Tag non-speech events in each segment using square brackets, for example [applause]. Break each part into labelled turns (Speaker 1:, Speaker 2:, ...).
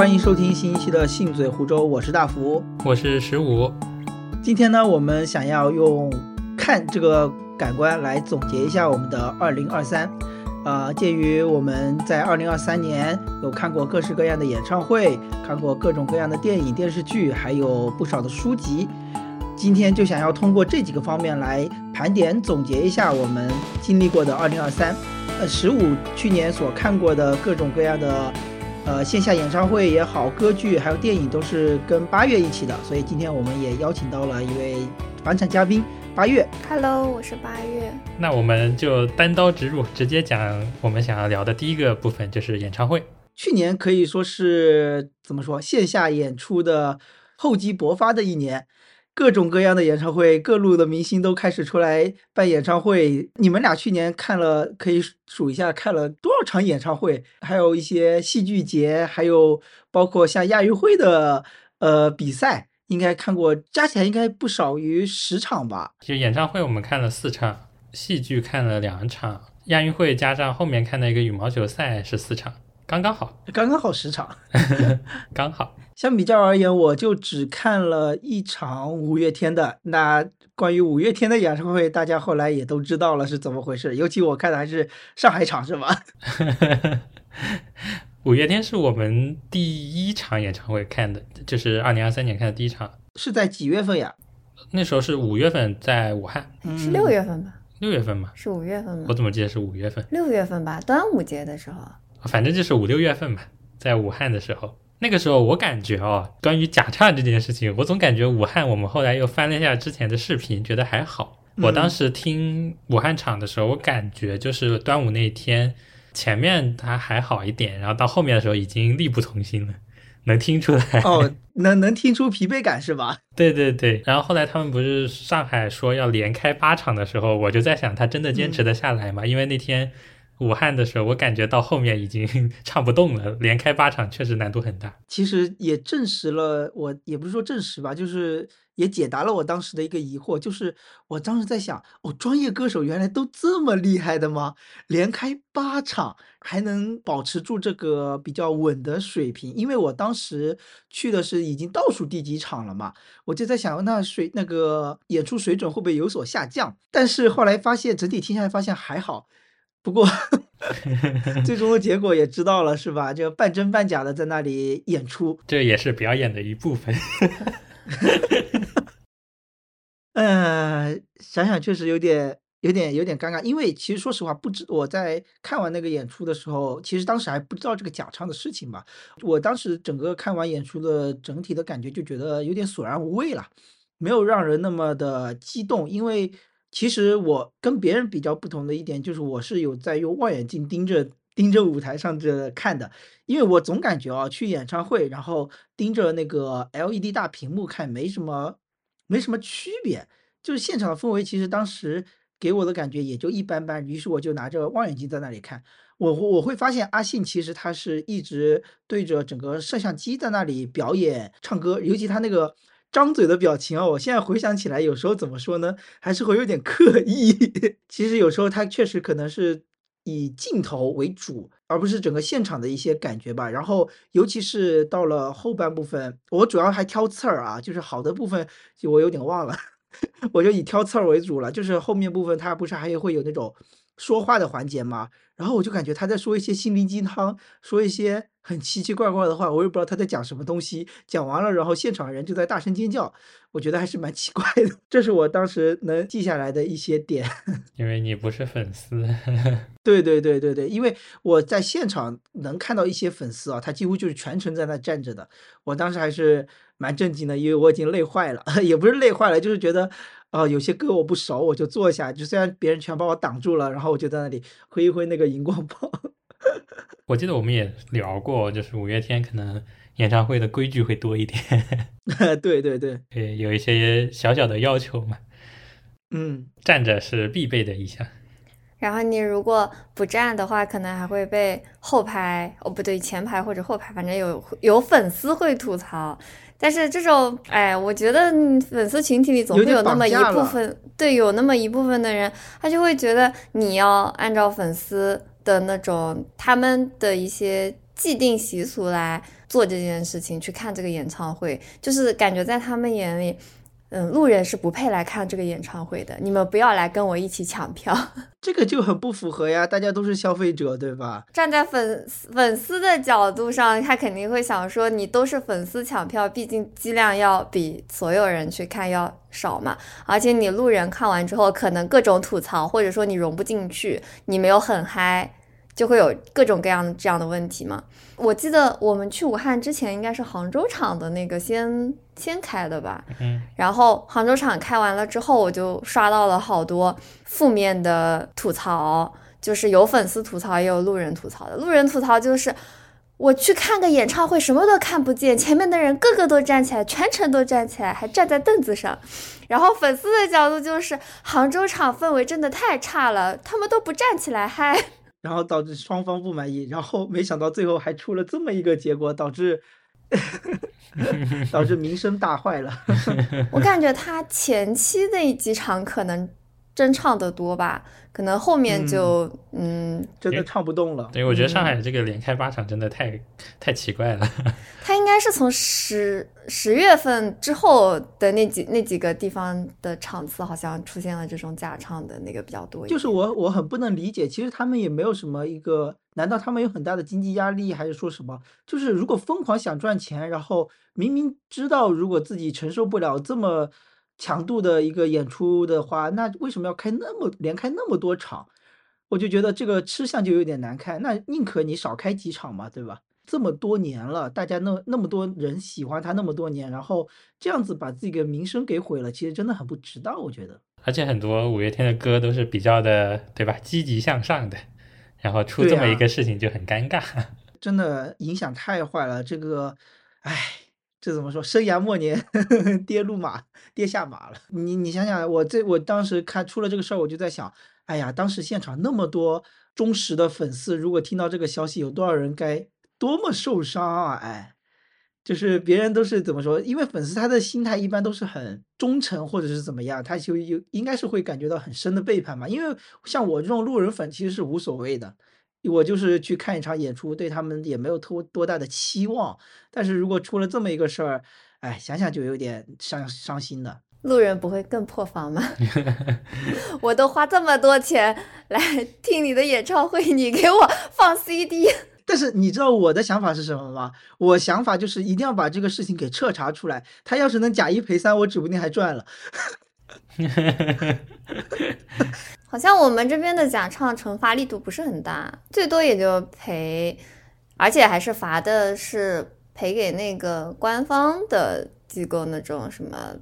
Speaker 1: 欢迎收听新一期的《信嘴湖州》，我是大福，
Speaker 2: 我是十五。
Speaker 1: 今天呢，我们想要用看这个感官来总结一下我们的二零二三。呃，鉴于我们在二零二三年有看过各式各样的演唱会，看过各种各样的电影、电视剧，还有不少的书籍，今天就想要通过这几个方面来盘点总结一下我们经历过的二零二三。呃，十五去年所看过的各种各样的。呃，线下演唱会也好，歌剧还有电影都是跟八月一起的，所以今天我们也邀请到了一位返场嘉宾，八月。
Speaker 3: Hello，我是八月。
Speaker 2: 那我们就单刀直入，直接讲我们想要聊的第一个部分，就是演唱会。
Speaker 1: 去年可以说是怎么说，线下演出的厚积薄发的一年。各种各样的演唱会，各路的明星都开始出来办演唱会。你们俩去年看了，可以数一下看了多少场演唱会？还有一些戏剧节，还有包括像亚运会的呃比赛，应该看过，加起来应该不少于十场吧？
Speaker 2: 就演唱会我们看了四场，戏剧看了两场，亚运会加上后面看的一个羽毛球赛是四场。刚刚好，
Speaker 1: 刚刚好十场，[laughs]
Speaker 2: 刚好。
Speaker 1: 相比较而言，我就只看了一场五月天的。那关于五月天的演唱会，大家后来也都知道了是怎么回事。尤其我看的还是上海场，是吧？[laughs]
Speaker 2: 五月天是我们第一场演唱会看的，就是二零二三年看的第一场。
Speaker 1: 是在几月份呀？
Speaker 2: 那时候是五月份，在武汉。
Speaker 3: 是六月份吧？
Speaker 2: 六月份吗？
Speaker 3: 是五月份吗？
Speaker 2: 我怎么记得是五月份？
Speaker 3: 六月份吧，端午节的时候。
Speaker 2: 反正就是五六月份吧，在武汉的时候，那个时候我感觉哦，关于假唱这件事情，我总感觉武汉，我们后来又翻了一下之前的视频，觉得还好。我当时听武汉场的时候，我感觉就是端午那天前面它还好一点，然后到后面的时候已经力不从心了，能听出来
Speaker 1: 哦，能能听出疲惫感是吧？[laughs]
Speaker 2: 对对对。然后后来他们不是上海说要连开八场的时候，我就在想，他真的坚持得下来吗？因为那天。武汉的时候，我感觉到后面已经 [laughs] 唱不动了，连开八场确实难度很大。
Speaker 1: 其实也证实了，我也不是说证实吧，就是也解答了我当时的一个疑惑，就是我当时在想，哦，专业歌手原来都这么厉害的吗？连开八场还能保持住这个比较稳的水平？因为我当时去的是已经倒数第几场了嘛，我就在想，那水那个演出水准会不会有所下降？但是后来发现整体听下来发现还好。不过，[laughs] 最终的结果也知道了，是吧？就半真半假的在那里演出，
Speaker 2: 这也是表演的一部分。
Speaker 1: 嗯，[laughs] 想想确实有点、有点、有点尴尬。因为其实说实话，不知我在看完那个演出的时候，其实当时还不知道这个假唱的事情吧。我当时整个看完演出的整体的感觉，就觉得有点索然无味了，没有让人那么的激动，因为。其实我跟别人比较不同的一点就是，我是有在用望远镜盯着盯着舞台上这看的，因为我总感觉啊，去演唱会然后盯着那个 LED 大屏幕看没什么没什么区别，就是现场的氛围其实当时给我的感觉也就一般般。于是我就拿着望远镜在那里看，我我会发现阿信其实他是一直对着整个摄像机在那里表演唱歌，尤其他那个。张嘴的表情啊，我现在回想起来，有时候怎么说呢，还是会有点刻意。[laughs] 其实有时候他确实可能是以镜头为主，而不是整个现场的一些感觉吧。然后，尤其是到了后半部分，我主要还挑刺儿啊，就是好的部分就我有点忘了，[laughs] 我就以挑刺儿为主了。就是后面部分他不是还会有那种说话的环节嘛？然后我就感觉他在说一些心灵鸡汤，说一些。很奇奇怪怪的话，我也不知道他在讲什么东西。讲完了，然后现场人就在大声尖叫，我觉得还是蛮奇怪的。[laughs] 这是我当时能记下来的一些点。[laughs]
Speaker 2: 因为你不是粉丝。[laughs]
Speaker 1: 对对对对对，因为我在现场能看到一些粉丝啊，他几乎就是全程在那站着的。我当时还是蛮震惊的，因为我已经累坏了，也不是累坏了，就是觉得，呃，有些歌我不熟，我就坐下，就虽然别人全把我挡住了，然后我就在那里挥一挥那个荧光棒。[laughs]
Speaker 2: 我记得我们也聊过，就是五月天可能演唱会的规矩会多一点。[laughs]
Speaker 1: 对对对，
Speaker 2: 对，有一些小小的要求嘛。
Speaker 1: 嗯，
Speaker 2: 站着是必备的一项。
Speaker 3: 然后你如果不站的话，可能还会被后排哦，不对，前排或者后排，反正有有粉丝会吐槽。但是这种，哎，我觉得粉丝群体里总会有那么一部分，对，有那么一部分的人，他就会觉得你要按照粉丝。的那种他们的一些既定习俗来做这件事情，去看这个演唱会，就是感觉在他们眼里。嗯，路人是不配来看这个演唱会的。你们不要来跟我一起抢票，[laughs]
Speaker 1: 这个就很不符合呀。大家都是消费者，对吧？
Speaker 3: 站在粉粉丝的角度上，他肯定会想说，你都是粉丝抢票，毕竟剂量要比所有人去看要少嘛。而且你路人看完之后，可能各种吐槽，或者说你融不进去，你没有很嗨。就会有各种各样这样的问题嘛。我记得我们去武汉之前，应该是杭州场的那个先先开的吧。
Speaker 2: 嗯。
Speaker 3: 然后杭州场开完了之后，我就刷到了好多负面的吐槽，就是有粉丝吐槽，也有路人吐槽的。路人吐槽就是，我去看个演唱会，什么都看不见，前面的人个个都站起来，全程都站起来，还站在凳子上。然后粉丝的角度就是，杭州场氛围真的太差了，他们都不站起来嗨。
Speaker 1: 然后导致双方不满意，然后没想到最后还出了这么一个结果，导致 [laughs] 导致名声大坏了。[laughs]
Speaker 3: 我感觉他前期那几场可能。真唱的多吧，可能后面就嗯，
Speaker 1: 真的唱不动了。
Speaker 2: 对，我觉得上海这个连开八场真的太太奇怪了。[laughs]
Speaker 3: 他应该是从十十月份之后的那几那几个地方的场次，好像出现了这种假唱的那个比较多。
Speaker 1: 就是我我很不能理解，其实他们也没有什么一个，难道他们有很大的经济压力，还是说什么？就是如果疯狂想赚钱，然后明明知道如果自己承受不了这么。强度的一个演出的话，那为什么要开那么连开那么多场？我就觉得这个吃相就有点难看。那宁可你少开几场嘛，对吧？这么多年了，大家那那么多人喜欢他那么多年，然后这样子把自己的名声给毁了，其实真的很不值当。我觉得，
Speaker 2: 而且很多五月天的歌都是比较的，对吧？积极向上的，然后出这么一个事情就很尴尬，[laughs]
Speaker 1: 真的影响太坏了。这个，唉。这怎么说？生涯末年呵呵 [laughs] 跌入马，跌下马了。你你想想，我这我当时看出了这个事儿，我就在想，哎呀，当时现场那么多忠实的粉丝，如果听到这个消息，有多少人该多么受伤啊！哎，就是别人都是怎么说？因为粉丝他的心态一般都是很忠诚，或者是怎么样，他就有应该是会感觉到很深的背叛嘛。因为像我这种路人粉，其实是无所谓的。我就是去看一场演出，对他们也没有多多大的期望。但是如果出了这么一个事儿，哎，想想就有点伤伤心的。
Speaker 3: 路人不会更破防吗？[laughs] 我都花这么多钱来听你的演唱会，你给我放 CD。
Speaker 1: 但是你知道我的想法是什么吗？我想法就是一定要把这个事情给彻查出来。他要是能假一赔三，我指不定还赚了。[laughs]
Speaker 3: 好像我们这边的假唱惩罚力度不是很大，最多也就赔，而且还是罚的是赔给那个官方的机构那种什么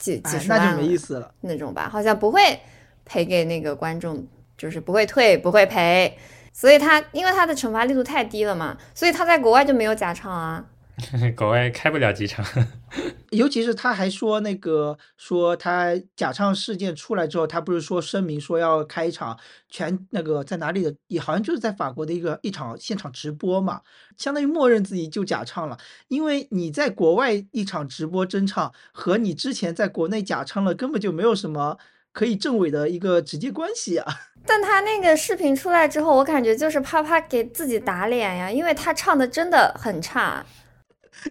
Speaker 3: 几几十万
Speaker 1: 那就没意思了
Speaker 3: 那种吧，好像不会赔给那个观众，就是不会退不会赔，所以他因为他的惩罚力度太低了嘛，所以他在国外就没有假唱啊。[laughs]
Speaker 2: 国外开不了几场，[laughs]
Speaker 1: 尤其是他还说那个说他假唱事件出来之后，他不是说声明说要开一场全那个在哪里的，也好像就是在法国的一个一场现场直播嘛，相当于默认自己就假唱了。因为你在国外一场直播真唱和你之前在国内假唱了根本就没有什么可以证伪的一个直接关系啊。[laughs]
Speaker 3: 但他那个视频出来之后，我感觉就是啪啪给自己打脸呀，因为他唱的真的很差。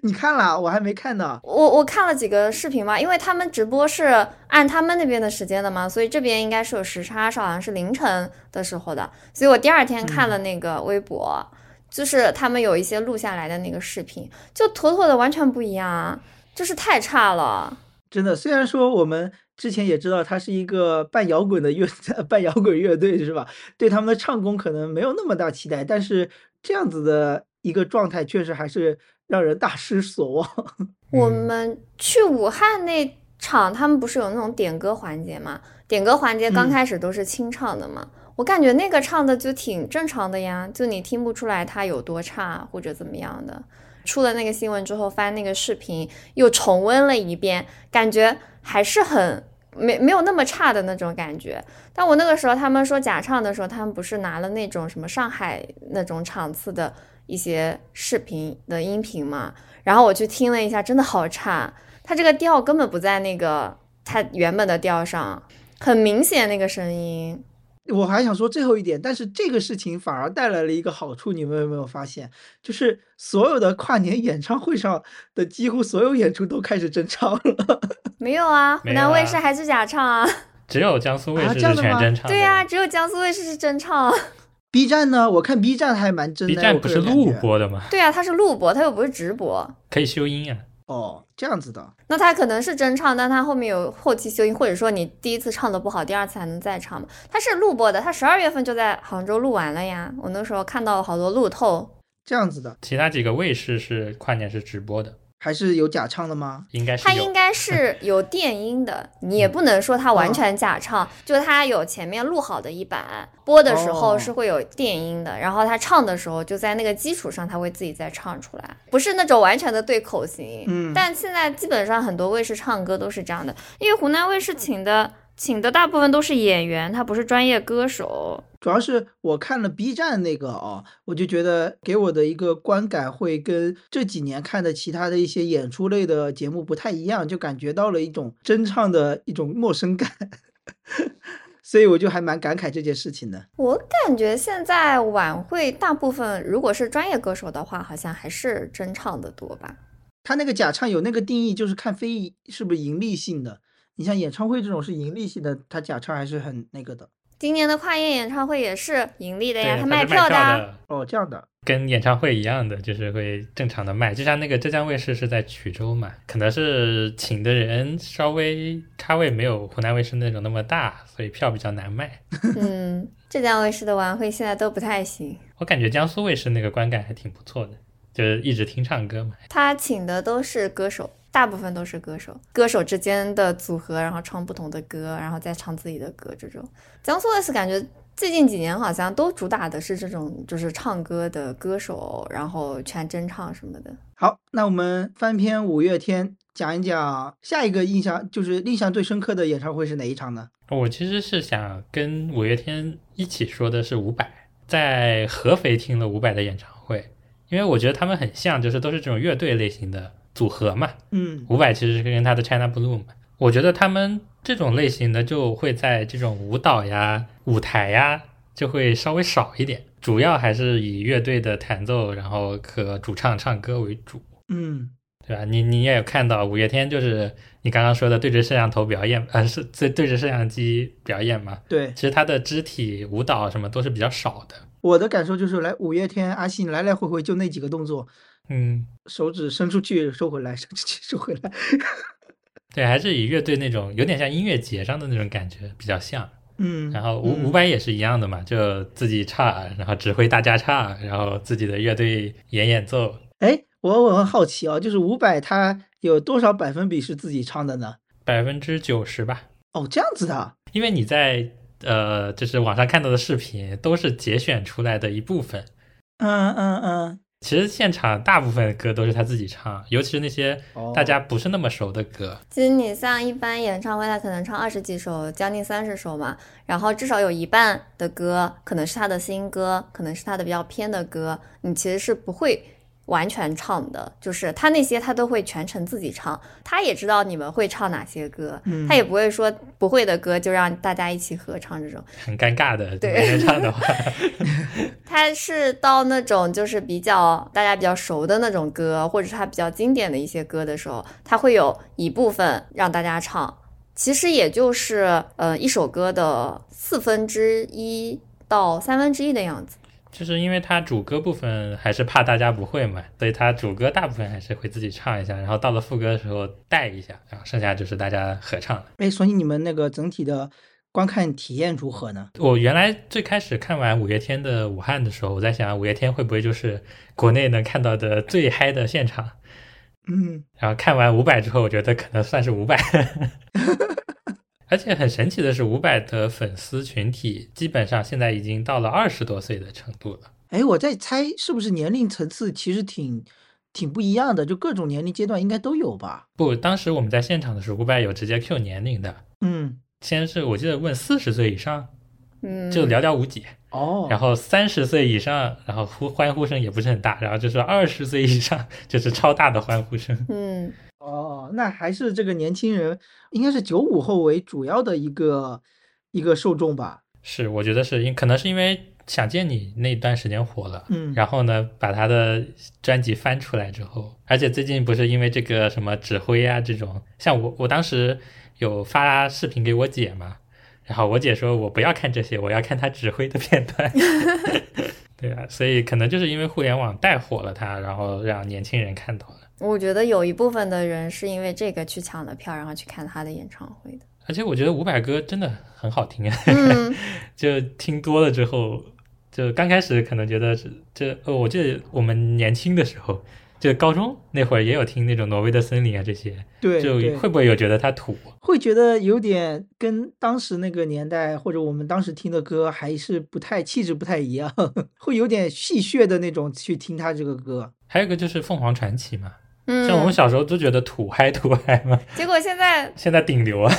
Speaker 1: 你看了，我还没看呢。
Speaker 3: 我我看了几个视频嘛，因为他们直播是按他们那边的时间的嘛，所以这边应该是有时差，是好像是凌晨的时候的。所以我第二天看了那个微博，就是他们有一些录下来的那个视频，就妥妥的完全不一样，就是太差了。
Speaker 1: 真的，虽然说我们之前也知道他是一个半摇滚的乐 [laughs] 半摇滚乐队是吧？对他们的唱功可能没有那么大期待，但是这样子的一个状态确实还是。让人大失所望。[laughs]
Speaker 3: 我们去武汉那场，他们不是有那种点歌环节吗？点歌环节刚开始都是清唱的嘛，我感觉那个唱的就挺正常的呀，就你听不出来他有多差或者怎么样的。出了那个新闻之后，翻那个视频又重温了一遍，感觉还是很没没有那么差的那种感觉。但我那个时候他们说假唱的时候，他们不是拿了那种什么上海那种场次的。一些视频的音频嘛，然后我去听了一下，真的好差，它这个调根本不在那个它原本的调上，很明显那个声音。
Speaker 1: 我还想说最后一点，但是这个事情反而带来了一个好处，你们有没有发现？就是所有的跨年演唱会上的几乎所有演出都开始真唱了。[laughs]
Speaker 3: 没有啊，湖南卫视还是假唱啊。
Speaker 2: 只有江苏卫视是全真唱的。
Speaker 3: 对呀、只有江苏卫视是真唱啊。[laughs]
Speaker 1: B 站呢？我看 B 站还蛮真的。
Speaker 2: B 站不是录播的吗？
Speaker 3: 对啊，它是录播，它又不是直播。
Speaker 2: 可以修音啊。
Speaker 1: 哦，这样子的。
Speaker 3: 那它可能是真唱，但它后面有后期修音，或者说你第一次唱的不好，第二次还能再唱嘛？它是录播的，它十二月份就在杭州录完了呀。我那时候看到好多路透，
Speaker 1: 这样子的，
Speaker 2: 其他几个卫视是跨年是直播的，
Speaker 1: 还是有假唱的吗？
Speaker 2: 应该是有
Speaker 3: 它应。该是 [laughs] 有电音的，你也不能说它完全假唱，就它有前面录好的一版，播的时候
Speaker 1: 哦
Speaker 3: 是会有电音的，然后他唱的时候就在那个基础上，他会自己再唱出来，不是那种完全的对口型。
Speaker 1: 嗯
Speaker 3: 但现在基本上很多卫视唱歌都是这样的，因为湖南卫视请的请的大部分都是演员，他不是专业歌手。
Speaker 1: 主要是我看了 B 站那个哦，我就觉得给我的一个观感会跟这几年看的其他的一些演出类的节目不太一样，就感觉到了一种真唱的一种陌生感，[laughs] 所以我就还蛮感慨这件事情的。
Speaker 3: 我感觉现在晚会大部分如果是专业歌手的话，好像还是真唱的多吧。
Speaker 1: 他那个假唱有那个定义，就是看非是不是盈利性的。你像演唱会这种是盈利性的，他假唱还是很那个的。
Speaker 3: 今年的跨年演唱会也是盈利的呀，
Speaker 2: 对，它
Speaker 3: 卖
Speaker 2: 票
Speaker 3: 的啊。
Speaker 2: 的，
Speaker 1: 哦，这样的。
Speaker 2: 跟演唱会一样的，就是会正常的卖。就像那个浙江卫视是在衢州嘛，可能是请的人稍微咖位没有湖南卫视那种那么大，所以票比较难卖。[laughs]
Speaker 3: 嗯，浙江卫视的晚会现在都不太行，
Speaker 2: 我感觉江苏卫视那个观感还挺不错的，就是一直听唱歌嘛。
Speaker 3: 他请的都是歌手，大部分都是歌手，歌手之间的组合，然后唱不同的歌，然后再唱自己的歌这种。江苏卫视感觉最近几年好像都主打的是这种，就是唱歌的歌手，然后全真唱什么的。
Speaker 1: 好，那我们翻篇五月天，讲一讲下一个印象，就是印象最深刻的演唱会是哪一场呢？
Speaker 2: 我其实是想跟五月天一起说的是伍佰，在合肥听了伍佰的演唱会，因为我觉得他们很像，就是都是这种乐队类型的组合嘛。
Speaker 1: 嗯，
Speaker 2: 伍佰其实是跟他的 China Blue 嘛，我觉得他们这种类型的就会在这种舞蹈呀、舞台呀就会稍微少一点，主要还是以乐队的弹奏，然后和主唱唱歌为主。
Speaker 1: 嗯，
Speaker 2: 对吧？你你也有看到五月天就是你刚刚说的对着摄像头表演，呃，是对对着摄像机表演嘛？
Speaker 1: 对，
Speaker 2: 其实他的肢体舞蹈什么都是比较少的。
Speaker 1: 我的感受就是来五月天阿信来来回回就那几个动作，
Speaker 2: 嗯，
Speaker 1: 手指伸出去收回来，[laughs] 伸出去收回来。[laughs]
Speaker 2: 对，还是以乐队那种有点像音乐节上的那种感觉比较像。
Speaker 1: 嗯，
Speaker 2: 然后伍
Speaker 1: 嗯
Speaker 2: 伍佰也是一样的嘛，就自己唱，然后指挥大家唱，然后自己的乐队演演奏。
Speaker 1: 哎，我我很好奇哦，就是伍佰他有多少百分比是自己唱的呢？
Speaker 2: 百分之九十吧，
Speaker 1: 哦，这样子的啊，
Speaker 2: 因为你在呃，就是网上看到的视频都是节选出来的一部分，
Speaker 1: 嗯嗯嗯，
Speaker 2: 其实现场大部分歌都是他自己唱，尤其是那些
Speaker 1: 哦
Speaker 2: 大家不是那么熟的歌。
Speaker 3: 其实你像一般演唱会，他可能唱二十几首，将近三十首嘛，然后至少有一半的歌可能是他的新歌，可能是他的比较偏的歌，你其实是不会完全唱的，就是他那些他都会全程自己唱，他也知道你们会唱哪些歌，
Speaker 1: 嗯。
Speaker 3: 他也不会说不会的歌就让大家一起合唱这种。
Speaker 2: 很尴尬的，
Speaker 3: 对。
Speaker 2: 唱的话，[laughs]
Speaker 3: 他是到那种就是比较大家比较熟的那种歌，或者是他比较经典的一些歌的时候，他会有一部分让大家唱，其实也就是呃一首歌的四分之一到三分之一的样子。
Speaker 2: 就是因为他主歌部分还是怕大家不会嘛，所以他主歌大部分还是会自己唱一下，然后到了副歌的时候带一下，然后剩下就是大家合唱了。
Speaker 1: 哎，所以你们那个整体的观看体验如何呢？
Speaker 2: 我原来最开始看完五月天的武汉的时候，我在想五月天会不会就是国内能看到的最嗨的现场？
Speaker 1: 嗯，
Speaker 2: 然后看完伍佰之后，我觉得可能算是伍佰。[laughs] 而且很神奇的是，伍佰的粉丝群体基本上现在已经到了二十多岁的程度了。
Speaker 1: 哎，我在猜是不是年龄层次其实挺挺不一样的，就各种年龄阶段应该都有吧？
Speaker 2: 不，当时我们在现场的时候，伍佰有直接 Q 年龄的，
Speaker 1: 嗯，
Speaker 2: 先是我记得问四十岁以上
Speaker 3: 嗯，
Speaker 2: 就寥寥无几，
Speaker 1: 哦，
Speaker 2: 然后三十岁以上，然后呼欢呼声也不是很大，然后就说二十岁以上 [laughs] 就是超大的欢呼声。
Speaker 3: 嗯，
Speaker 1: 哦，那还是这个年轻人应该是九五后为主要的一个一个受众吧？
Speaker 2: 是，我觉得是因可能是因为想见你那段时间火了，
Speaker 1: 嗯
Speaker 2: 然后呢，把他的专辑翻出来之后，而且最近不是因为这个什么指挥啊这种，像我我当时有发视频给我姐嘛，然后我姐说我不要看这些，我要看他指挥的片段。[laughs] 对啊，所以可能就是因为互联网带火了他，然后让年轻人看到了。
Speaker 3: 我觉得有一部分的人是因为这个去抢的票，然后去看他的演唱会的。
Speaker 2: 而且我觉得伍佰歌真的很好听啊，
Speaker 3: 嗯，[laughs]
Speaker 2: 就听多了之后，就刚开始可能觉得这这，呃，我记得我们年轻的时候，就高中那会儿也有听那种挪威的森林啊这些，
Speaker 1: 对就
Speaker 2: 会不会有觉得它土？
Speaker 1: 会觉得有点跟当时那个年代或者我们当时听的歌还是不太气质不太一样，[laughs] 会有点戏谑的那种去听他这个歌。
Speaker 2: 还有一个就是凤凰传奇嘛，
Speaker 3: 嗯，
Speaker 2: 像我们小时候都觉得土嗨土嗨嘛，
Speaker 3: 结果现在
Speaker 2: 现在顶流啊，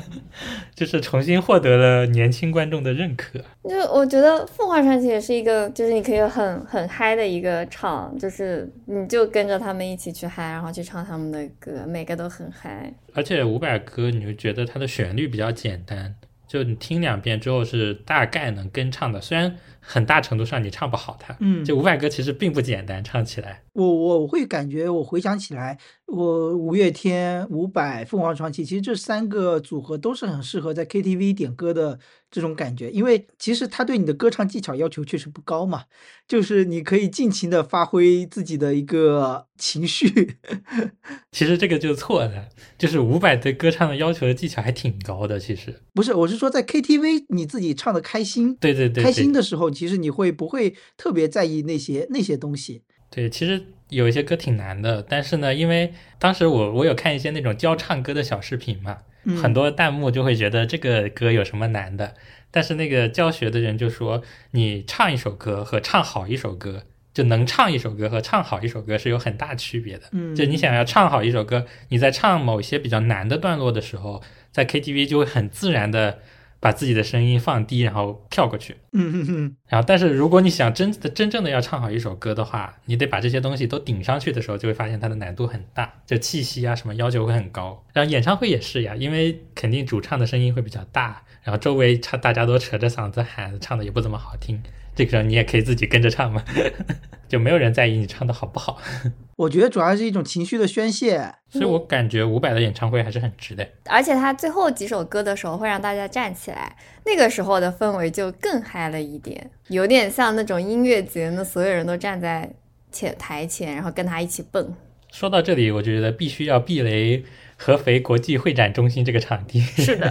Speaker 2: [laughs] 就是重新获得了年轻观众的认可。
Speaker 3: 就我觉得凤凰传奇也是一个，就是你可以很很嗨的一个唱，就是你就跟着他们一起去嗨，然后去唱他们的歌，每个都很嗨。
Speaker 2: 而且伍佰歌，你就觉得它的旋律比较简单，就你听两遍之后是大概能跟唱的，虽然很大程度上你唱不好它。
Speaker 1: 嗯，
Speaker 2: 这五百歌其实并不简单，唱起来。
Speaker 1: 我我会感觉，我回想起来，我五月天、伍佰、凤凰传奇，其实这三个组合都是很适合在 KTV 点歌的这种感觉，因为其实他对你的歌唱技巧要求确实不高嘛，就是你可以尽情的发挥自己的一个情绪。[laughs]
Speaker 2: 其实这个就错的，就是伍佰对歌唱的要求的技巧还挺高的。其实，
Speaker 1: 不是，我是说在 KTV 你自己唱的开心，
Speaker 2: 对对对，
Speaker 1: 开心的时候，其实你会不会特别在意那些那些东西？
Speaker 2: 对，其实有一些歌挺难的，但是呢，因为当时我我有看一些那种教唱歌的小视频嘛，
Speaker 1: 嗯。
Speaker 2: 很多弹幕就会觉得这个歌有什么难的，但是那个教学的人就说，你唱一首歌和唱好一首歌，就能唱一首歌和唱好一首歌是有很大区别的。
Speaker 1: 嗯，
Speaker 2: 就你想要唱好一首歌，你在唱某些比较难的段落的时候，在 KTV 就会很自然的把自己的声音放低，然后跳过去。
Speaker 1: 嗯嗯嗯，
Speaker 2: 然后，但是如果你想真的真正的要唱好一首歌的话，你得把这些东西都顶上去的时候，就会发现它的难度很大，就气息啊什么要求会很高。然后演唱会也是呀，因为肯定主唱的声音会比较大，然后周围唱大家都扯着嗓子喊，唱的也不怎么好听。这个时候你也可以自己跟着唱嘛，[laughs] 就没有人在意你唱的好不好。[laughs]
Speaker 1: 我觉得主要是一种情绪的宣泄。
Speaker 2: 所以我感觉伍佰的演唱会还是很值的。
Speaker 3: 而且他最后几首歌的时候会让大家站起来，那个时候的氛围就更嗨了一点，有点像那种音乐节，那所有人都站在前台前，然后跟他一起蹦。
Speaker 2: 说到这里，我觉得必须要避雷合肥国际会展中心这个场地，
Speaker 3: 是的，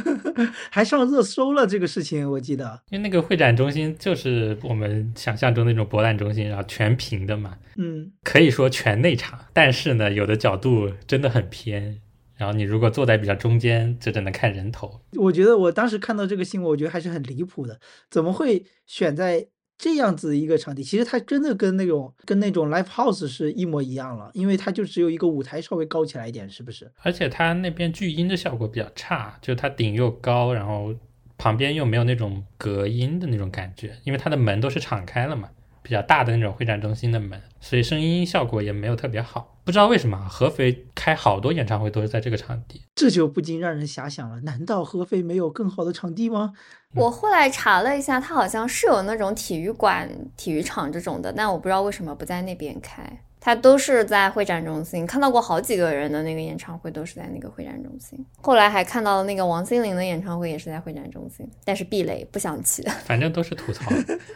Speaker 3: [laughs]
Speaker 1: 还上热搜了这个事情，我记得。
Speaker 2: 因为那个会展中心就是我们想象中那种博览中心，然后全平的嘛，
Speaker 1: 嗯，
Speaker 2: 可以说全内场。但是呢，有的角度真的很偏，然后你如果坐在比较中间，就只能看人头。
Speaker 1: 我觉得我当时看到这个新闻，我觉得还是很离谱的，怎么会选在这样子一个场地？其实它真的跟那种跟那种 live house 是一模一样了，因为它就只有一个舞台稍微高起来一点，是不是？
Speaker 2: 而且它那边聚音的效果比较差，就它顶又高，然后旁边又没有那种隔音的那种感觉，因为它的门都是敞开了嘛，比较大的那种会展中心的门，所以声音效果也没有特别好。不知道为什么合肥开好多演唱会都是在这个场地。
Speaker 1: 这就不禁让人遐想了，难道合肥没有更好的场地吗？
Speaker 3: 我后来查了一下，它好像是有那种体育馆、体育场这种的，但我不知道为什么不在那边开。它都是在会展中心，看到过好几个人的那个演唱会都是在那个会展中心。后来还看到了那个王心凌的演唱会也是在会展中心，但是避雷不想去。[laughs]
Speaker 2: 反正都是吐槽。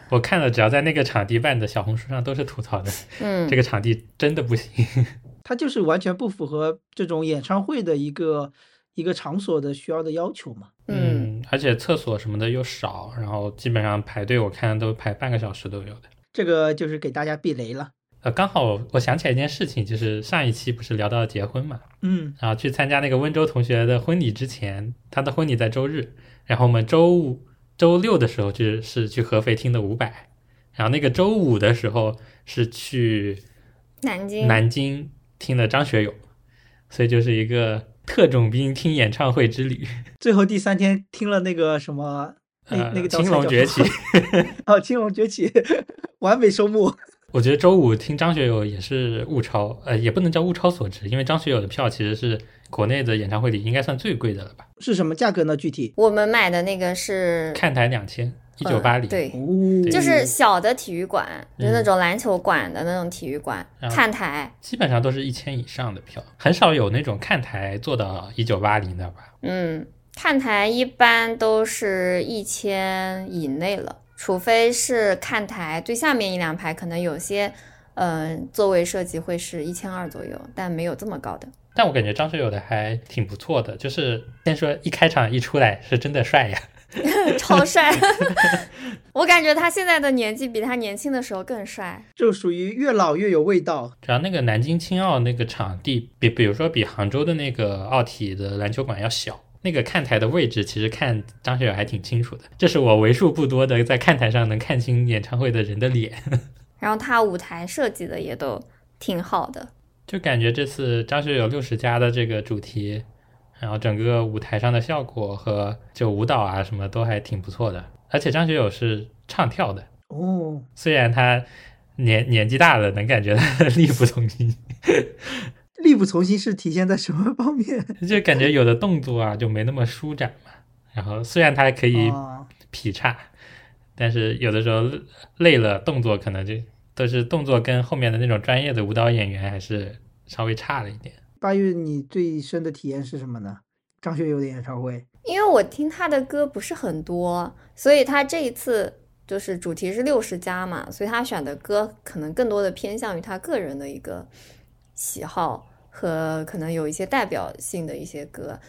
Speaker 2: 我看了，只要在那个场地办的小红书上都是吐槽的，
Speaker 3: 嗯
Speaker 2: 这，个场地真的不行。[laughs]
Speaker 1: 它就是完全不符合这种演唱会的一个一个场所的需要的要求嘛。
Speaker 3: 嗯，
Speaker 2: 而且厕所什么的又少，然后基本上排队我看都排半个小时都有的。
Speaker 1: 这个就是给大家避雷了。
Speaker 2: 呃，刚好我想起来一件事情，就是上一期不是聊到结婚嘛，
Speaker 1: 嗯
Speaker 2: 然后去参加那个温州同学的婚礼之前，他的婚礼在周日，然后我们周五、周六的时候就是去合肥听的伍佰，然后那个周五的时候是去
Speaker 3: 南京，
Speaker 2: 南京听的张学友，所以就是一个特种兵听演唱会之旅。[laughs]
Speaker 1: 最后第三天听了那个什么，那、
Speaker 2: 呃
Speaker 1: 那个叫
Speaker 2: 青龙崛起，[laughs]
Speaker 1: 哦，青龙崛起，[laughs] 完美收幕。
Speaker 2: 我觉得周五听张学友也是物超，呃，也不能叫物超所值，因为张学友的票其实是国内的演唱会里应该算最贵的了吧？
Speaker 1: 是什么价格呢？具体？
Speaker 3: 我们买的那个是
Speaker 2: 看台两千，一九八零。
Speaker 3: 对，
Speaker 1: 哦，
Speaker 3: 就是小的体育馆，就
Speaker 2: 嗯
Speaker 3: 那种篮球馆的那种体育馆，看台，
Speaker 2: 基本上都是一千以上的票，很少有那种看台做到一九八零的吧？
Speaker 3: 嗯，看台一般都是一千以内了，除非是看台最下面一两排，可能有些，嗯、座位设计会是一千二左右，但没有这么高的。
Speaker 2: 但我感觉张学友的还挺不错的，就是先说一开场一出来是真的帅呀，[laughs]
Speaker 3: 超帅，[laughs] 我感觉他现在的年纪比他年轻的时候更帅。
Speaker 1: 就属于越老越有味道。
Speaker 2: 主要那个南京青奥那个场地比，比如说比杭州的那个奥体的篮球馆要小，那个看台的位置其实看张学友还挺清楚的，这是我为数不多的在看台上能看清演唱会的人的脸。[laughs]
Speaker 3: 然后他舞台设计的也都挺好的，
Speaker 2: 就感觉这次张学友六十加的这个主题，然后整个舞台上的效果和就舞蹈啊什么都还挺不错的。而且张学友是唱跳的，
Speaker 1: 哦，
Speaker 2: 虽然他年年纪大了，能感觉他力不从心，
Speaker 1: 力不从心是体现在什么方面？[laughs]
Speaker 2: 就感觉有的动作啊就没那么舒展嘛。然后虽然他可以
Speaker 1: 啊，
Speaker 2: 劈叉，但是有的时候累了，动作可能就都是动作跟后面的那种专业的舞蹈演员还是稍微差了一点。
Speaker 1: 八月你最深的体验是什么呢？张学友的演唱会。
Speaker 3: 因为我听他的歌不是很多，所以他这一次就是主题是六十加嘛，所以他选的歌可能更多的偏向于他个人的一个喜好和可能有一些代表性的一些歌。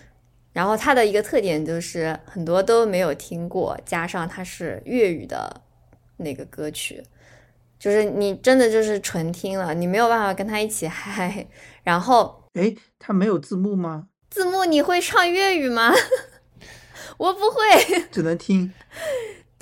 Speaker 3: 然后他的一个特点就是很多都没有听过，加上它是粤语的那个歌曲，就是你真的就是纯听了，你没有办法跟他一起嗨。然后
Speaker 1: 哎，他没有字幕吗？
Speaker 3: 字幕你会唱粤语吗？[laughs] 我不会。
Speaker 1: 只能听。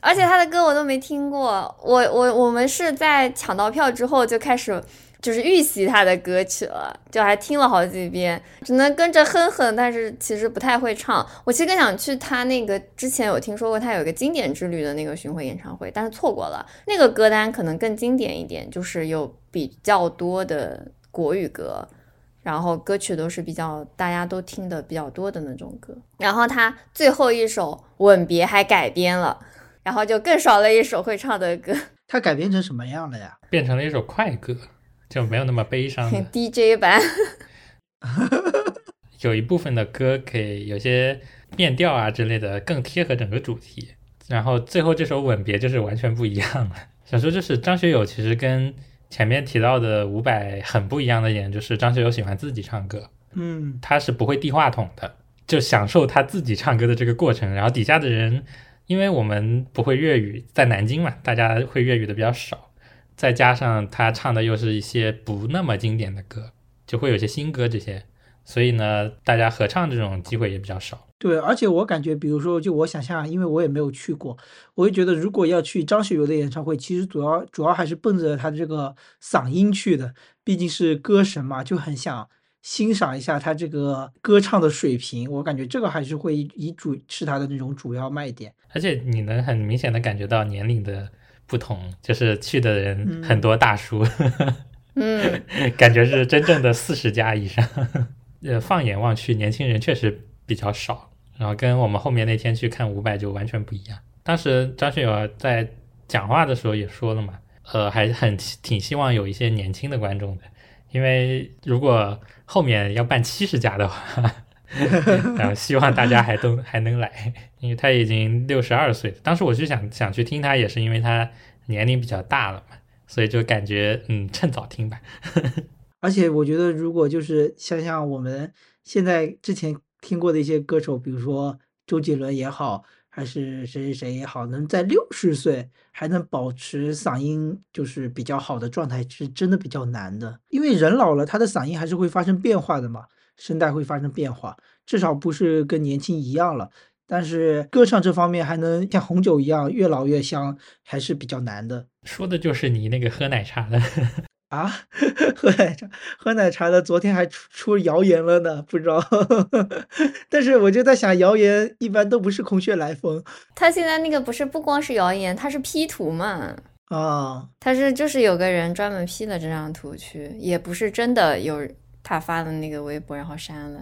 Speaker 3: 而且他的歌我都没听过，我我我们是在抢到票之后就开始就是预习他的歌曲了，就还听了好几遍，只能跟着哼哼，但是其实不太会唱。我其实更想去他那个之前有听说过他有一个经典之旅的那个巡回演唱会，但是错过了。那个歌单可能更经典一点，就是有比较多的国语歌。然后歌曲都是比较大家都听的比较多的那种歌，然后他最后一首《吻别》还改编了，然后就更少了一首会唱的歌
Speaker 1: 他改编成什么样了呀？
Speaker 2: 变成了一首快歌，就没有那么悲伤的。[laughs]
Speaker 3: DJ 版。[laughs]
Speaker 2: 有一部分的歌给有些变调啊之类的更贴合整个主题，然后最后这首《吻别》就是完全不一样了。[laughs] 想说就是张学友其实跟前面提到的伍佰很不一样的一点，就是张学友喜欢自己唱歌，
Speaker 1: 嗯，
Speaker 2: 他是不会递话筒的，就享受他自己唱歌的这个过程。然后底下的人，因为我们不会粤语，在南京嘛，大家会粤语的比较少，再加上他唱的又是一些不那么经典的歌，就会有些新歌这些，所以呢，大家合唱这种机会也比较少。
Speaker 1: 对，而且我感觉，比如说，就我想象，因为我也没有去过，我就觉得，如果要去张学友的演唱会，其实主要主要还是奔着他这个嗓音去的，毕竟是歌神嘛，就很想欣赏一下他这个歌唱的水平。我感觉这个还是会以以主是他的那种主要卖点。
Speaker 2: 而且你能很明显的感觉到年龄的不同，就是去的人
Speaker 1: 嗯
Speaker 2: 很多大叔，
Speaker 3: 嗯，[laughs]
Speaker 2: 感觉是真正的四十加以上。呃，放眼望去，年轻人确实比较少，然后跟我们后面那天去看伍佰就完全不一样。当时张学友在讲话的时候也说了嘛，呃，还很挺希望有一些年轻的观众的，因为如果后面要办七十家的话，[laughs] 然后希望大家还都还能来，因为他已经六十二岁了。当时我就想想去听他，也是因为他年龄比较大了嘛，所以就感觉嗯，趁早听吧。[laughs]
Speaker 1: 而且我觉得，如果就是想想我们现在之前听过的一些歌手，比如说周杰伦也好，还是谁谁谁也好，能在六十岁还能保持嗓音就是比较好的状态，是真的比较难的。因为人老了，他的嗓音还是会发生变化的嘛，声带会发生变化，至少不是跟年轻一样了。但是歌唱这方面还能像红酒一样越老越香，还是比较难的。
Speaker 2: 说的就是你那个喝奶茶的，[laughs]
Speaker 1: 啊，[laughs] 喝奶茶，喝奶茶的，昨天还出出谣言了呢，不知道。[laughs] 但是我就在想，谣言一般都不是空穴来风
Speaker 3: 他现在那个不是不光是谣言，他是 P 图嘛，
Speaker 1: 啊。
Speaker 3: 他是就是有个人专门 P 了这张图去，也不是真的有他发的那个微博然后删了。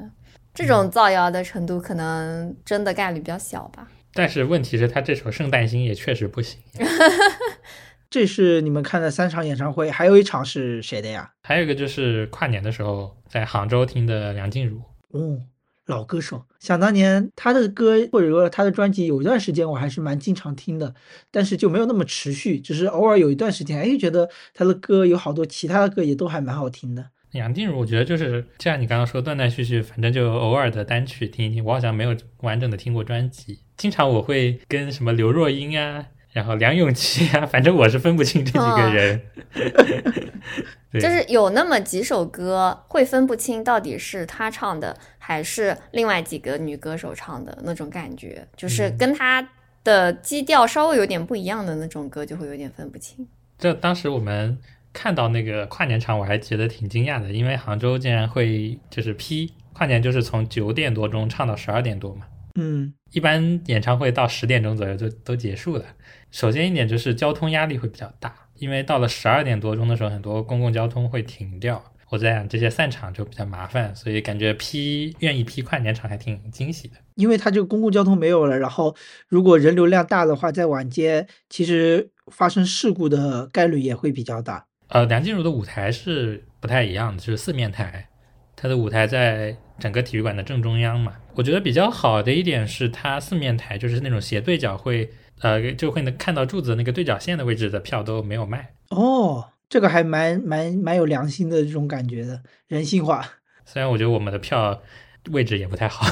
Speaker 3: 这种造谣的程度可能真的概率比较小吧。
Speaker 2: 但是问题是，他这首《圣诞星》也确实不行。[laughs]
Speaker 1: 这是你们看的三场演唱会，还有一场是谁的呀？
Speaker 2: 还有一个就是跨年的时候在杭州听的梁静茹。
Speaker 1: 哦，老歌手，想当年他的歌或者说他的专辑，有一段时间我还是蛮经常听的，但是就没有那么持续，只是偶尔有一段时间，哎，觉得他的歌有好多其他的歌也都还蛮好听的。
Speaker 2: 梁静茹，我觉得就是像你刚刚说断断续续，反正就偶尔的单曲听一听，我好像没有完整的听过专辑。经常我会跟什么刘若英啊，然后梁咏琪啊，反正我是分不清这几个人。[laughs] 对
Speaker 3: 就是有那么几首歌会分不清到底是她唱的还是另外几个女歌手唱的那种感觉，就是
Speaker 2: 嗯
Speaker 3: 跟她的基调稍微有点不一样的那种歌，就会有点分不清。
Speaker 2: 这当时我们看到那个跨年场，我还觉得挺惊讶的，因为杭州竟然会就是批跨年，就是从九点多钟唱到十二点多嘛。
Speaker 1: 嗯，
Speaker 2: 一般演唱会到十点钟左右就都结束了。首先一点就是交通压力会比较大，因为到了十二点多钟的时候，很多公共交通会停掉。我在想这些散场就比较麻烦，所以感觉批愿意批跨年场还挺惊喜的。
Speaker 1: 因为它这个公共交通没有了，然后如果人流量大的话，在晚间其实发生事故的概率也会比较大。
Speaker 2: 呃，梁静茹的舞台是不太一样的，就是四面台，她的舞台在整个体育馆的正中央嘛。我觉得比较好的一点是，它四面台就是那种斜对角会，呃，就会能看到柱子那个对角线的位置的票都没有卖。
Speaker 1: 哦，这个还蛮蛮蛮有良心的这种感觉的，人性化。
Speaker 2: 虽然我觉得我们的票位置也不太好，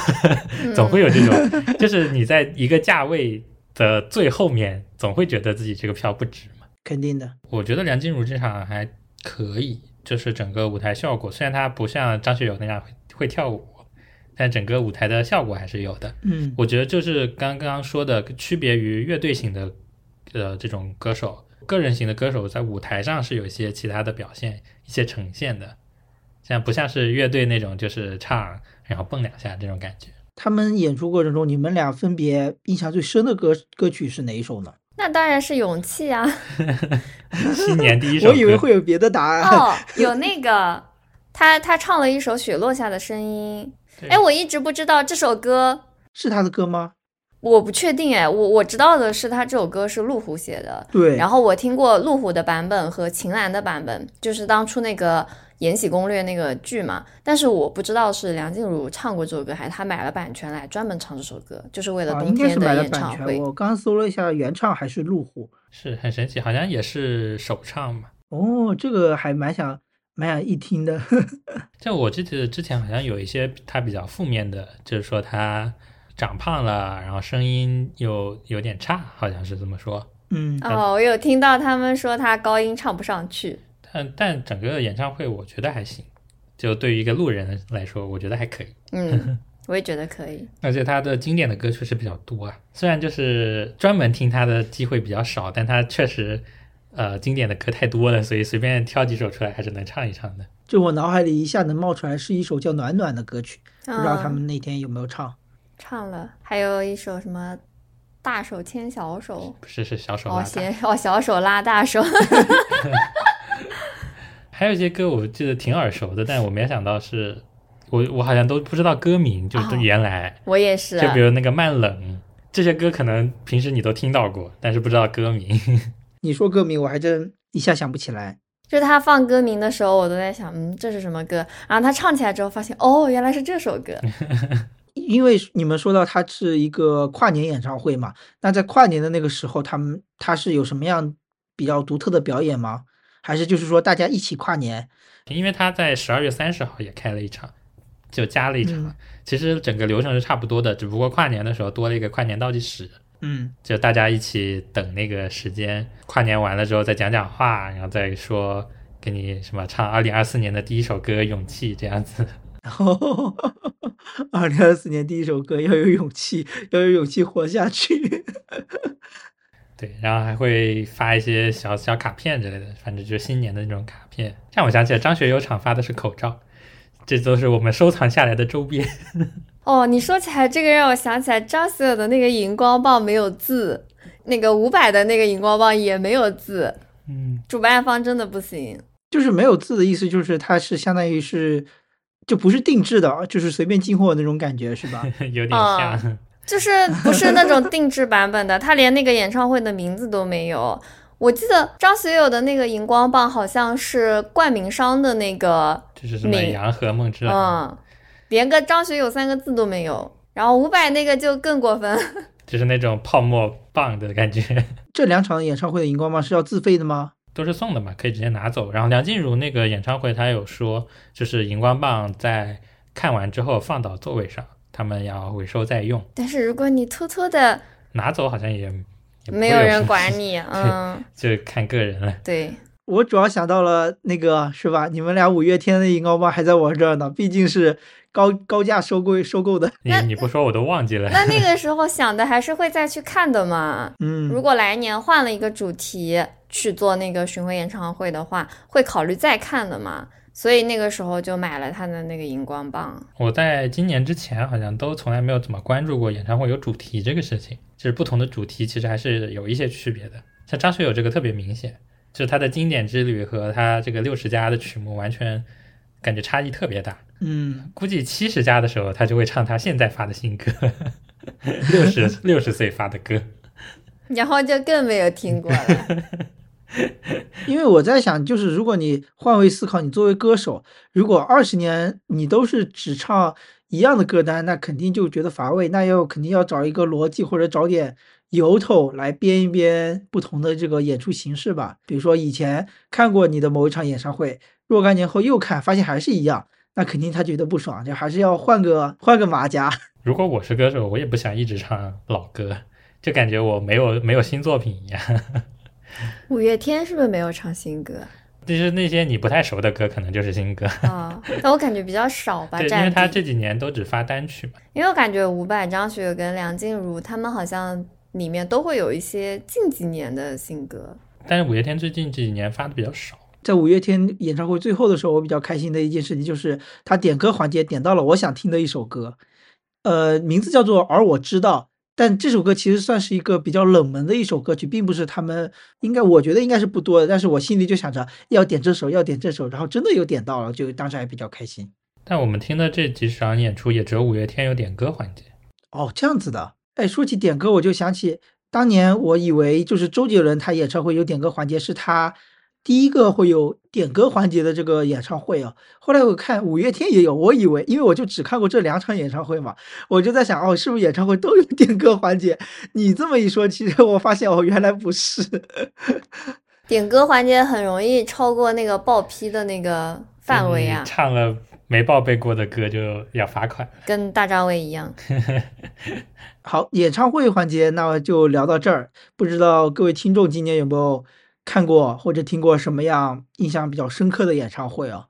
Speaker 3: 嗯 [laughs]
Speaker 2: 总会有这种，就是你在一个价位的最后面，总会觉得自己这个票不值嘛。
Speaker 1: 肯定的，
Speaker 2: 我觉得梁静茹这场还可以，就是整个舞台效果，虽然她不像张学友那样会会跳舞，但整个舞台的效果还是有的。
Speaker 1: 嗯，
Speaker 2: 我觉得就是刚刚说的，区别于乐队型的呃这种歌手，个人型的歌手在舞台上是有一些其他的表现、一些呈现的，像不像是乐队那种就是唱然后蹦两下这种感觉。
Speaker 1: 他们演出过程中，你们俩分别印象最深的歌歌曲是哪一首呢？
Speaker 3: 那当然是勇气啊！[laughs]
Speaker 2: 新年第一首歌，[laughs]
Speaker 1: 我以为会有别的答案。
Speaker 3: 哦，有那个他他唱了一首《雪落下的声音》，
Speaker 2: 对
Speaker 3: 哎，我一直不知道这首歌，[laughs]
Speaker 1: 是他的歌吗？
Speaker 3: 我不确定哎，我我知道的是他这首歌是路虎写的，
Speaker 1: 对，
Speaker 3: 然后我听过路虎的版本和秦岚的版本，就是当初那个《延禧攻略》那个剧嘛。但是我不知道是梁静茹唱过这首歌，还是她买了版权来专门唱这首歌，就是为了
Speaker 1: 啊，
Speaker 3: 冬
Speaker 1: 应该是买了
Speaker 3: 天的演
Speaker 1: 版权。
Speaker 3: 唱会。
Speaker 1: 我刚搜了一下，原唱还是路虎。
Speaker 2: 是很神奇，好像也是首唱嘛。
Speaker 1: 哦，这个还蛮想蛮想一听的。[laughs]
Speaker 2: 就我记得之前好像有一些他比较负面的，就是说他长胖了，然后声音又有点差，好像是这么说。
Speaker 1: 嗯，
Speaker 3: 哦，我有听到他们说他高音唱不上去。
Speaker 2: 但但整个演唱会我觉得还行，就对于一个路人来说，我觉得还可以。
Speaker 3: 嗯，我也觉得可以。[laughs]
Speaker 2: 而且他的经典的歌确实比较多啊，虽然就是专门听他的机会比较少，但他确实呃经典的歌太多了，所以随便挑几首出来还是能唱一唱的。
Speaker 1: 就我脑海里一下能冒出来是一首叫《暖暖》的歌曲，不知道他
Speaker 3: 嗯
Speaker 1: 们那天有没有唱。
Speaker 3: 唱了，还有一首什么大手牵小手，
Speaker 2: 不是是小手
Speaker 3: 哦，
Speaker 2: 拉大，
Speaker 3: 写哦小手拉大手 [laughs] [laughs]
Speaker 2: 还有一些歌我记得挺耳熟的，但我没想到是我我好像都不知道歌名，就是
Speaker 3: 哦
Speaker 2: 原来、
Speaker 3: 我也是。
Speaker 2: 就比如那个慢冷这些歌，可能平时你都听到过，但是不知道歌名。[laughs]
Speaker 1: 你说歌名，我还真一下想不起来。
Speaker 3: 就他放歌名的时候，我都在想，嗯，这是什么歌？然后他唱起来之后，发现哦，原来是这首歌。[laughs]
Speaker 1: 因为你们说到它是一个跨年演唱会嘛，那在跨年的那个时候，他们他是有什么样比较独特的表演吗？还是就是说大家一起跨年？
Speaker 2: 因为他在十二月三十号也开了一场，就加了一场。
Speaker 1: 嗯
Speaker 2: 其实整个流程是差不多的，只不过跨年的时候多了一个跨年倒计时，
Speaker 1: 嗯，
Speaker 2: 就大家一起等那个时间，跨年完了之后再讲讲话，然后再说给你什么唱二零二四年的第一首歌《勇气》这样子。
Speaker 1: 然 [laughs] 后二零二四年第一首歌要有勇气，要有勇气活下去。
Speaker 2: 对，然后还会发一些小小卡片之类的，反正就是新年的那种卡片。让我想起来，张学友厂发的是口罩，这都是我们收藏下来的周边。[laughs]
Speaker 3: 哦，你说起来这个让我想起来张学友的那个荧光棒没有字，那个五百的那个荧光棒也没有字，
Speaker 2: 嗯，
Speaker 3: 主办方真的不行。
Speaker 1: 就是没有字的意思，就是它是相当于是就不是定制的，就是随便进货那种感觉，是吧？[laughs]
Speaker 2: 有点像。
Speaker 3: 啊就是不是那种定制版本的，他连那个演唱会的名字都没有。我记得张学友的那个荧光棒好像是冠名商的那个，
Speaker 2: 就是什么
Speaker 3: 你
Speaker 2: 杨和梦之蓝，
Speaker 3: 嗯，连个张学友三个字都没有。然后伍佰那个就更过分，[laughs]
Speaker 2: 就是那种泡沫棒的感觉，[laughs]
Speaker 1: 这两场演唱会的荧光棒是要自费的吗？
Speaker 2: 都是送的嘛，可以直接拿走。然后梁静茹那个演唱会，她有说，就是荧光棒在看完之后放到座位上，他们要回收再用，
Speaker 3: 但是如果你偷偷的，
Speaker 2: 拿走好像也
Speaker 3: 没有人管你，[laughs] 嗯，
Speaker 2: 就看个人了。
Speaker 3: 对，
Speaker 1: 我主要想到了那个是吧？你们俩五月天的荧光棒还在我这儿呢，毕竟是高高价收购收购的。
Speaker 2: 你你不说我都忘记了。
Speaker 3: 那那个时候想的还是会再去看的嘛。
Speaker 1: 嗯，
Speaker 3: 如果来年换了一个主题去做那个巡回演唱会的话，会考虑再看的嘛。所以那个时候就买了他的那个荧光棒。
Speaker 2: 我在今年之前好像都从来没有怎么关注过演唱会有主题这个事情，就是不同的主题其实还是有一些区别的。像张学友这个特别明显，就是他的经典之旅和他这个六十加的曲目完全感觉差异特别大。
Speaker 1: 嗯，[laughs]
Speaker 2: 估计七十加的时候他就会唱他现在发的新歌，[laughs] 六十六十岁发的歌。[laughs]
Speaker 3: 然后就更没有听过了。[laughs]
Speaker 1: 因为我在想，就是如果你换位思考，你作为歌手，如果二十年你都是只唱一样的歌单，那肯定就觉得乏味。那要肯定要找一个逻辑，或者找点由头来编一编不同的这个演出形式吧。比如说以前看过你的某一场演唱会，若干年后又看，发现还是一样，那肯定他觉得不爽，就还是要换个换个马甲。[laughs]
Speaker 2: 如果我是歌手，我也不想一直唱老歌，就感觉我没有没有新作品一样。
Speaker 3: 五月天是不是没有唱新歌
Speaker 2: 就是那些你不太熟的歌，可能就是新歌。
Speaker 3: 啊？但我感觉比较少吧，
Speaker 2: 对，因为他这几年都只发单曲嘛。
Speaker 3: 因为我感觉伍佰、张学友跟梁静茹他们好像里面都会有一些近几年的新歌。
Speaker 2: 但是五月天最近这几年发的比较少。
Speaker 1: 在五月天演唱会最后的时候，我比较开心的一件事情就是他点歌环节点到了我想听的一首歌，呃，名字叫做《而我知道》，但这首歌其实算是一个比较冷门的一首歌曲，并不是他们应该我觉得应该是不多的，但是我心里就想着要点这首，要点这首，然后真的有点到了，就当时还比较开心。
Speaker 2: 但我们听的这几场演出，也只有五月天有点歌环节。
Speaker 1: 哦，这样子的。哎，说起点歌，我就想起当年我以为就是周杰伦他演唱会有点歌环节，是他第一个会有点歌环节的这个演唱会啊。后来我看五月天也有，我以为因为我就只看过这两场演唱会嘛，我就在想哦，是不是演唱会都有点歌环节？你这么一说，其实我发现哦，原来不是。[laughs]
Speaker 3: 点歌环节很容易超过那个报批的那个范围啊
Speaker 2: 你，唱了没报备过的歌就要罚款。
Speaker 3: 跟大张伟一样。[laughs]
Speaker 1: 好，演唱会环节那就聊到这儿。不知道各位听众今年有没有看过或者听过什么样印象比较深刻的演唱会啊？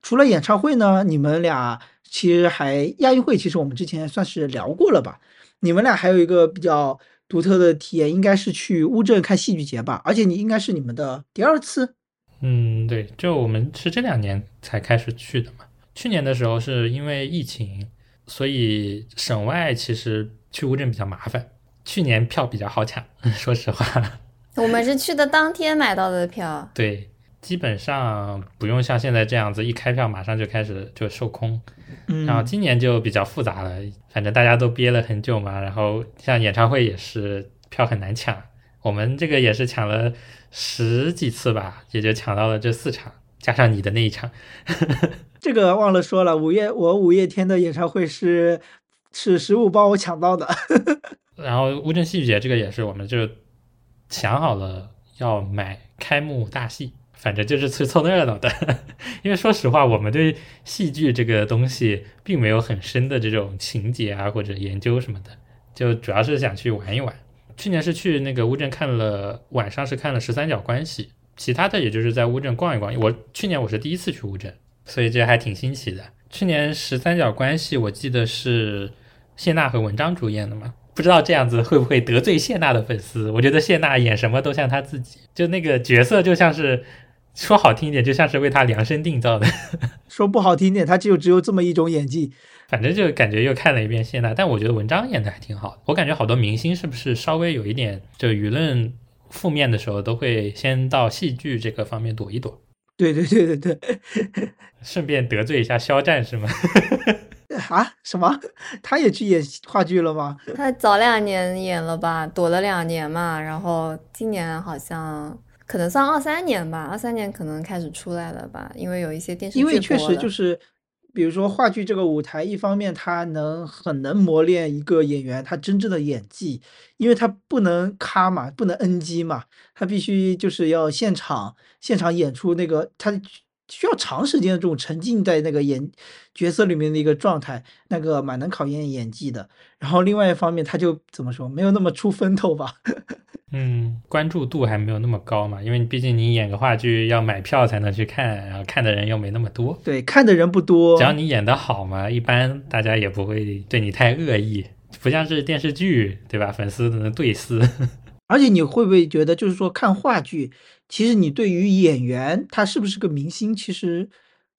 Speaker 1: 除了演唱会呢，你们俩其实还亚运会，其实我们之前算是聊过了吧？你们俩还有一个比较独特的体验，应该是去乌镇看戏剧节吧？而且你应该是你们的第二次。
Speaker 2: 嗯，对，就我们是这两年才开始去的嘛。去年的时候是因为疫情，所以省外其实去乌镇比较麻烦。去年票比较好抢，[laughs] 说实话，[laughs]
Speaker 3: 我们是去的当天买到的票，
Speaker 2: 对，基本上不用像现在这样子一开票马上就开始就售空。
Speaker 1: 嗯，
Speaker 2: 然后今年就比较复杂了，反正大家都憋了很久嘛。然后像演唱会也是票很难抢，我们这个也是抢了十几次吧，也就抢到了这四场，加上你的那一场。[laughs]
Speaker 1: 这个忘了说了，五月我五月天的演唱会是是十五帮我抢到的。[laughs]
Speaker 2: 然后乌镇戏剧节这个也是，我们就想好了要买开幕大戏，反正就是去凑热闹的。[laughs] 因为说实话，我们对戏剧这个东西并没有很深的这种情节啊或者研究什么的，就主要是想去玩一玩。去年是去那个乌镇看了，晚上是看了《十三角关系》，其他的也就是在乌镇逛一逛。我去年我是第一次去乌镇，所以这还挺新奇的。去年《十三角关系》我记得是谢娜和文章主演的嘛，不知道这样子会不会得罪谢娜的粉丝？我觉得谢娜演什么都像她自己，就那个角色就像是说好听一点，就像是为她量身定造的。[laughs]
Speaker 1: 说不好听点，她就只有这么一种演技。
Speaker 2: 反正就感觉又看了一遍谢娜，但我觉得文章演的还挺好的。我感觉好多明星是不是稍微有一点就舆论负面的时候，都会先到戏剧这个方面躲一躲。
Speaker 1: 对对对对对，[laughs]
Speaker 2: 顺便得罪一下肖战是吗？
Speaker 1: 啊？[laughs] 什么？[laughs] 他也去演话剧了吗？
Speaker 3: 他早两年演了吧，躲了两年嘛，然后今年好像可能算二三年吧，二三年可能开始出来了吧，因为有一些电视剧
Speaker 1: 因为确实就是，比如说话剧这个舞台，一方面它能很能磨练一个演员他真正的演技，因为他不能咔嘛，不能 NG 嘛，他必须就是要现场现场演出那个他。需要长时间的这种沉浸在那个演角色里面的一个状态，那个蛮能考验演技的。然后另外一方面，他就怎么说，没有那么出风头吧。[laughs]
Speaker 2: 嗯，关注度还没有那么高嘛，因为毕竟你演个话剧要买票才能去看，然后看的人又没那么多。
Speaker 1: 对，看的人不多
Speaker 2: 只。要你演得好嘛，一般大家也不会对你太恶意，不像是电视剧，对吧？粉丝能对撕。[laughs]
Speaker 1: 而且你会不会觉得，就是说看话剧，其实你对于演员他是不是个明星，其实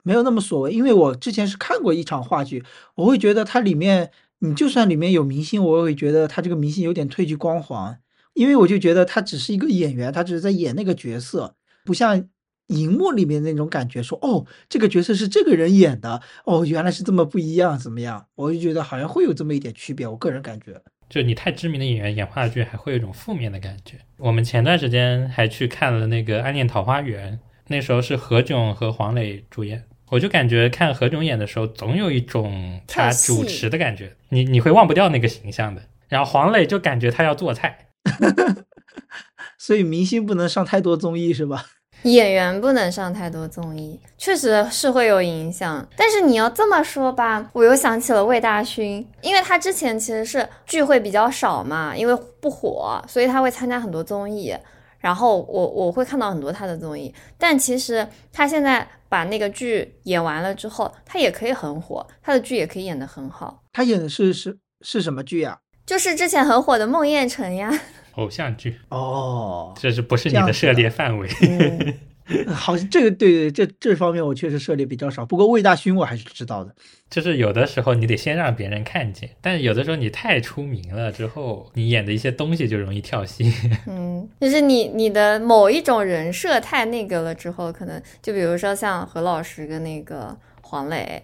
Speaker 1: 没有那么所谓。因为我之前是看过一场话剧，我会觉得它里面，你就算里面有明星，我也会觉得他这个明星有点褪去光环，因为我就觉得他只是一个演员，他只是在演那个角色，不像荧幕里面那种感觉说，哦，这个角色是这个人演的，哦，原来是这么不一样，怎么样？我就觉得好像会有这么一点区别，我个人感觉。
Speaker 2: 就你太知名的演员演话剧，还会有一种负面的感觉。我们前段时间还去看了那个《暗恋桃花源》，那时候是何炅和黄磊主演，我就感觉看何炅演的时候，总有一种他主持的感觉，你你会忘不掉那个形象的。然后黄磊就感觉他要做菜，[laughs]
Speaker 1: 所以明星不能上太多综艺是吧？
Speaker 3: 演员不能上太多综艺，确实是会有影响。但是你要这么说吧，我又想起了魏大勋，因为他之前其实是聚会比较少嘛，因为不火，所以他会参加很多综艺。然后我我会看到很多他的综艺，但其实他现在把那个剧演完了之后，他也可以很火，他的剧也可以演得很好。
Speaker 1: 他演的是是是什么剧呀、
Speaker 3: 就是之前很火的《梦魇城》呀，
Speaker 2: 偶像剧，
Speaker 1: 哦，
Speaker 2: 这是不是你
Speaker 1: 的
Speaker 2: 的涉猎范围？
Speaker 3: 嗯，[laughs]
Speaker 1: 好像这个对对，这这方面我确实涉猎比较少。不过魏大勋我还是知道的。
Speaker 2: 就是有的时候你得先让别人看见，但是有的时候你太出名了之后，你演的一些东西就容易跳戏。[laughs] [laughs]
Speaker 3: 嗯，就是你你的某一种人设太那个了之后，可能就比如说像何老师跟那个黄磊，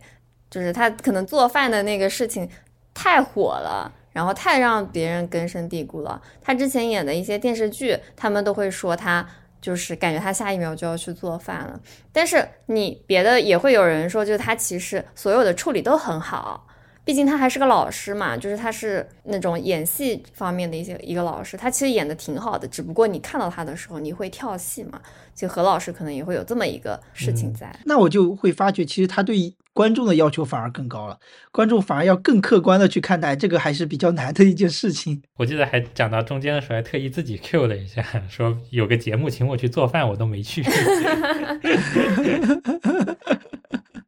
Speaker 3: 就是他可能做饭的那个事情太火了。然后太让别人根深蒂固了。他之前演的一些电视剧，他们都会说他就是感觉他下一秒就要去做饭了。但是你别的也会有人说，就是他其实所有的处理都很好，毕竟他还是个老师嘛，就是他是那种演戏方面的一些一个老师，他其实演的挺好的，只不过你看到他的时候你会跳戏嘛。就何老师可能也会有这么一个事情在。
Speaker 1: 那我就会发觉，其实他对观众的要求反而更高了，观众反而要更客观的去看待，这个还是比较难的一件事情。
Speaker 2: 我记得还讲到中间的时候，还特意自己 Q 了一下，说有个节目请我去做饭，我都没去。[laughs]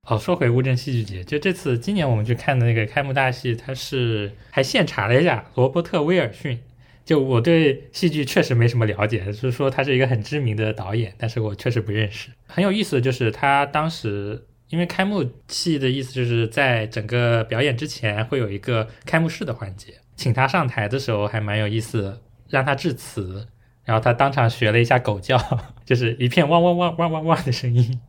Speaker 2: 好，说回乌镇戏剧节，就这次今年我们去看的那个开幕大戏，它是还现查了一下罗伯特威尔逊。就我对戏剧确实没什么了解，就是说他是一个很知名的导演，但是我确实不认识。很有意思的就是他当时因为开幕戏的意思就是在整个表演之前会有一个开幕式的环节，请他上台的时候还蛮有意思，让他致辞，然后他当场学了一下狗叫，[laughs] 就是一片汪汪汪汪汪汪的声音。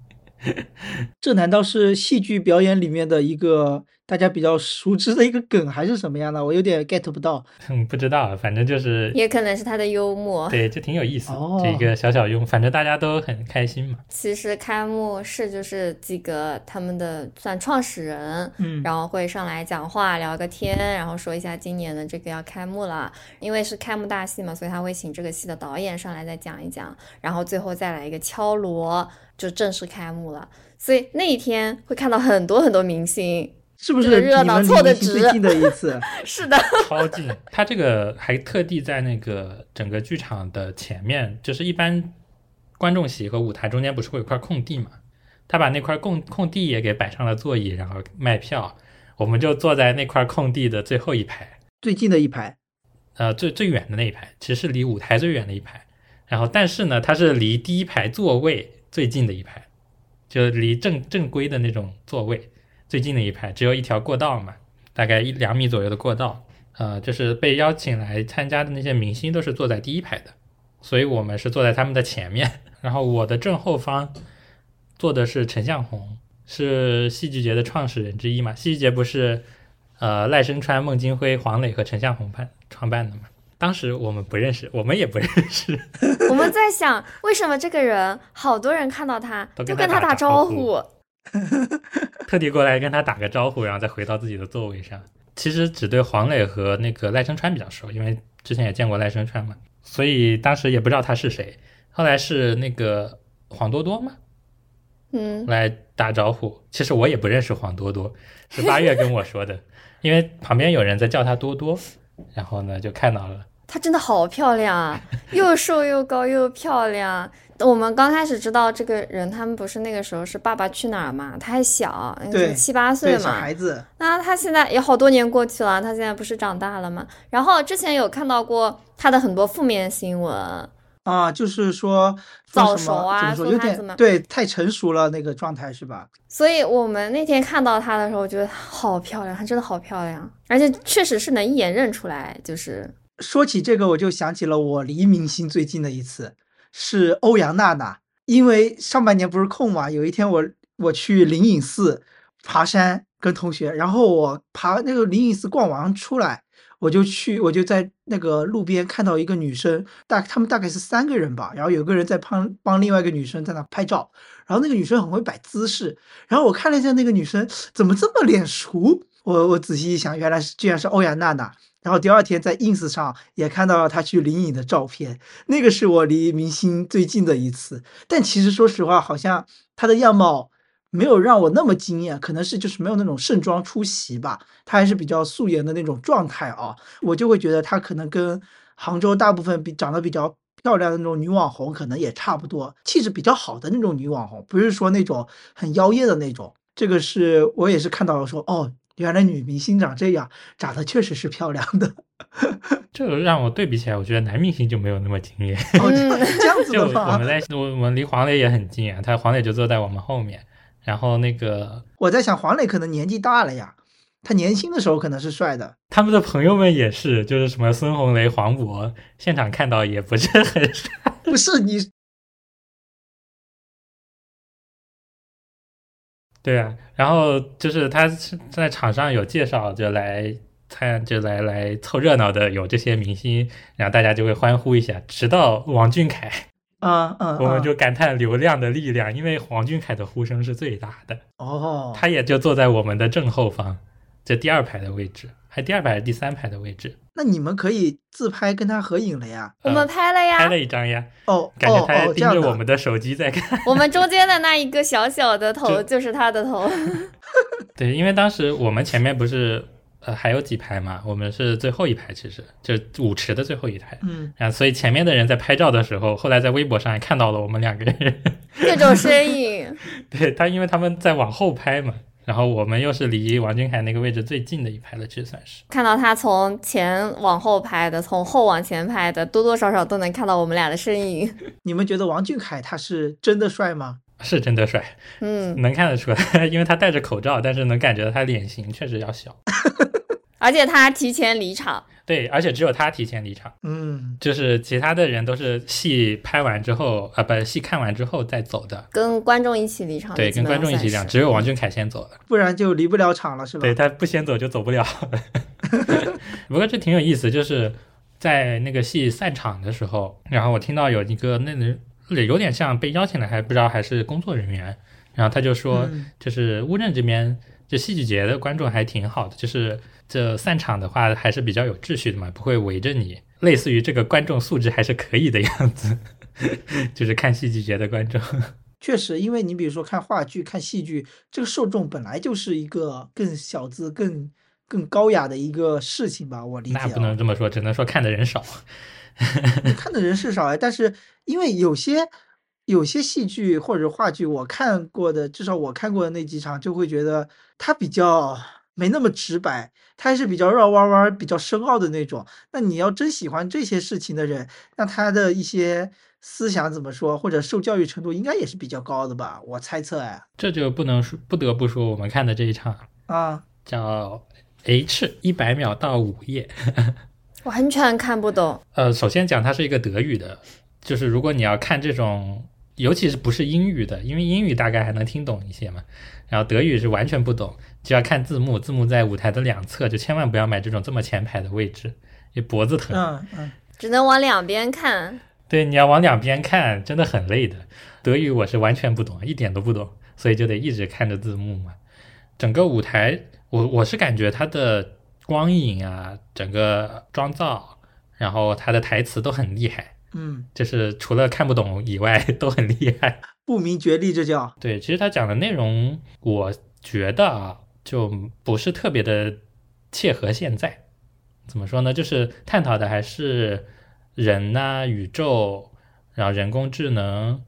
Speaker 1: 这难道是戏剧表演里面的一个大家比较熟知的一个梗，还是什么样的？我有点 get 不到。[laughs]
Speaker 2: 嗯，不知道，反正就是
Speaker 3: 也可能是他的幽默。
Speaker 2: 对，就挺有意思，
Speaker 1: 哦
Speaker 2: 这一个小小用，反正大家都很开心嘛。
Speaker 3: 其实开幕式就是几个他们的算创始人，
Speaker 1: 嗯，
Speaker 3: 然后会上来讲话聊个天，然后说一下今年的这个要开幕了，因为是开幕大戏嘛，所以他会请这个戏的导演上来再讲一讲，然后最后再来一个敲锣，就正式开幕了。所以那一天会看到很多很多明星，
Speaker 1: 是不是
Speaker 3: 热闹
Speaker 1: 你们离
Speaker 3: 凑得值
Speaker 1: 最近的一次？[laughs]
Speaker 3: 是的，[laughs]
Speaker 2: 超近。他这个还特地在那个整个剧场的前面，就是一般观众席和舞台中间不是会有块空地嘛？他把那块空空地也给摆上了座椅，然后卖票。我们就坐在那块空地的最后一排，
Speaker 1: 最近的一排，
Speaker 2: 呃，最最远的那一排，其实是离舞台最远的一排。然后，但是呢，它是离第一排座位最近的一排，就离正正规的那种座位最近的一排，只有一条过道嘛，大概一两米左右的过道。呃，就是被邀请来参加的那些明星都是坐在第一排的，所以我们是坐在他们的前面。[laughs] 然后我的正后方坐的是陈向红，是戏剧节的创始人之一嘛。戏剧节不是呃赖声川、孟京辉、黄磊和陈向红办创办的嘛？当时我们不认识，我们也不认识。
Speaker 3: 我们在想，为什么这个人好多人看到他
Speaker 2: 都
Speaker 3: 就跟他
Speaker 2: 打招
Speaker 3: 招
Speaker 2: 呼 [laughs] 特地过来跟他打个招呼，然后再回到自己的座位上。其实只对黄磊和那个赖声川比较熟，因为之前也见过赖声川嘛，所以当时也不知道他是谁。后来是那个黄多多嘛
Speaker 3: 嗯，
Speaker 2: 来打招呼，其实我也不认识黄多多，是八月跟我说的，[laughs] 因为旁边有人在叫他多多，然后呢就看到了。
Speaker 3: 她真的好漂亮啊，[laughs] 又瘦又高又漂亮。我们刚开始知道这个人，他们不是那个时候是《爸爸去哪儿》嘛，他还小，七八岁嘛。
Speaker 1: 孩子，
Speaker 3: 那他现在也好多年过去了，他现在不是长大了嘛？然后之前有看到过他的很多负面新闻，
Speaker 1: 啊，就是说
Speaker 3: 早熟啊
Speaker 1: 说有
Speaker 3: 说他怎么
Speaker 1: 点对太成熟了那个状态是吧？
Speaker 3: 所以我们那天看到她的时候，我觉得好漂亮，她真的好漂亮，而且确实是能一眼认出来，就是
Speaker 1: 说起这个，我就想起了我离明星最近的一次，是欧阳娜娜。因为上半年不是空嘛，有一天我我去灵隐寺爬山，跟同学，然后我爬那个灵隐寺逛完出来，我就去，我就在那个路边看到一个女生，大他们大概是三个人吧，然后有个人在帮帮另外一个女生在那拍照，然后那个女生很会摆姿势，然后我看了一下那个女生怎么这么脸熟，我我仔细一想，原来是居然是欧阳娜娜。然后第二天在 ins 上也看到了她去灵隐的照片，那个是我离明星最近的一次。但其实说实话，好像她的样貌没有让我那么惊艳，可能是就是没有那种盛装出席吧，她还是比较素颜的那种状态啊，我就会觉得她可能跟杭州大部分比长得比较漂亮的那种女网红可能也差不多，气质比较好的那种女网红，不是说那种很妖艳的那种。这个是我也是看到了说哦。原来女明星长这样，长得确实是漂亮的。[laughs]
Speaker 2: 这个让我对比起来，我觉得男明星就没有那么惊艳。
Speaker 1: 哦，这样子的吗？
Speaker 2: 我们在我我们离黄磊也很近啊，他黄磊就坐在我们后面，然后那个
Speaker 1: 我在想黄磊可能年纪大了呀，他年轻的时候可能是帅的。
Speaker 2: 他们的朋友们也是，就是什么孙红雷、黄渤，现场看到也不是很 [laughs] 帅。
Speaker 1: 不是你，
Speaker 2: 对啊，然后就是他是在场上有介绍，就来参就来来凑热闹的有这些明星，然后大家就会欢呼一下，直到王俊凯，
Speaker 1: 嗯嗯，[laughs]
Speaker 2: 我们
Speaker 1: 嗯。
Speaker 2: 就感叹流量的力量，因为王俊凯的呼声是最大的，
Speaker 1: 哦，
Speaker 2: 他也就坐在我们的正后方，这第二排的位置，还第二排还是第三排的位置，
Speaker 1: 那你们可以自拍跟他合影了呀。
Speaker 3: 我们拍了呀，
Speaker 2: 拍了一张呀，
Speaker 1: 哦
Speaker 2: 感觉他盯。着我们的手机在看。[laughs]
Speaker 3: 我们中间的那一个小小的头
Speaker 2: 就
Speaker 3: 就是他的头 [laughs] [laughs]
Speaker 2: 对，因为当时我们前面不是呃还有几排嘛，我们是最后一排，其实就舞池的最后一排。
Speaker 1: 嗯，
Speaker 2: 啊，所以前面的人在拍照的时候，后来在微博上也看到了我们两个人。
Speaker 3: 各种身影。
Speaker 2: 对他，因为他们在往后拍嘛，然后我们又是离王俊凯那个位置最近的一排了，其实算是。
Speaker 3: 看到他从前往后拍的，从后往前拍的，多多少少都能看到我们俩的身影。[laughs]
Speaker 1: 你们觉得王俊凯他是真的帅吗？
Speaker 2: 是真的帅，
Speaker 3: 嗯，
Speaker 2: 能看得出来，[laughs] 因为他戴着口罩，但是能感觉到他脸型确实要小。[laughs]
Speaker 3: 而且他提前离场，
Speaker 2: 对，而且只有他提前离场，
Speaker 1: 嗯，
Speaker 2: 就是其他的人都是戏拍完之后，啊，不，戏看完之后再走的。
Speaker 3: 跟观众一起离场。
Speaker 2: 对，跟观众一起
Speaker 3: 离
Speaker 2: 场，只有王俊凯先走了。
Speaker 1: 不然就离不了场了，是吧？
Speaker 2: 对他不先走就走不了。[laughs] [laughs] 不过这挺有意思，就是在那个戏散场的时候，然后我听到有一个那人有点像被邀请的，还不知道还是工作人员，然后他就说，
Speaker 1: 嗯
Speaker 2: 就是乌镇这边就戏剧节的观众还挺好的，就是这散场的话还是比较有秩序的嘛，不会围着你，类似于这个观众素质还是可以的样子，[laughs] 就是看戏剧节的观众。[laughs]
Speaker 1: 确实，因为你比如说看话剧、看戏剧，这个受众本来就是一个更小资、更更高雅的一个事情吧，我理解、啊。
Speaker 2: 那不能这么说，只能说看的人少。[laughs]
Speaker 1: 看的人是少哎，但是因为有些有些戏剧或者话剧，我看过的，至少我看过的那几场，就会觉得它比较没那么直白，他还是比较绕弯弯、比较深奥的那种。那你要真喜欢这些事情的人，那他的一些思想怎么说，或者受教育程度应该也是比较高的吧？我猜测哎。
Speaker 2: 这就不能说，不得不说我们看的这一场
Speaker 1: 啊，
Speaker 2: 叫 H 一百秒到午夜。[laughs]
Speaker 3: 完全看不懂。
Speaker 2: 呃，首先讲它是一个德语的，就是如果你要看这种尤其是不是英语的，因为英语大概还能听懂一些嘛，然后德语是完全不懂，就要看字幕，字幕在舞台的两侧，就千万不要买这种这么前排的位置，因为脖子疼。
Speaker 1: 嗯嗯，
Speaker 3: 只能往两边看。
Speaker 2: 对，你要往两边看，真的很累的。德语我是完全不懂，一点都不懂，所以就得一直看着字幕嘛。整个舞台，我我是感觉它的光影啊，整个妆造，然后它的台词都很厉害。
Speaker 1: 嗯，
Speaker 2: 就是除了看不懂以外 [laughs] 都很厉害。
Speaker 1: 不明觉厉，这叫
Speaker 2: 对。其实他讲的内容，我觉得啊，就不是特别的切合现在。怎么说呢？就是探讨的还是人呐、宇宙，然后人工智能，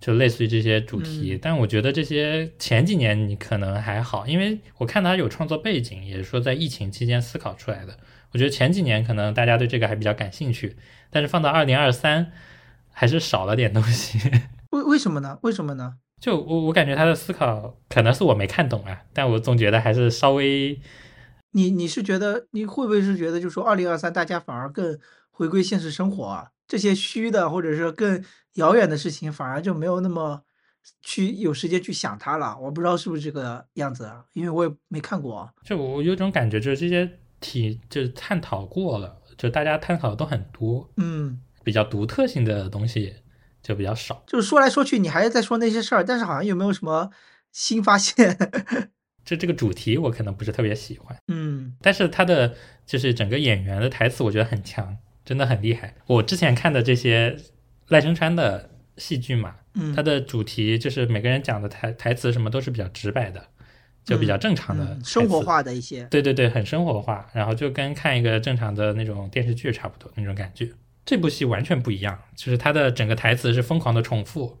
Speaker 2: 就类似于这些主题。但我觉得这些前几年你可能还好，因为我看他有创作背景，也是说在疫情期间思考出来的。我觉得前几年可能大家对这个还比较感兴趣。但是放到二零二三，还是少了点东西。[laughs]
Speaker 1: 为为什么呢？为什么呢？
Speaker 2: 就我我感觉他的思考可能是我没看懂啊，但我总觉得还是稍微。
Speaker 1: 你你是觉得你会不会是觉得，就是说二零二三大家反而更回归现实生活啊？这些虚的或者是更遥远的事情，反而就没有那么去有时间去想它了。我不知道是不是这个样子啊，因为我也没看过。
Speaker 2: 就我有种感觉，就是这些题就是探讨过了。就大家探讨的都很多，
Speaker 1: 嗯，
Speaker 2: 比较独特性的东西就比较少。
Speaker 1: 就是说来说去，你还是在说那些事儿，但是好像有没有什么新发现？[laughs]
Speaker 2: 就这个主题我可能不是特别喜欢，
Speaker 1: 嗯，
Speaker 2: 但是他的就是整个演员的台词我觉得很强，真的很厉害。我之前看的这些赖声川的戏剧嘛，
Speaker 1: 嗯，
Speaker 2: 他的主题就是每个人讲的台台词什么都是比较直白的。就比较正常的
Speaker 1: 生活化的一些，
Speaker 2: 对对对，很生活化，然后就跟看一个正常的那种电视剧差不多那种感觉。这部戏完全不一样，就是它的整个台词是疯狂的重复，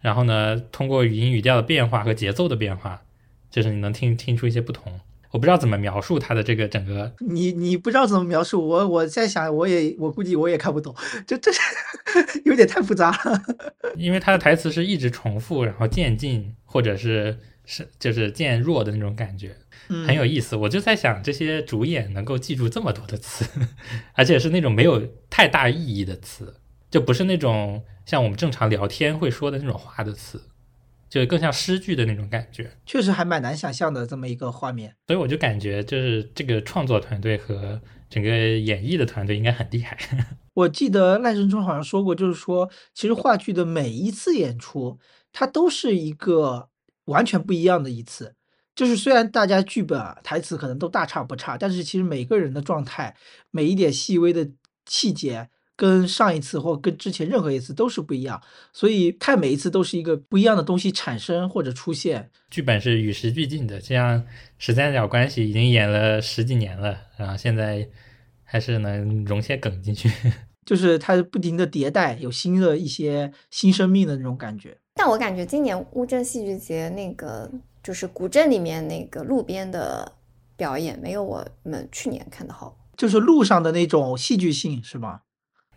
Speaker 2: 然后呢，通过语音语调的变化和节奏的变化，就是你能听听出一些不同。我不知道怎么描述它的这个整个，
Speaker 1: 你你不知道怎么描述，我我在想，我也我估计我也看不懂，就这 [laughs] 有点太复杂了。
Speaker 2: 因为它的台词是一直重复，然后渐进，或者是。是，就是渐弱的那种感觉，很有意思。我就在想，这些主演能够记住这么多的词，[laughs] 而且是那种没有太大意义的词，就不是那种像我们正常聊天会说的那种话的词，就更像诗句的那种感觉。
Speaker 1: 确实还蛮难想象的这么一个画面。
Speaker 2: 所以我就感觉，就是这个创作团队和整个演绎的团队应该很厉害。[laughs]
Speaker 1: 我记得赖声川好像说过，就是说，其实话剧的每一次演出，它都是一个。完全不一样的一次，就是虽然大家剧本啊台词可能都大差不差，但是其实每个人的状态，每一点细微的细节，跟上一次或跟之前任何一次都是不一样，所以看每一次都是一个不一样的东西产生或者出现。
Speaker 2: 剧本是与时俱进的，这样十三角关系已经演了十几年了，然后现在还是能融些梗进去，[laughs]
Speaker 1: 就是它不停的迭代，有新的一些新生命的那种感觉。
Speaker 3: 但我感觉今年乌镇戏剧节那个就是古镇里面那个路边的表演，没有我们去年看的好。
Speaker 1: 就是路上的那种戏剧性是吗？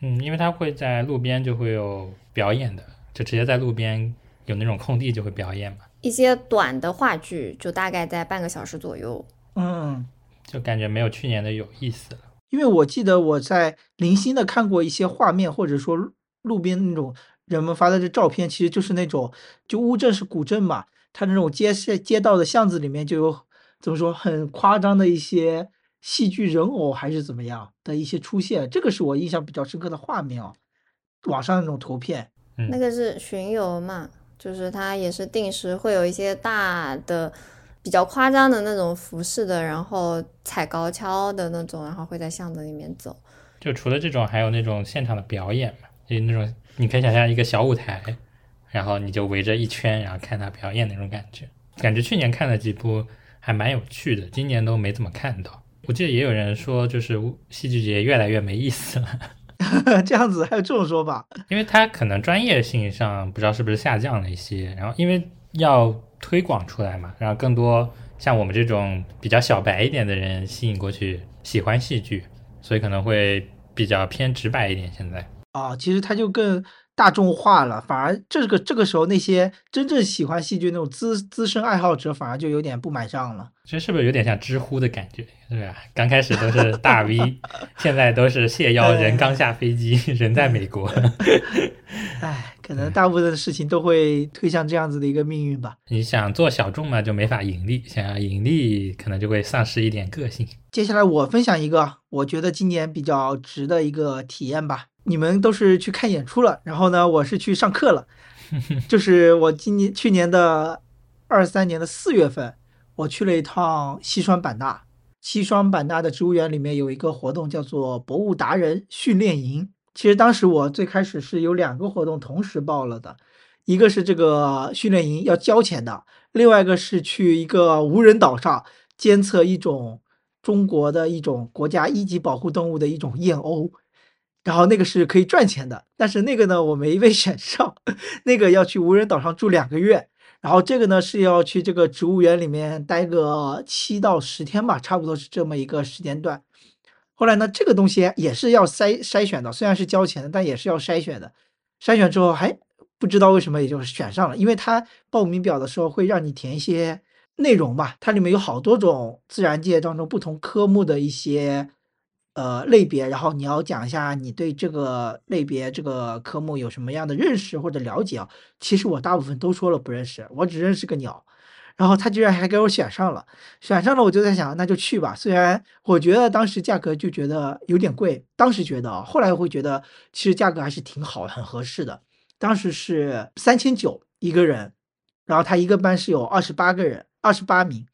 Speaker 2: 嗯，因为它会在路边就会有表演的，就直接在路边有那种空地就会表演嘛。
Speaker 3: 一些短的话剧就大概在半个小时左右。
Speaker 1: 嗯，
Speaker 2: 就感觉没有去年的有意思了。
Speaker 1: 因为我记得我在零星的看过一些画面，或者说路边那种。人们发的这照片，其实就是那种，就乌镇是古镇嘛，它那种街市街道的巷子里面就有怎么说很夸张的一些戏剧人偶还是怎么样的一些出现，这个是我印象比较深刻的画面哦。网上那种图片，
Speaker 3: 那个是巡游嘛，就是它也是定时会有一些大的、比较夸张的那种服饰的，然后踩高跷的那种，然后会在巷子里面走。
Speaker 2: 就除了这种，还有那种现场的表演嘛，就那种。你可以想象一个小舞台，然后你就围着一圈，然后看他表演那种感觉。感觉去年看了几部还蛮有趣的，今年都没怎么看到。我记得也有人说，就是戏剧节越来越没意思了。[laughs] [laughs]
Speaker 1: 这样子还有这种说法？
Speaker 2: 因为他可能专业性上不知道是不是下降了一些，然后因为要推广出来嘛，然后更多像我们这种比较小白一点的人吸引过去，喜欢戏剧，所以可能会比较偏直白一点。现在。
Speaker 1: 啊，其实它就更大众化了，反而这个这个时候那些真正喜欢戏剧那种资资深爱好者，反而就有点不买账了。
Speaker 2: 其实是不是有点像知乎的感觉，是吧？刚开始都是大 V，[laughs] 现在都是谢邀人刚下飞机，人在美国。[laughs]
Speaker 1: 哎，可能大部分的事情都会推向这样子的一个命运吧。
Speaker 2: 你想做小众嘛，就没法盈利；想要盈利，可能就会丧失一点个性。
Speaker 1: 接下来我分享一个我觉得今年比较值的一个体验吧。你们都是去看演出了，然后呢，我是去上课了。[laughs] 就是我今年去年的二三年的四月份，我去了一趟西双版纳。西双版纳的植物园里面有一个活动叫做博物达人训练营。其实当时我最开始是有两个活动同时报了的，一个是这个训练营要交钱的，另外一个是去一个无人岛上监测一种中国的一种国家一级保护动物的一种燕鸥，然后那个是可以赚钱的，但是那个呢我没被 [laughs] 选上，那个要去无人岛上住两个月，然后这个呢是要去这个植物园里面待个七到十天吧，差不多是这么一个时间段。后来呢，这个东西也是要筛筛选的，虽然是交钱的，但也是要筛选的。筛选之后还不知道为什么也就是选上了，因为它报名表的时候会让你填一些内容吧，它里面有好多种自然界当中不同科目的一些呃类别，然后你要讲一下你对这个类别这个科目有什么样的认识或者了解啊。其实我大部分都说了不认识，我只认识个鸟。然后他居然还给我选上了，选上了我就在想，那就去吧。虽然我觉得当时价格就觉得有点贵，当时觉得，后来会觉得其实价格还是挺好，很合适的。当时是三千九一个人，然后他一个班是有二十八个人，二十八名，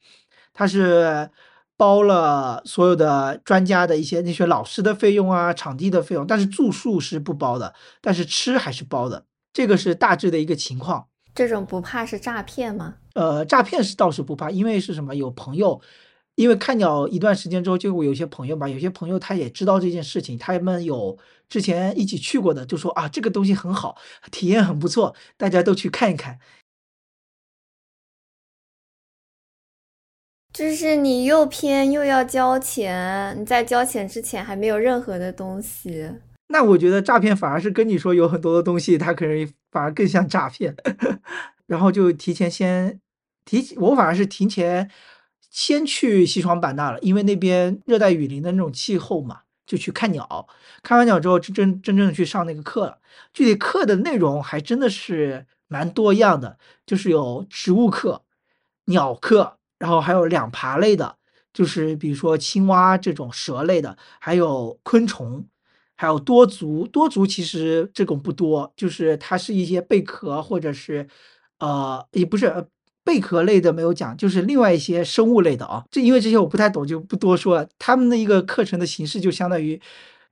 Speaker 1: 他是包了所有的专家的一些那些老师的费用啊，场地的费用，但是住宿是不包的，但是吃还是包的。这个是大致的一个情况。
Speaker 3: 这种不怕是诈骗吗？
Speaker 1: 呃，诈骗是倒是不怕，因为是什么？有朋友，因为看鸟一段时间之后，就会有些朋友吧，有些朋友他也知道这件事情，他们有之前一起去过的，就说啊，这个东西很好，体验很不错，大家都去看一看。
Speaker 3: 就是你又骗又要交钱，你在交钱之前还没有任何的东西。
Speaker 1: 那我觉得诈骗反而是跟你说有很多的东西，他可能反而更像诈骗。[laughs] 然后就提前先提，我反而是提前先去西双版纳了，因为那边热带雨林的那种气候嘛，就去看鸟。看完鸟之后，真真真正去上那个课了。具体课的内容还真的是蛮多样的，就是有植物课、鸟课，然后还有两爬类的，就是比如说青蛙这种蛇类的，还有昆虫。还有多足，多足其实这种不多，就是它是一些贝壳或者是，呃，也不是贝壳类的没有讲，就是另外一些生物类的啊。这因为这些我不太懂，就不多说了。他们的一个课程的形式就相当于，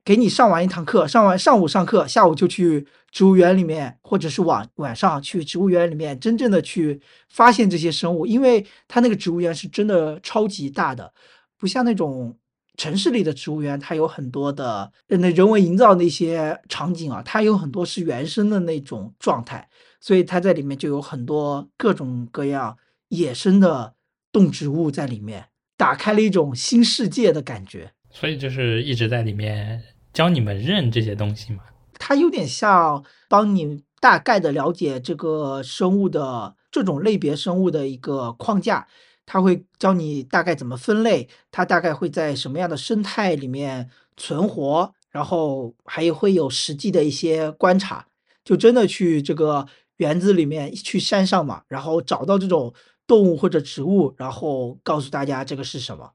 Speaker 1: 给你上完一堂课，上完上午上课，下午就去植物园里面，或者是晚晚上去植物园里面真正的去发现这些生物，因为它那个植物园是真的超级大的，不像那种。城市里的植物园，它有很多的那人为营造那些场景啊，它有很多是原生的那种状态，所以它在里面就有很多各种各样野生的动植物在里面，打开了一种新世界的感觉。
Speaker 2: 所以就是一直在里面教你们认这些东西嘛。
Speaker 1: 它有点像帮你大概的了解这个生物的这种类别生物的一个框架。它会教你大概怎么分类，它大概会在什么样的生态里面存活，然后还会有实际的一些观察，就真的去这个园子里面去山上嘛，然后找到这种动物或者植物，然后告诉大家这个是什么。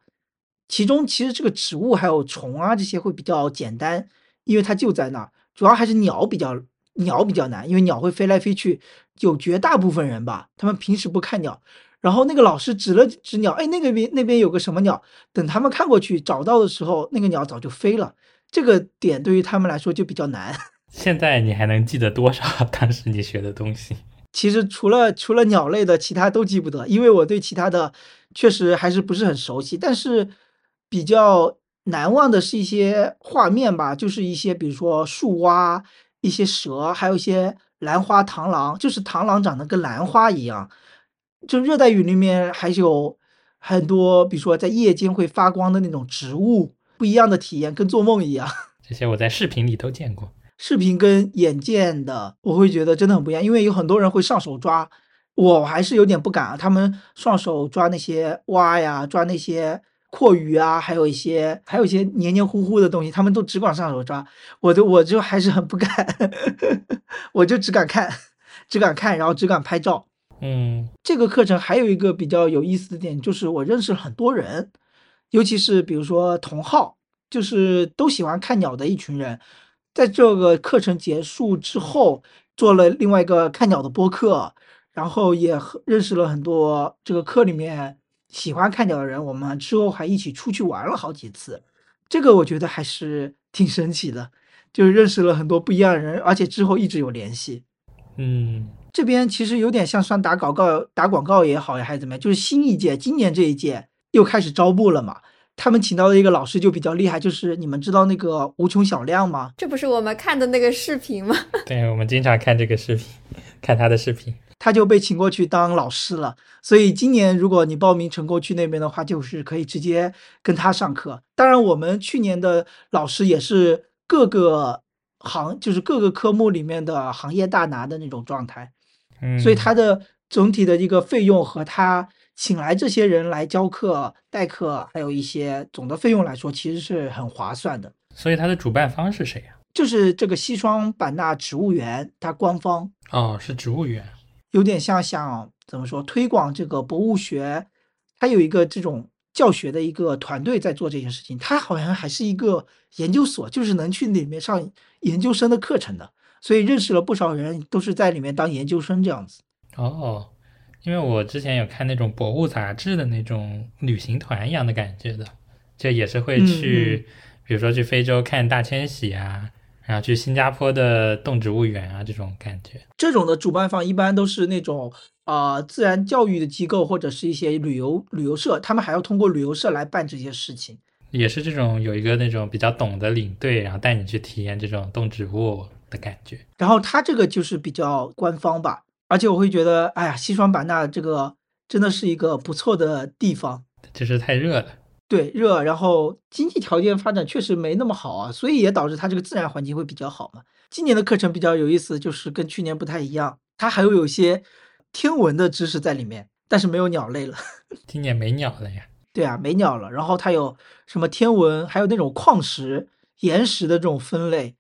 Speaker 1: 其中其实这个植物还有虫啊这些会比较简单，因为它就在那儿。主要还是鸟比较鸟比较难，因为鸟会飞来飞去，有绝大部分人吧，他们平时不看鸟。然后那个老师指了指鸟，哎，那个边那边有个什么鸟？等他们看过去找到的时候，那个鸟早就飞了。这个点对于他们来说就比较难。[laughs]
Speaker 2: 现在你还能记得多少 [laughs] 当时你学的东西？
Speaker 1: 其实除了除了鸟类的，其他都记不得，因为我对其他的确实还是不是很熟悉。但是比较难忘的是一些画面吧，就是一些比如说树蛙、一些蛇，还有一些兰花螳螂，就是螳螂长得跟兰花一样。就热带雨林里面还有很多，比如说在夜间会发光的那种植物，不一样的体验，跟做梦一样。[laughs]
Speaker 2: 这些我在视频里都见过，
Speaker 1: 视频跟眼见的，我会觉得真的很不一样。因为有很多人会上手抓，我还是有点不敢啊。他们上手抓那些蛙呀，抓那些阔鱼啊，还有一些还有一些黏黏糊糊的东西，他们都只管上手抓，我就我就还是很不敢，[laughs] 我就只敢看，只敢看，然后只敢拍照。
Speaker 2: 嗯
Speaker 1: 这个课程还有一个比较有意思的点，就是我认识了很多人，尤其是比如说同好，就是都喜欢看鸟的一群人，在这个课程结束之后，做了另外一个看鸟的播客，然后也认识了很多这个课里面喜欢看鸟的人，我们之后还一起出去玩了好几次，这个我觉得还是挺神奇的，就是认识了很多不一样的人，而且之后一直有联系。
Speaker 2: 嗯
Speaker 1: 这边其实有点像算打广告、打广告也好呀，还是怎么样，就是新一届，今年这一届又开始招募了嘛。他们请到的一个老师就比较厉害，就是你们知道那个无穷小亮吗？
Speaker 3: 这不是我们看的那个视频吗？
Speaker 2: 对，我们经常看这个视频，[laughs] 看他的视频。
Speaker 1: 他就被请过去当老师了。所以今年如果你报名成功去那边的话，就是可以直接跟他上课。当然，我们去年的老师也是各个行，就是各个科目里面的行业大拿的那种状态。
Speaker 2: 嗯，
Speaker 1: 所以他的总体的一个费用和他请来这些人来教课、代课，还有一些总的费用来说，其实是很划算的。
Speaker 2: 所以他的主办方是谁呀、
Speaker 1: 就是这个西双版纳植物园，它官方
Speaker 2: 哦，是植物园。
Speaker 1: 有点像想怎么说推广这个博物学，它有一个这种教学的一个团队在做这件事情。它好像还是一个研究所，就是能去里面上研究生的课程的，所以认识了不少人，都是在里面当研究生这样子。
Speaker 2: 哦，因为我之前有看那种博物杂志的那种旅行团一样的感觉的，就也是会
Speaker 1: 嗯
Speaker 2: 去，比如说去非洲看大迁徙啊，然后去新加坡的动植物园啊这种感觉。
Speaker 1: 这种的主办方一般都是那种呃自然教育的机构或者是一些旅游旅游社，他们还要通过旅游社来办这些事情。
Speaker 2: 也是这种有一个那种比较懂的领队，然后带你去体验这种动植物的感觉。
Speaker 1: 然后他这个就是比较官方吧，而且我会觉得，哎呀，西双版纳这个真的是一个不错的地方。
Speaker 2: 就是太热了。
Speaker 1: 对，热，然后经济条件发展确实没那么好啊，所以也导致它这个自然环境会比较好嘛。今年的课程比较有意思，就是跟去年不太一样，它还会有一些天文的知识在里面，但是没有鸟类了。[laughs]
Speaker 2: 今年没鸟了呀。
Speaker 1: 对啊，没鸟了。然后它有什么天文，还有那种矿石、岩石的这种分类，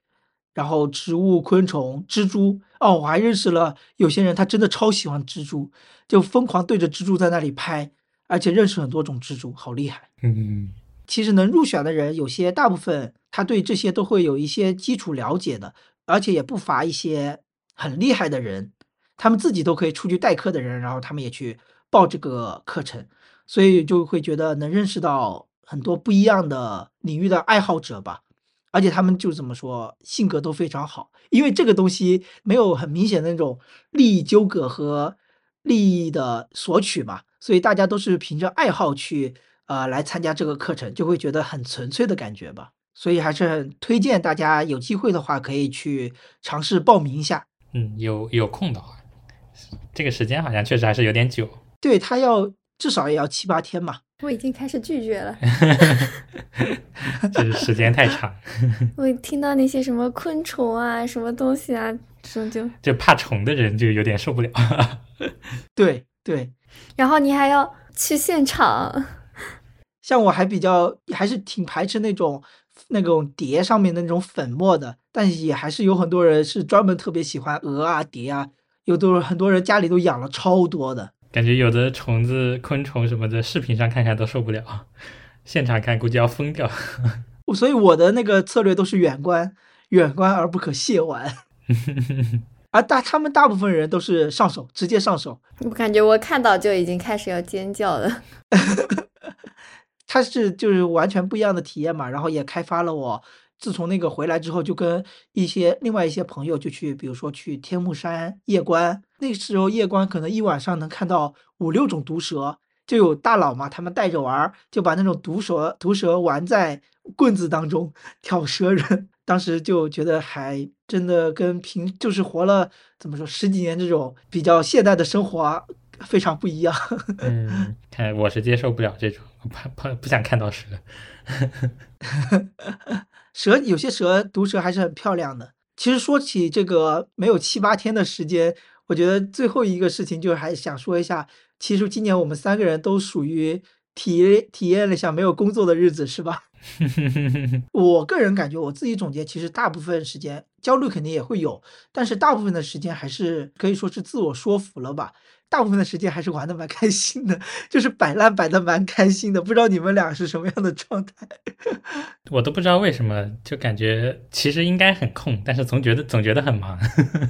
Speaker 1: 然后植物、昆虫、蜘蛛。哦，我还认识了有些人，他真的超喜欢蜘蛛，就疯狂对着蜘蛛在那里拍，而且认识很多种蜘蛛，好厉害。
Speaker 2: 嗯，
Speaker 1: 其实能入选的人，有些大部分他对这些都会有一些基础了解的，而且也不乏一些很厉害的人，他们自己都可以出去代课的人，然后他们也去报这个课程，所以就会觉得能认识到很多不一样的领域的爱好者吧。而且他们就怎么说，性格都非常好，因为这个东西没有很明显的那种利益纠葛和利益的索取嘛，所以大家都是凭着爱好去呃来参加这个课程，就会觉得很纯粹的感觉吧。所以还是很推荐大家有机会的话可以去尝试报名一下。
Speaker 2: 嗯，有有空的话，这个时间好像确实还是有点久。
Speaker 1: 对他要至少也要七八天嘛。
Speaker 3: 我已经开始拒绝了。[laughs]
Speaker 2: 就是时间太长，[laughs]
Speaker 3: 我听到那些什么昆虫啊、什么东西啊，这种就，
Speaker 2: 就怕虫的人就有点受不了。[laughs]
Speaker 1: 对对，
Speaker 3: 然后你还要去现场，
Speaker 1: 像我还比较还是挺排斥那种那种碟上面的那种粉末的，但也还是有很多人是专门特别喜欢鹅啊蝶啊，有的很多人家里都养了超多的。
Speaker 2: 感觉有的虫子、昆虫什么的，视频上看看都受不了，现场看估计要疯掉。[laughs]
Speaker 1: 所以我的那个策略都是远观，远观而不可亵玩。而 [laughs] 大他们大部分人都是上手，直接上手。
Speaker 3: 我感觉我看到就已经开始要尖叫了。[laughs]
Speaker 1: 它是就是完全不一样的体验嘛，然后也开发了我。自从那个回来之后，就跟一些另外一些朋友就去，比如说去天目山夜观，那时候夜观可能一晚上能看到五六种毒蛇，就有大佬嘛，他们带着玩儿，就把那种毒蛇毒蛇玩在棍子当中挑蛇人。当时就觉得还真的跟平就是活了怎么说十几年这种比较现代的生活非常不一样。
Speaker 2: 嗯，看我是接受不了这种，怕怕不想看到蛇。[laughs]
Speaker 1: 蛇有些蛇毒蛇还是很漂亮的。其实说起这个没有七八天的时间，我觉得最后一个事情就是还想说一下，其实今年我们三个人都属于体体验了一下没有工作的日子，是吧？[laughs] 我个人感觉，我自己总结，其实大部分时间焦虑肯定也会有，但是大部分的时间还是可以说是自我说服了吧。大部分的时间还是玩的蛮开心的，就是摆烂摆的蛮开心的。不知道你们俩是什么样的状态？[laughs]
Speaker 2: 我都不知道为什么，就感觉其实应该很空，但是总觉得总觉得很忙，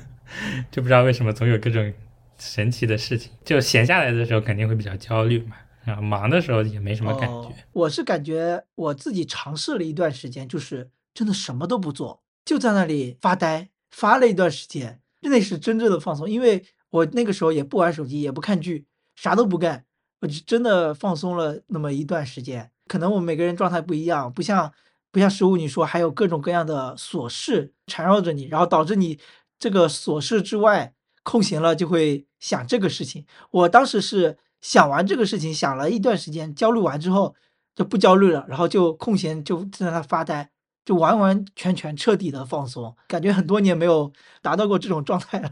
Speaker 2: [laughs] 就不知道为什么总有各种神奇的事情。就闲下来的时候肯定会比较焦虑嘛。然后忙的时候也没什么感觉，
Speaker 1: 我是感觉我自己尝试了一段时间，就是真的什么都不做，就在那里发呆，发了一段时间，那是真正的放松。因为我那个时候也不玩手机，也不看剧，啥都不干，我就真的放松了那么一段时间。可能我们每个人状态不一样，不像不像十五你说还有各种各样的琐事缠绕着你，然后导致你这个琐事之外空闲了就会想这个事情。我当时是。想完这个事情，想了一段时间，焦虑完之后就不焦虑了，然后就空闲就在那发呆，就完完全全彻底的放松，感觉很多年没有达到过这种状态了。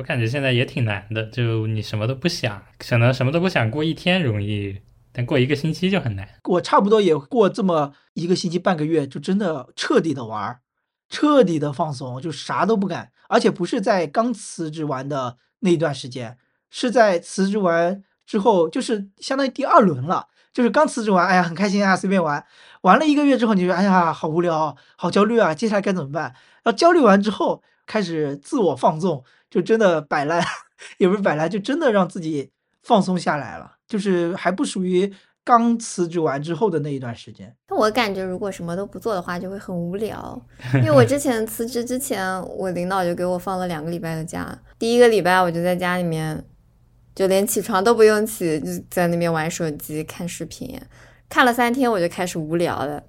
Speaker 2: 我感觉现在也挺难的，就你什么都不想，可能什么都不想过一天容易，但过一个星期就很难。
Speaker 1: 我差不多也过这么一个星期半个月，就真的彻底的玩，彻底的放松，就啥都不干，而且不是在刚辞职完的那段时间。是在辞职完之后，就是相当于第二轮了。就是刚辞职完，哎呀，很开心啊，随便玩。玩了一个月之后，你就哎呀，好无聊，好焦虑啊，接下来该怎么办？然后焦虑完之后，开始自我放纵，就真的摆烂，[laughs] 也不是摆烂，就真的让自己放松下来了。就是还不属于刚辞职完之后的那一段时间。
Speaker 3: 我感觉如果什么都不做的话，就会很无聊。因为我之前辞职之前，我领导就给我放了两个礼拜的假。第一个礼拜我就在家里面。就连起床都不用起，就在那边玩手机、看视频，看了三天我就开始无聊了，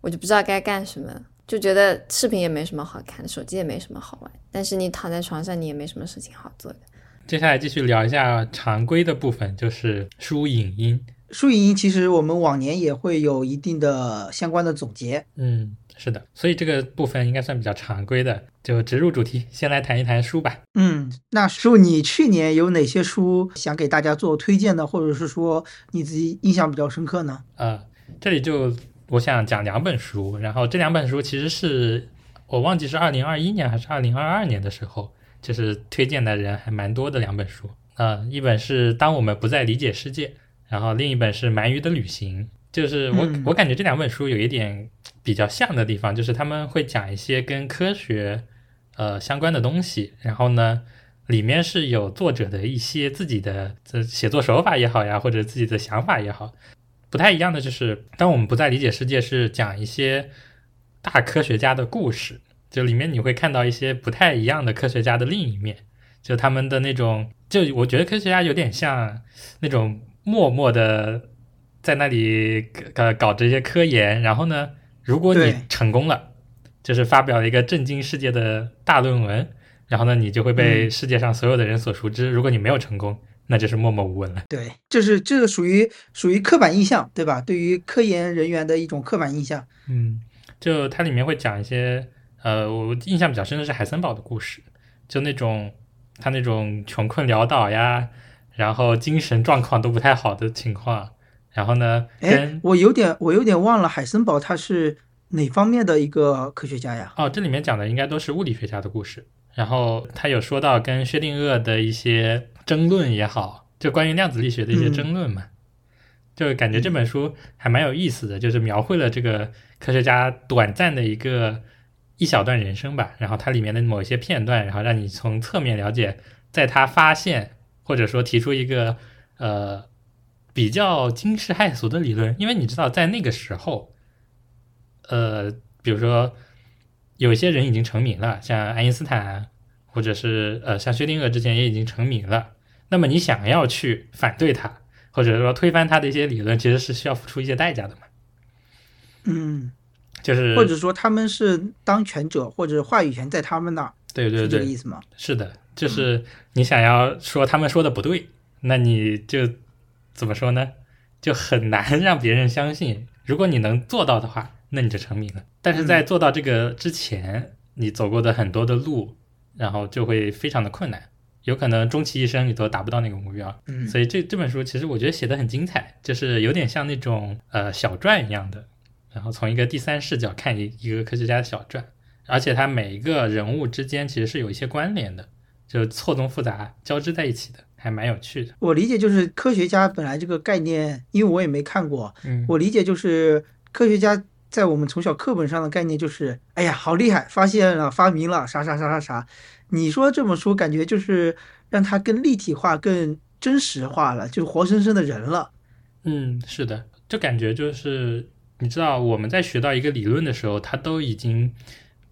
Speaker 3: 我就不知道该干什么，就觉得视频也没什么好看，手机也没什么好玩，但是你躺在床上，你也没什么事情好做的。
Speaker 2: 接下来继续聊一下常规的部分，就是书影音。
Speaker 1: 书影音其实我们往年也会有一定的相关的总结，
Speaker 2: 嗯。是的，所以这个部分应该算比较常规的，就直入主题，先来谈一谈书吧。
Speaker 1: 嗯，那叔，你去年有哪些书想给大家做推荐的，或者是说你自己印象比较深刻呢？
Speaker 2: 呃，这里就我想讲两本书，然后这两本书其实是我忘记是二零二一年还是二零二二年的时候，就是推荐的人还蛮多的两本书。呃，一本是《当我们不再理解世界》，然后另一本是《鳗鱼的旅行》。就是我我感觉这两本书有一点比较像的地方，就是他们会讲一些跟科学呃相关的东西，然后呢里面是有作者的一些自己的这写作手法也好呀，或者自己的想法也好，不太一样的就是，当我们不再理解世界，是讲一些大科学家的故事，就里面你会看到一些不太一样的科学家的另一面，就他们的那种，就我觉得科学家有点像那种默默的。在那里搞搞这些科研，然后呢，如果你成功了，就是发表了一个震惊世界的大论文，然后呢，你就会被世界上所有的人所熟知。如果你没有成功，那就是默默无闻了。
Speaker 1: 对，就是这个属于属于刻板印象，对吧？对于科研人员的一种刻板印象。
Speaker 2: 嗯，就它里面会讲一些，呃，我印象比较深的是海森堡的故事，就那种他那种穷困潦倒呀，然后精神状况都不太好的情况。然后呢？
Speaker 1: 哎，我有点，我有点忘了海森堡他是哪方面的一个科学家呀？
Speaker 2: 哦，这里面讲的应该都是物理学家的故事。然后他有说到跟薛定谔的一些争论也好，就关于量子力学的一些争论嘛，就感觉这本书还蛮有意思的，就是描绘了这个科学家短暂的一个一小段人生吧。然后它里面的某一些片段，然后让你从侧面了解，在他发现或者说提出一个呃。比较惊世骇俗的理论，因为你知道，在那个时候，呃，比如说有些人已经成名了，像爱因斯坦，或者是呃，像薛定谔之前也已经成名了。那么你想要去反对他，或者说推翻他的一些理论，其实是需要付出一些代价的嘛？
Speaker 1: 嗯，
Speaker 2: 就是
Speaker 1: 或者说他们是当权者，或者话语权在他们那儿，
Speaker 2: 对对对，
Speaker 1: 这个意思吗？
Speaker 2: 是的，就是你想要说他们说的不对，那你就。怎么说呢？就很难 [laughs] 让别人相信。如果你能做到的话，那你就成名了。但是在做到这个之前，你走过的很多的路，然后就会非常的困难。有可能终其一生你都达不到那个目标。
Speaker 1: 嗯，
Speaker 2: 所以这这本书其实我觉得写的很精彩，就是有点像那种呃小传一样的，然后从一个第三视角看一一个科学家的小传，而且它每一个人物之间其实是有一些关联的，就错综复杂交织在一起的，还蛮有趣的。
Speaker 1: 我理解就是科学家本来这个概念，因为我也没看过，
Speaker 2: 嗯，
Speaker 1: 我理解就是科学家在我们从小课本上的概念就是，哎呀，好厉害，发现了，发明了，啥啥啥啥啥。你说这么说，感觉就是让它更立体化、更真实化了，就是活生生的人了。
Speaker 2: 嗯，是的，就感觉就是你知道我们在学到一个理论的时候，它都已经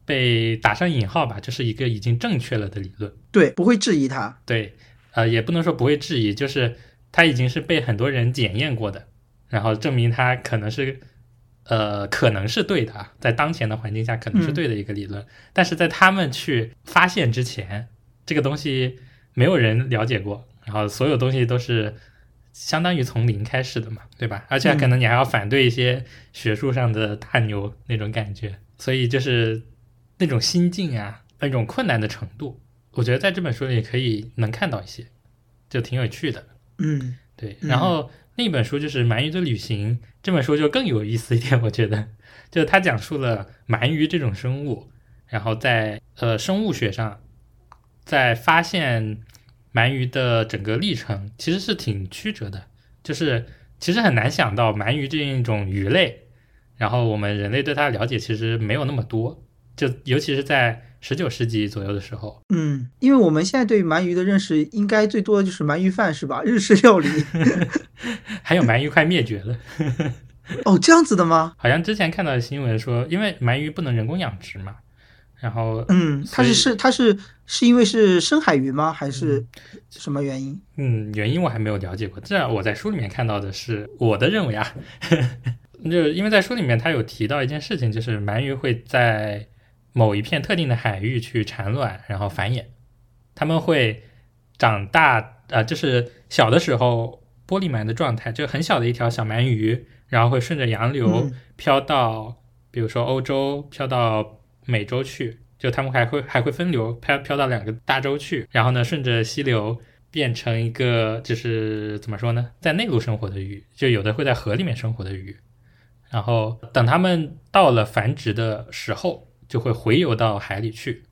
Speaker 2: 被打上引号吧，就是一个已经正确了的理论。
Speaker 1: 对，不会质疑它。
Speaker 2: 对，呃，也不能说不会质疑，就是它已经是被很多人检验过的，然后证明它可能是，呃，可能是对的啊，在当前的环境下可能是对的一个理论，但是在他们去发现之前，这个东西没有人了解过，然后所有东西都是相当于从零开始的嘛，对吧？而且可能你还要反对一些学术上的大牛那种感觉，所以就是那种心境啊，那种困难的程度，我觉得在这本书里可以能看到一些，就挺有趣的。
Speaker 1: 嗯。
Speaker 2: 对，
Speaker 1: 嗯。
Speaker 2: 然后另一本书就是《鳗鱼的旅行》，这本书就更有意思一点，[laughs] 我觉得，就是它讲述了鳗鱼这种生物，然后在呃生物学上，在发现鳗鱼的整个历程，其实是挺曲折的，就是其实很难想到鳗鱼这一种鱼类，然后我们人类对它的了解其实没有那么多，就尤其是在十九世纪左右的时候，
Speaker 1: 嗯，因为我们现在对鳗鱼的认识，应该最多的就是鳗鱼饭是吧？日式料理。[laughs] [laughs]
Speaker 2: 还有鳗鱼快灭绝了。
Speaker 1: 哦，这样子的吗？
Speaker 2: 好像之前看到的新闻说，因为鳗鱼不能人工养殖嘛，然后
Speaker 1: 嗯，它是是它是是因为是深海鱼吗？还是什么原因？
Speaker 2: 嗯，原因我还没有了解过。这我在书里面看到的是我的认为啊，[laughs] 就因为在书里面他有提到一件事情，就是鳗鱼会在某一片特定的海域去产卵，然后繁衍。它们会长大，呃，就是小的时候玻璃鳗的状态，就很小的一条小鳗鱼，然后会顺着洋流
Speaker 1: 嗯
Speaker 2: 飘到，比如说欧洲，飘到美洲去，就它们还会还会分流飘飘到两个大洲去，然后呢，顺着溪流变成一个就是怎么说呢，在内陆生活的鱼，就有的会在河里面生活的鱼，然后等它们到了繁殖的时候，就会回游到海里去，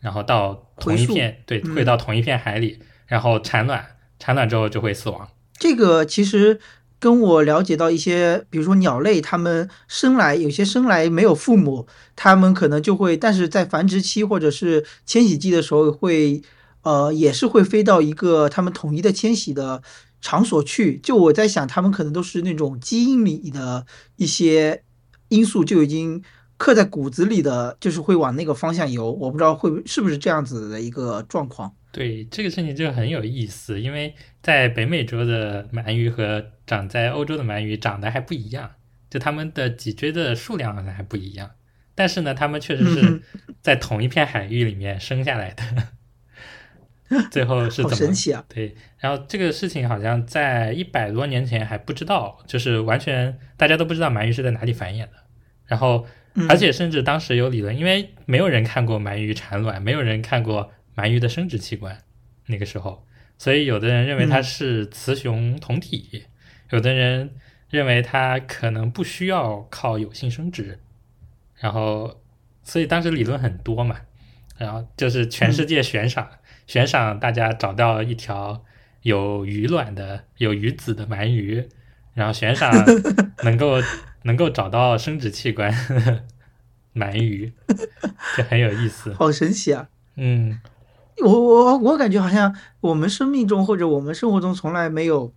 Speaker 2: 然后到同一片对，
Speaker 1: 嗯
Speaker 2: 会到同一片海里，然后产卵，产卵之后就会死亡。
Speaker 1: 这个其实跟我了解到一些，比如说鸟类，它们生来有些生来没有父母，它们可能就会，但是在繁殖期或者是迁徙季的时候会，呃，也是会飞到一个它们统一的迁徙的场所去。就我在想，它们可能都是那种基因里的一些因素就已经刻在骨子里的，就是会往那个方向游。我不知道会不是不是这样子的一个状况。
Speaker 2: 对这个事情就很有意思，因为在北美洲的鳗鱼和长在欧洲的鳗鱼长得还不一样，就它们的脊椎的数量好像还不一样，但是呢，它们确实是
Speaker 1: 嗯 [laughs]
Speaker 2: 在同一片海域里面生下来的。最后是怎么
Speaker 1: 神奇啊！
Speaker 2: 对，然后这个事情好像在一百多年前还不知道，就是完全大家都不知道鳗鱼是在哪里繁衍的。然后，
Speaker 1: 嗯。
Speaker 2: 而且甚至当时有理论，因为没有人看过鳗鱼产卵，没有人看过鳗鱼的生殖器官，那个时候，所以有的人认为它
Speaker 1: 嗯。
Speaker 2: 是雌雄同体，有的人认为它可能不需要靠有性生殖，然后，所以当时理论很多嘛，然后就是全世界悬赏。悬赏大家找到一条有鱼卵的、有鱼子的鳗鱼，然后悬赏 [laughs] 能够能够找到生殖器官 [laughs] 鳗鱼，[laughs] 就很有意思。
Speaker 1: 好神奇啊！
Speaker 2: 嗯，
Speaker 1: 我我我感觉好像我们生命中或者我们生活中从来没有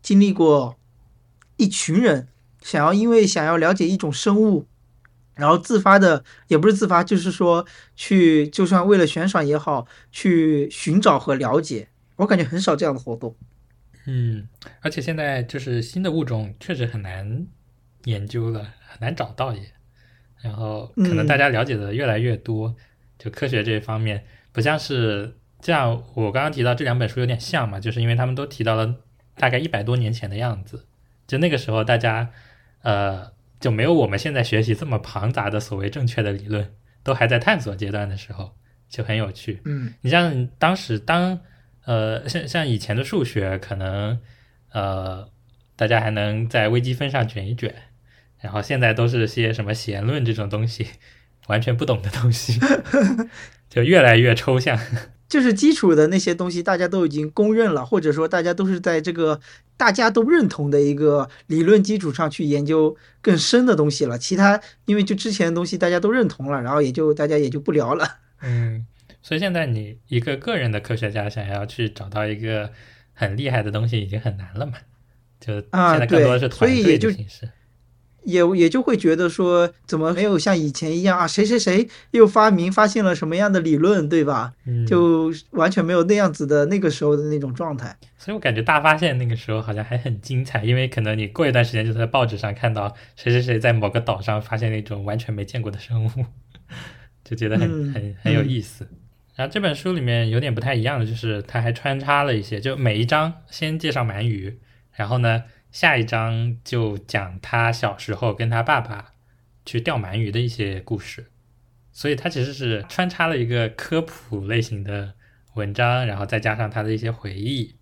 Speaker 1: 经历过一群人想要因为想要了解一种生物，然后自发的也不是自发，就是说去就算为了悬赏也好，去寻找和了解。我感觉很少这样的活动。
Speaker 2: 嗯，而且现在就是新的物种确实很难研究了，很难找到也。然后可能
Speaker 1: 嗯
Speaker 2: 大家了解的越来越多，就科学这一方面，不像是这样。我刚刚提到这两本书有点像嘛，就是因为他们都提到了大概一百多年前的样子，就那个时候大家呃就没有我们现在学习这么庞杂的所谓正确的理论，都还在探索阶段的时候，就很有趣。
Speaker 1: 嗯
Speaker 2: 你像当时当呃像像以前的数学，可能呃大家还能在微积分上卷一卷，然后现在都是些什么弦论这种东西，[laughs] 完全不懂的东西，[laughs] 就越来越抽象。[laughs]
Speaker 1: 就是基础的那些东西，大家都已经公认了，或者说大家都是在这个大家都认同的一个理论基础上去研究更深的东西了。其他因为就之前的东西大家都认同了，然后也就大家也就不聊了。
Speaker 2: 嗯，所以现在你一个个人的科学家想要去找到一个很厉害的东西，已经很难了嘛。就
Speaker 1: 啊
Speaker 2: 现在更多的是团队的形式。
Speaker 1: 也也就会觉得说，怎么没有像以前一样啊？谁谁谁又发明发现了什么样的理论，对吧？
Speaker 2: 嗯，
Speaker 1: 就完全没有那样子的那个时候的那种状态。
Speaker 2: 所以我感觉大发现那个时候好像还很精彩，因为可能你过一段时间就在报纸上看到谁谁谁在某个岛上发现那种完全没见过的生物，[laughs] 就觉得很
Speaker 1: 嗯
Speaker 2: 很很有
Speaker 1: 嗯
Speaker 2: 意思。然后这本书里面有点不太一样的就是，它还穿插了一些，就每一章先介绍鳗鱼，然后呢下一章就讲他小时候跟他爸爸去钓鳗鱼的一些故事，所以他其实是穿插了一个科普类型的文章，然后再加上他的一些回忆，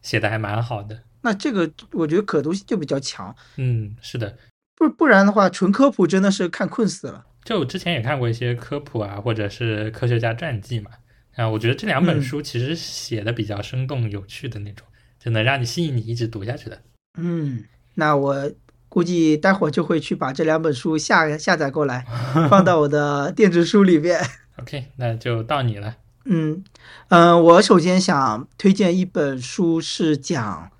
Speaker 2: 写的还蛮好的。
Speaker 1: 那这个我觉得可读性就比较强，
Speaker 2: 嗯，是的，
Speaker 1: 不不然的话，纯科普真的是看困死了。
Speaker 2: 就我之前也看过一些科普啊，或者是科学家传记嘛，啊，我觉得这两本
Speaker 1: 嗯
Speaker 2: 书其实写的比较生动有趣的那种，就能让你吸引你一直读下去的。
Speaker 1: 嗯，那我估计待会儿就会去把这两本书下下载过来，放到我的 [laughs] 电子书里边。
Speaker 2: OK，那就到你了。
Speaker 1: 嗯嗯、呃我首先想推荐一本书，是讲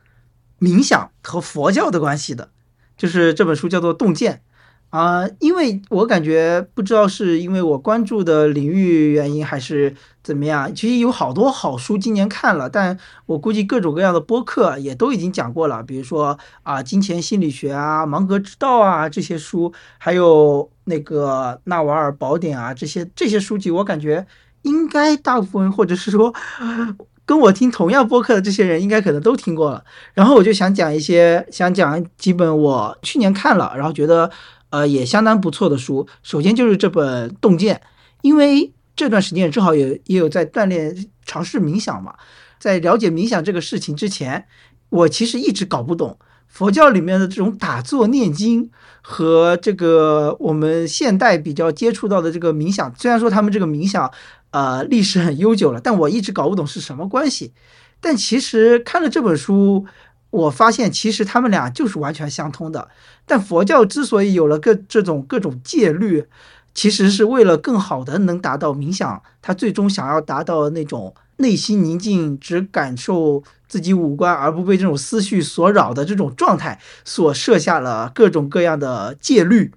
Speaker 1: 冥想和佛教的关系的，就是这本书叫做《洞见》啊、因为我感觉不知道是因为我关注的领域原因还是怎么样，其实有好多好书今年看了，但我估计各种各样的播客也都已经讲过了，比如说啊、金钱心理学啊、芒格之道啊这些书，还有那个纳瓦尔宝典啊这些这些书籍，我感觉应该大部分或者是说。[laughs] 跟我听同样播客的这些人，应该可能都听过了。然后我就想讲一些，想讲几本我去年看了，然后觉得呃也相当不错的书。首先就是这本《洞见》，因为这段时间正好也也有在锻炼尝试冥想嘛。在了解冥想这个事情之前，我其实一直搞不懂佛教里面的这种打坐念经和这个我们现代比较接触到的这个冥想。虽然说他们这个冥想呃历史很悠久了，但我一直搞不懂是什么关系。但其实看了这本书，我发现其实他们俩就是完全相通的。但佛教之所以有了各这种各种戒律，其实是为了更好的能达到冥想，他最终想要达到那种内心宁静，只感受自己五官而不被这种思绪所扰的这种状态，所设下了各种各样的戒律。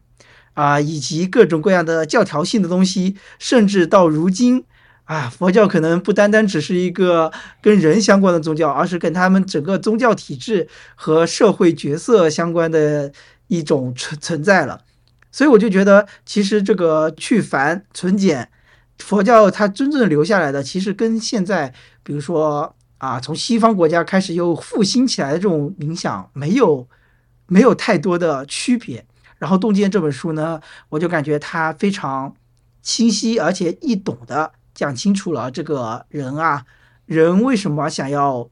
Speaker 1: 啊，以及各种各样的教条性的东西，甚至到如今，啊，佛教可能不单单只是一个跟人相关的宗教，而是跟他们整个宗教体制和社会角色相关的一种存存在了。所以我就觉得，其实这个去繁存简，佛教它真正留下来的，其实跟现在，比如说啊，从西方国家开始又复兴起来的这种冥想，没有没有太多的区别。然后《洞见》这本书呢，我就感觉它非常清晰而且易懂的讲清楚了这个人啊，人为什么想要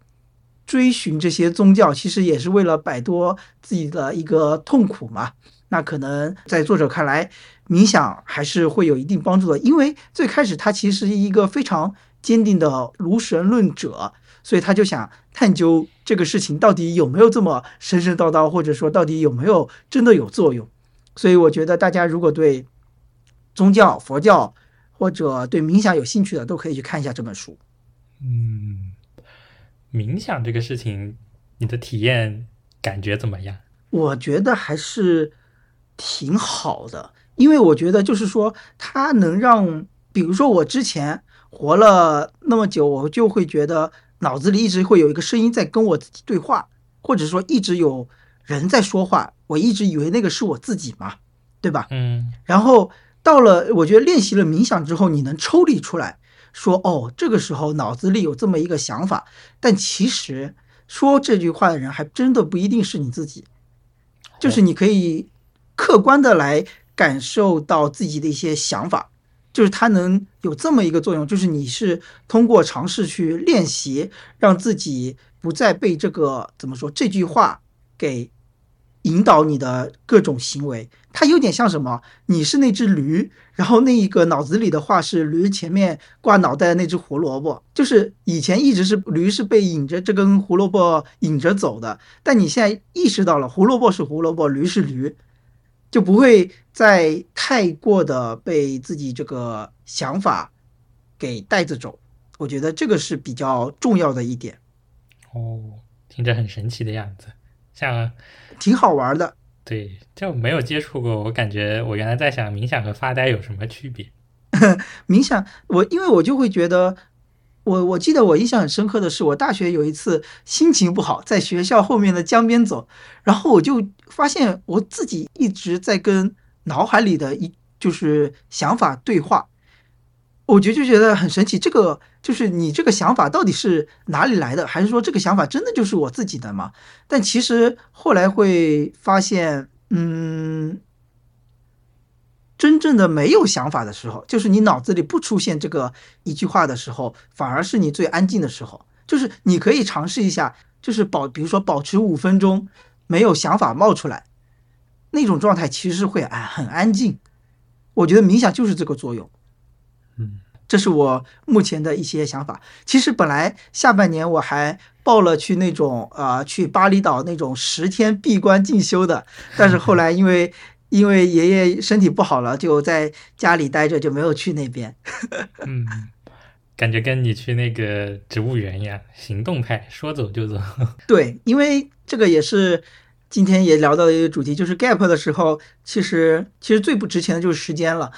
Speaker 1: 追寻这些宗教，其实也是为了摆脱自己的一个痛苦嘛。那可能在作者看来，冥想还是会有一定帮助的，因为最开始他其实是一个非常坚定的无神论者，所以他就想探究这个事情到底有没有这么神神叨叨，或者说到底有没有真的有作用。所以我觉得大家如果对宗教、佛教或者对冥想有兴趣的，都可以去看一下这本书。
Speaker 2: 嗯，冥想这个事情，你的体验感觉怎么样？
Speaker 1: 我觉得还是挺好的，因为我觉得就是说，它能让，比如说我之前活了那么久，我就会觉得脑子里一直会有一个声音在跟我自己对话，或者说一直有人在说话，我一直以为那个是我自己嘛，对吧？
Speaker 2: 嗯。
Speaker 1: 然后到了，我觉得练习了冥想之后，你能抽离出来，说哦，这个时候脑子里有这么一个想法，但其实说这句话的人还真的不一定是你自己，就是你可以客观的来感受到自己的一些想法，就是它能有这么一个作用，就是你是通过尝试去练习，让自己不再被这个怎么说这句话给引导你的各种行为。它有点像什么？你是那只驴，然后那一个脑子里的话是驴前面挂脑袋的那只胡萝卜，就是以前一直是驴是被引着这根胡萝卜引着走的，但你现在意识到了胡萝卜是胡萝卜，驴是驴。就不会再太过的被自己这个想法给带着走，我觉得这个是比较重要的一点。
Speaker 2: 哦，听着很神奇的样子，像
Speaker 1: 挺好玩的。
Speaker 2: 对，就没有接触过，我感觉我原来在想冥想和发呆有什么区别。[laughs]
Speaker 1: 冥想，我因为我就会觉得。我我记得我印象很深刻的是，我大学有一次心情不好，在学校后面的江边走，然后我就发现我自己一直在跟脑海里的一就是想法对话，我觉就觉得很神奇。这个就是你这个想法到底是哪里来的，还是说这个想法真的就是我自己的吗？但其实后来会发现，嗯。真正的没有想法的时候，就是你脑子里不出现这个一句话的时候，反而是你最安静的时候。就是你可以尝试一下，就是保，比如说保持五分钟没有想法冒出来，那种状态其实是会安很安静。我觉得冥想就是这个作用。
Speaker 2: 嗯，
Speaker 1: 这是我目前的一些想法。其实本来下半年我还报了去那种呃去巴厘岛那种十天闭关进修的，但是后来因为。因为爷爷身体不好了，就在家里待着，就没有去那边。[laughs]
Speaker 2: 嗯，感觉跟你去那个植物园一样，行动派，说走就走。[laughs]
Speaker 1: 对，因为这个也是今天也聊到的一个主题，就是 gap 的时候，其实其实最不值钱的就是时间了。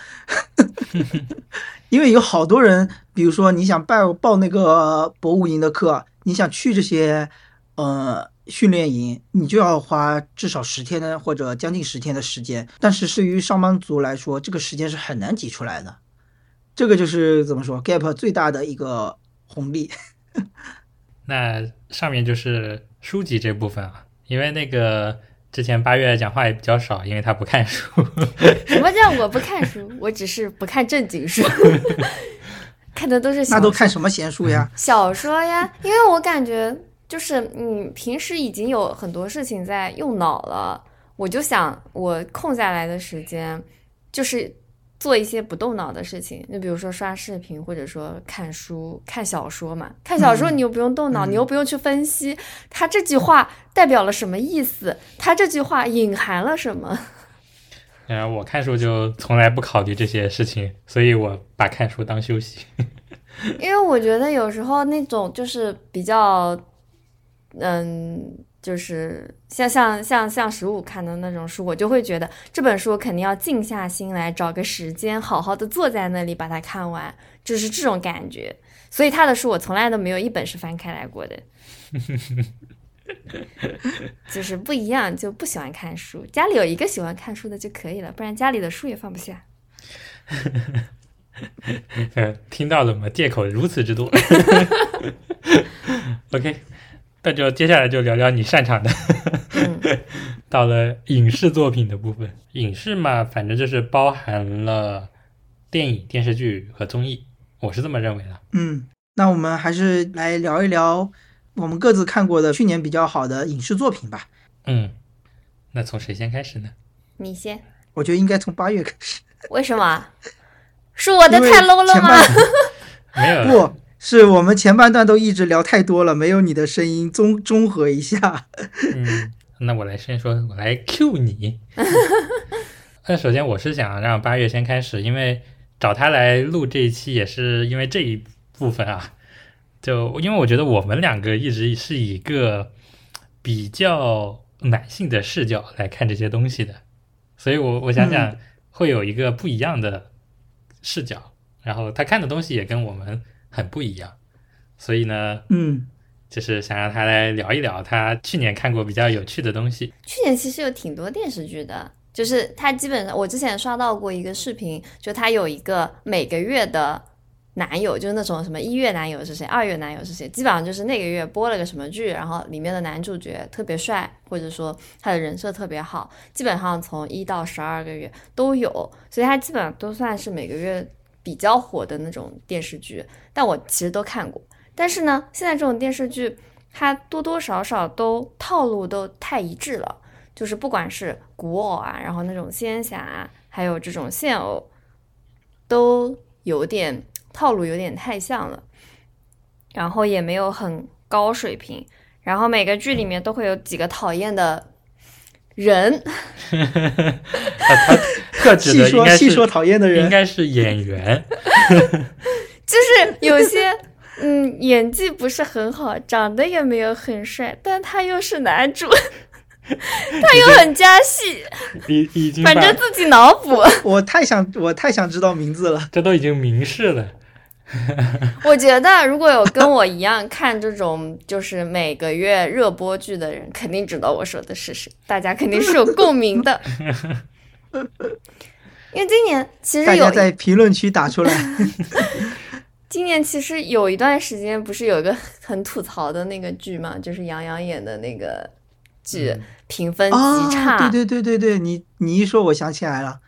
Speaker 1: [laughs] 因为有好多人，比如说你想报报那个博物营的课，你想去这些，呃。训练营，你就要花至少十天的或者将近十天的时间，但是对于上班族来说，这个时间是很难挤出来的。这个就是怎么说，gap 最大的一个红利。[laughs]
Speaker 2: 那上面就是书籍这部分啊，因为那个之前八月讲话也比较少，因为他不看书。
Speaker 3: 什么叫我不看书？我只是不看正经书，[laughs] 看的都是
Speaker 1: 那都看什么闲书呀？
Speaker 3: 小说呀，因为我感觉。就是你平时已经有很多事情在用脑了，我就想我空下来的时间，就是做一些不动脑的事情。你比如说刷视频，或者说看书、看小说嘛。看小说你又不用动脑，你又不用去分析他这句话代表了什么意思，他这句话隐含了什么。[laughs]
Speaker 2: 嗯，我看书就从来不考虑这些事情，所以我把看书当休息。[laughs]
Speaker 3: 因为我觉得有时候那种就是比较。嗯，就是像像像像十五看的那种书，我就会觉得这本书肯定要静下心来，找个时间好好的坐在那里把它看完，就是这种感觉。所以他的书我从来都没有一本是翻开来过的，[laughs] 就是不一样，就不喜欢看书。家里有一个喜欢看书的就可以了，不然家里的书也放不下。[laughs]
Speaker 2: 听到了吗？借口如此之多。[laughs] OK。那就接下来就聊聊你擅长的，[laughs] 到了影视作品的部分。影视嘛，反正就是包含了电影、电视剧和综艺，我是这么认为的。
Speaker 1: 嗯，那我们还是来聊一聊我们各自看过的去年比较好的影视作品吧。
Speaker 2: 嗯，那从谁先开始呢？
Speaker 3: 你先。
Speaker 1: 我觉得应该从八月开始。
Speaker 3: 为什么？是我的太 low 了吗？[laughs]
Speaker 2: 没有
Speaker 1: 不。是我们前半段都一直聊太多了，没有你的声音，综综合一下。
Speaker 2: 嗯，那我来先说，我来 Q 你。[laughs] 那首先我是想让八月先开始，因为找他来录这一期也是因为这一部分啊。就因为我觉得我们两个一直是以一个比较男性的视角来看这些东西的，所以我我想想会有一个不一样的视角，然后他看的东西也跟我们。很不一样，所以
Speaker 1: 呢，嗯，
Speaker 2: 就是想让他来聊一聊他去年看过比较有趣的东西。
Speaker 3: 去年其实有挺多电视剧的，就是他基本上我之前刷到过一个视频，就他有一个每个月的男友，就是那种什么一月男友是谁，二月男友是谁，基本上就是那个月播了个什么剧，然后里面的男主角特别帅，或者说他的人设特别好，基本上从一到十二个月都有，所以他基本上都算是每个月。比较火的那种电视剧，但我其实都看过。但是呢，现在这种电视剧，它多多少少都套路都太一致了，就是不管是古偶啊，然后那种仙侠，还有这种现偶，都有点套路，有点太像了，然后也没有很高水平，然后每个剧里面都会有几个讨厌的人，
Speaker 2: 特指
Speaker 1: 细
Speaker 2: 的应
Speaker 1: 说细
Speaker 2: 该是
Speaker 1: 说讨厌的人
Speaker 2: 应
Speaker 1: 人，
Speaker 2: 该是演员，[laughs]
Speaker 3: 就是有些嗯演技不是很好，长得也没有很帅，但他又是男主，[laughs] 他又很加戏，
Speaker 2: 已已经把
Speaker 3: 反正自己脑补。
Speaker 1: 我太想我太想知道名字了。
Speaker 2: 这都已经明示了。[laughs]
Speaker 3: 我觉得如果有跟我一样看这种就是每个月热播剧的人，肯定知道我说的是谁，大家肯定是有共鸣的。[laughs] 因为今年其实有
Speaker 1: 在评论区打出来。[laughs]
Speaker 3: 今年其实有一段时间不是有一个很吐槽的那个剧嘛，就是杨洋演的那个剧，
Speaker 2: 嗯
Speaker 3: 评分极
Speaker 1: 啊，
Speaker 3: 差，
Speaker 1: 对对对对对，你你一说，我想起来了。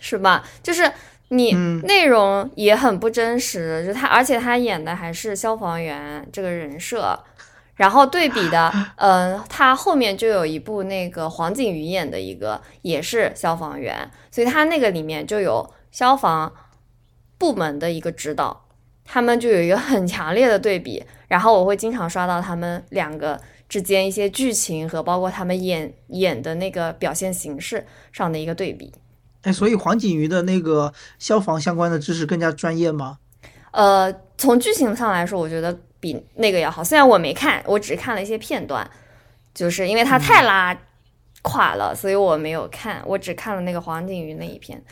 Speaker 3: 是吧？就是你
Speaker 1: 嗯。
Speaker 3: 内容也很不真实，就他，而且他演的还是消防员这个人设，然后对比的，嗯、他后面就有一部那个黄景瑜演的一个也是消防员，所以他那个里面就有消防部门的一个指导，他们就有一个很强烈的对比，然后我会经常刷到他们两个之间一些剧情和包括他们演演的那个表现形式上的一个对比。
Speaker 1: 哎，所以黄景瑜的那个消防相关的知识更加专业吗？
Speaker 3: 呃，从剧情上来说，我觉得比那个要好。虽然我没看，我只看了一些片段，就是因为他太拉垮了，所以我没有看，我只看了那个黄景瑜那一篇，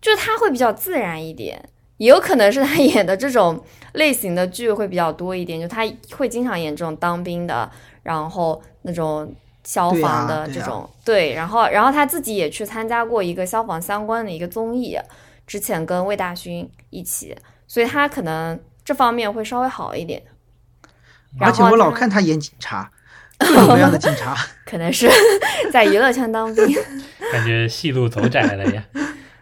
Speaker 3: 就是他会比较自然一点。也有可能是他 [laughs] 演的这种类型的剧会比较多一点，就他会经常演这种当兵的，然后那种消
Speaker 1: 对
Speaker 3: 防
Speaker 1: 啊对啊
Speaker 3: 的这种，对，然后然后他自己也去参加过一个消防相关的一个综艺，之前跟魏大勋一起，所以他可能这方面会稍微好一点。
Speaker 1: 而且我老看他演警察，各种各样的警察。[laughs]
Speaker 3: 可能是在娱乐圈当兵，[laughs]
Speaker 2: 感觉戏路走窄了呀。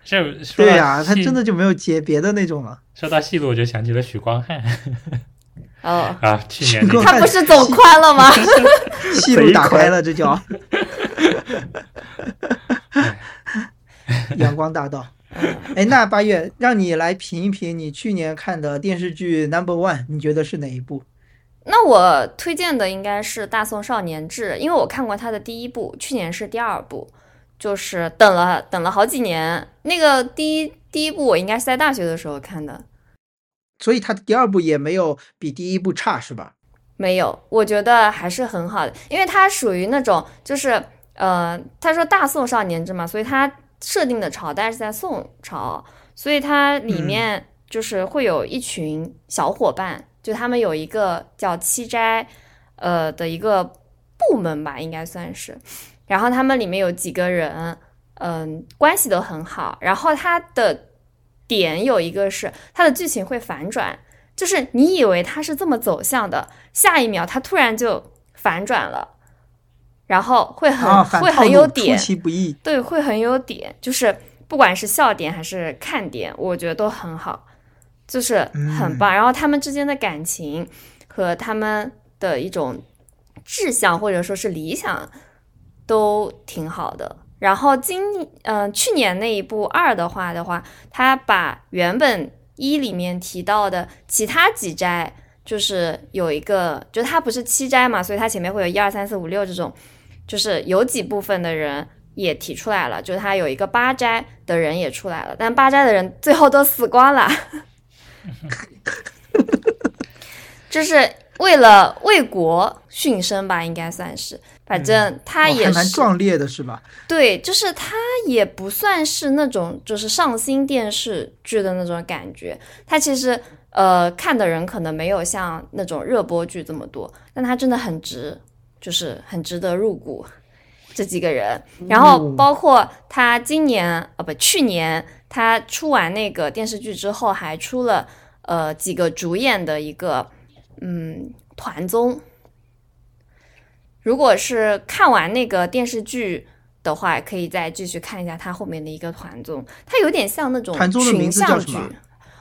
Speaker 2: 这 [laughs]
Speaker 1: 对呀、他真的就没有接别的那种了。
Speaker 2: 说到戏路，我就想起了许光汉
Speaker 3: 哦，
Speaker 2: 啊，去年
Speaker 3: 他不是走宽了吗？
Speaker 1: 戏路打开了，这叫 [laughs] 阳光大道。哎，那八月让你来评一评你去年看的电视剧 Number One，你觉得是哪一部？
Speaker 3: 那我推荐的应该是《大宋少年志》，因为我看过他的第一部，去年是第二部，就是等了等了好几年。那个第一第一部我应该是在大学的时候看的，
Speaker 1: 所以他的第二部也没有比第一部差，是吧？
Speaker 3: 没有，我觉得还是很好的，因为它属于那种就是呃，他说大宋少年志嘛，所以它设定的朝代是在宋朝，所以它里面就是会有一群小伙伴，就他们有一个叫七斋呃的一个部门吧，应该算是，然后他们里面有几个人，嗯、关系都很好，然后他的点有一个是它的剧情会反转。就是你以为它是这么走向的，下一秒它突然就反转了，然后会很、
Speaker 1: 啊，
Speaker 3: 会很有点，
Speaker 1: 其不意。
Speaker 3: 对，会很有点，就是不管是笑点还是看点，我觉得都很好，就是很棒。然后他们之间的感情和他们的一种志向或者说是理想都挺好的。然后今嗯、去年那一部二的话的话，他把原本一里面提到的其他几斋，就是有一个，就他不是七斋嘛，所以他前面会有一二三四五六这种，就是有几部分的人也提出来了，就是他有一个八斋的人也出来了，但八斋的人最后都死光了，[laughs] 就是为了为国殉身吧，应该算是，反正他
Speaker 1: 哦还蛮
Speaker 3: 也是。
Speaker 1: 壮烈的，是吧？
Speaker 3: 对，就是他也不算是那种就是上新电视剧的那种感觉，他其实呃看的人可能没有像那种热播剧这么多，但他真的很值，就是很值得入股这几个人。然后包括他今年啊不去年他出完那个电视剧之后，还出了呃几个主演的一个嗯团综。如果是看完那个电视剧的话，可以再继续看一下他后面的一个团综，它有点像那种
Speaker 1: 团综的名
Speaker 3: 群像剧
Speaker 1: 字叫什么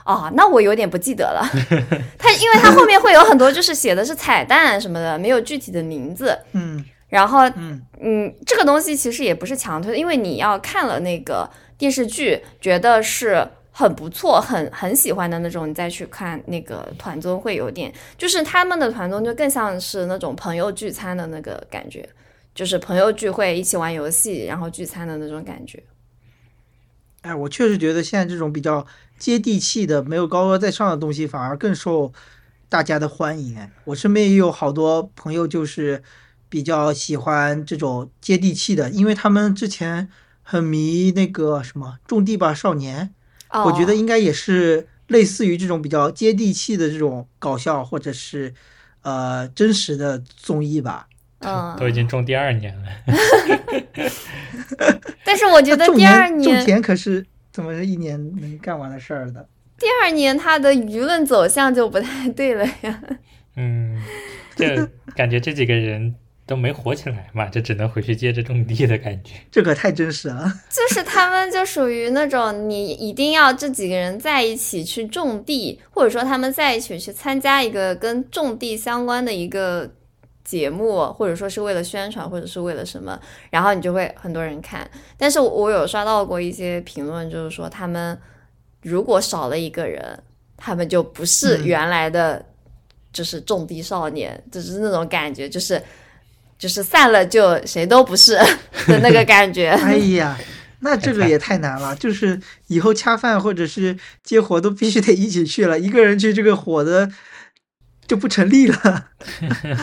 Speaker 3: 哦，那我有点不记得了。[laughs] 它因为它后面会有很多就是写的是彩蛋什么的，没有具体的名字。
Speaker 1: 嗯
Speaker 3: 然后
Speaker 1: 嗯
Speaker 3: 嗯，这个东西其实也不是强推的，因为你要看了那个电视剧，觉得是很不错、很很喜欢的那种，你再去看那个团综会有点，就是他们的团综就更像是那种朋友聚餐的那个感觉，就是朋友聚会一起玩游戏，然后聚餐的那种感觉。
Speaker 1: 哎，我确实觉得现在这种比较接地气的、没有高高在上的东西，反而更受大家的欢迎。我身边也有好多朋友就是比较喜欢这种接地气的，因为他们之前很迷那个什么《种地吧少年》，我觉得应该也是类似于这种比较接地气的这种搞笑或者是呃真实的综艺吧。
Speaker 3: 嗯，
Speaker 2: 都已经种第二年了。[laughs]
Speaker 3: 但是我觉得第二
Speaker 1: 年种田可是怎么是一年能干完的事儿的？
Speaker 3: 第二年他的舆论走向就不太对了呀。
Speaker 2: 嗯，这感觉这几个人都没火起来嘛，就只能回去接着种地的感觉。
Speaker 1: 这可太真实了。[laughs]
Speaker 3: 就是他们就属于那种你一定要这几个人在一起去种地，或者说他们在一起去参加一个跟种地相关的一个节目，或者说是为了宣传，或者是为了什么，然后你就会很多人看。但是我有刷到过一些评论，就是说他们如果少了一个人，他们就不是
Speaker 1: 嗯
Speaker 3: 原来的，就是种地少年，就是那种感觉，就是就是散了就谁都不是 [laughs] 的那个感觉。
Speaker 1: 哎呀，那这个也太难了，就是以后恰饭或者是接活都必须得一起去了，一个人去这个火的就不成立了。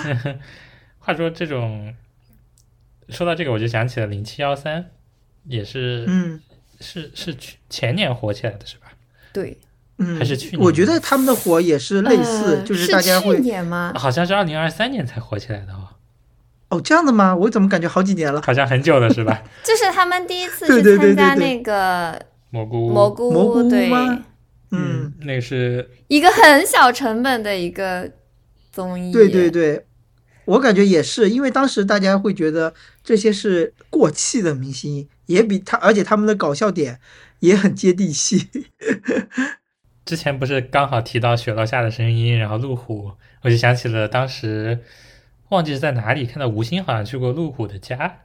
Speaker 1: [laughs]
Speaker 2: 话说这种，说到这个我就想起了零七幺三，也是、
Speaker 1: 嗯
Speaker 2: 是是去前年火起来的是吧？
Speaker 3: 对，
Speaker 1: 嗯，
Speaker 2: 还是去年
Speaker 1: 我觉得他们的火也是类似，
Speaker 3: 呃
Speaker 1: 就是大家
Speaker 3: 去
Speaker 1: 会
Speaker 3: 年吗？
Speaker 2: 好像是二零二三年才火起来的哦，
Speaker 1: 哦这样的吗？我怎么感觉好几年了？
Speaker 2: 好像很久了是吧？[laughs]
Speaker 3: 就是他们第一次去参加那个
Speaker 2: 蘑菇
Speaker 3: 蘑菇，
Speaker 1: 蘑菇
Speaker 3: 对，
Speaker 1: 吗嗯，
Speaker 2: 那个是
Speaker 3: 一个很小成本的一个综艺。
Speaker 1: 对对对，我感觉也是，因为当时大家会觉得这些是过气的明星，也比他，而且他们的搞笑点也很接地气。
Speaker 2: 之前不是刚好提到雪落下的声音，然后路虎，我就想起了当时忘记是在哪里看到吴昕好像去过路虎的家，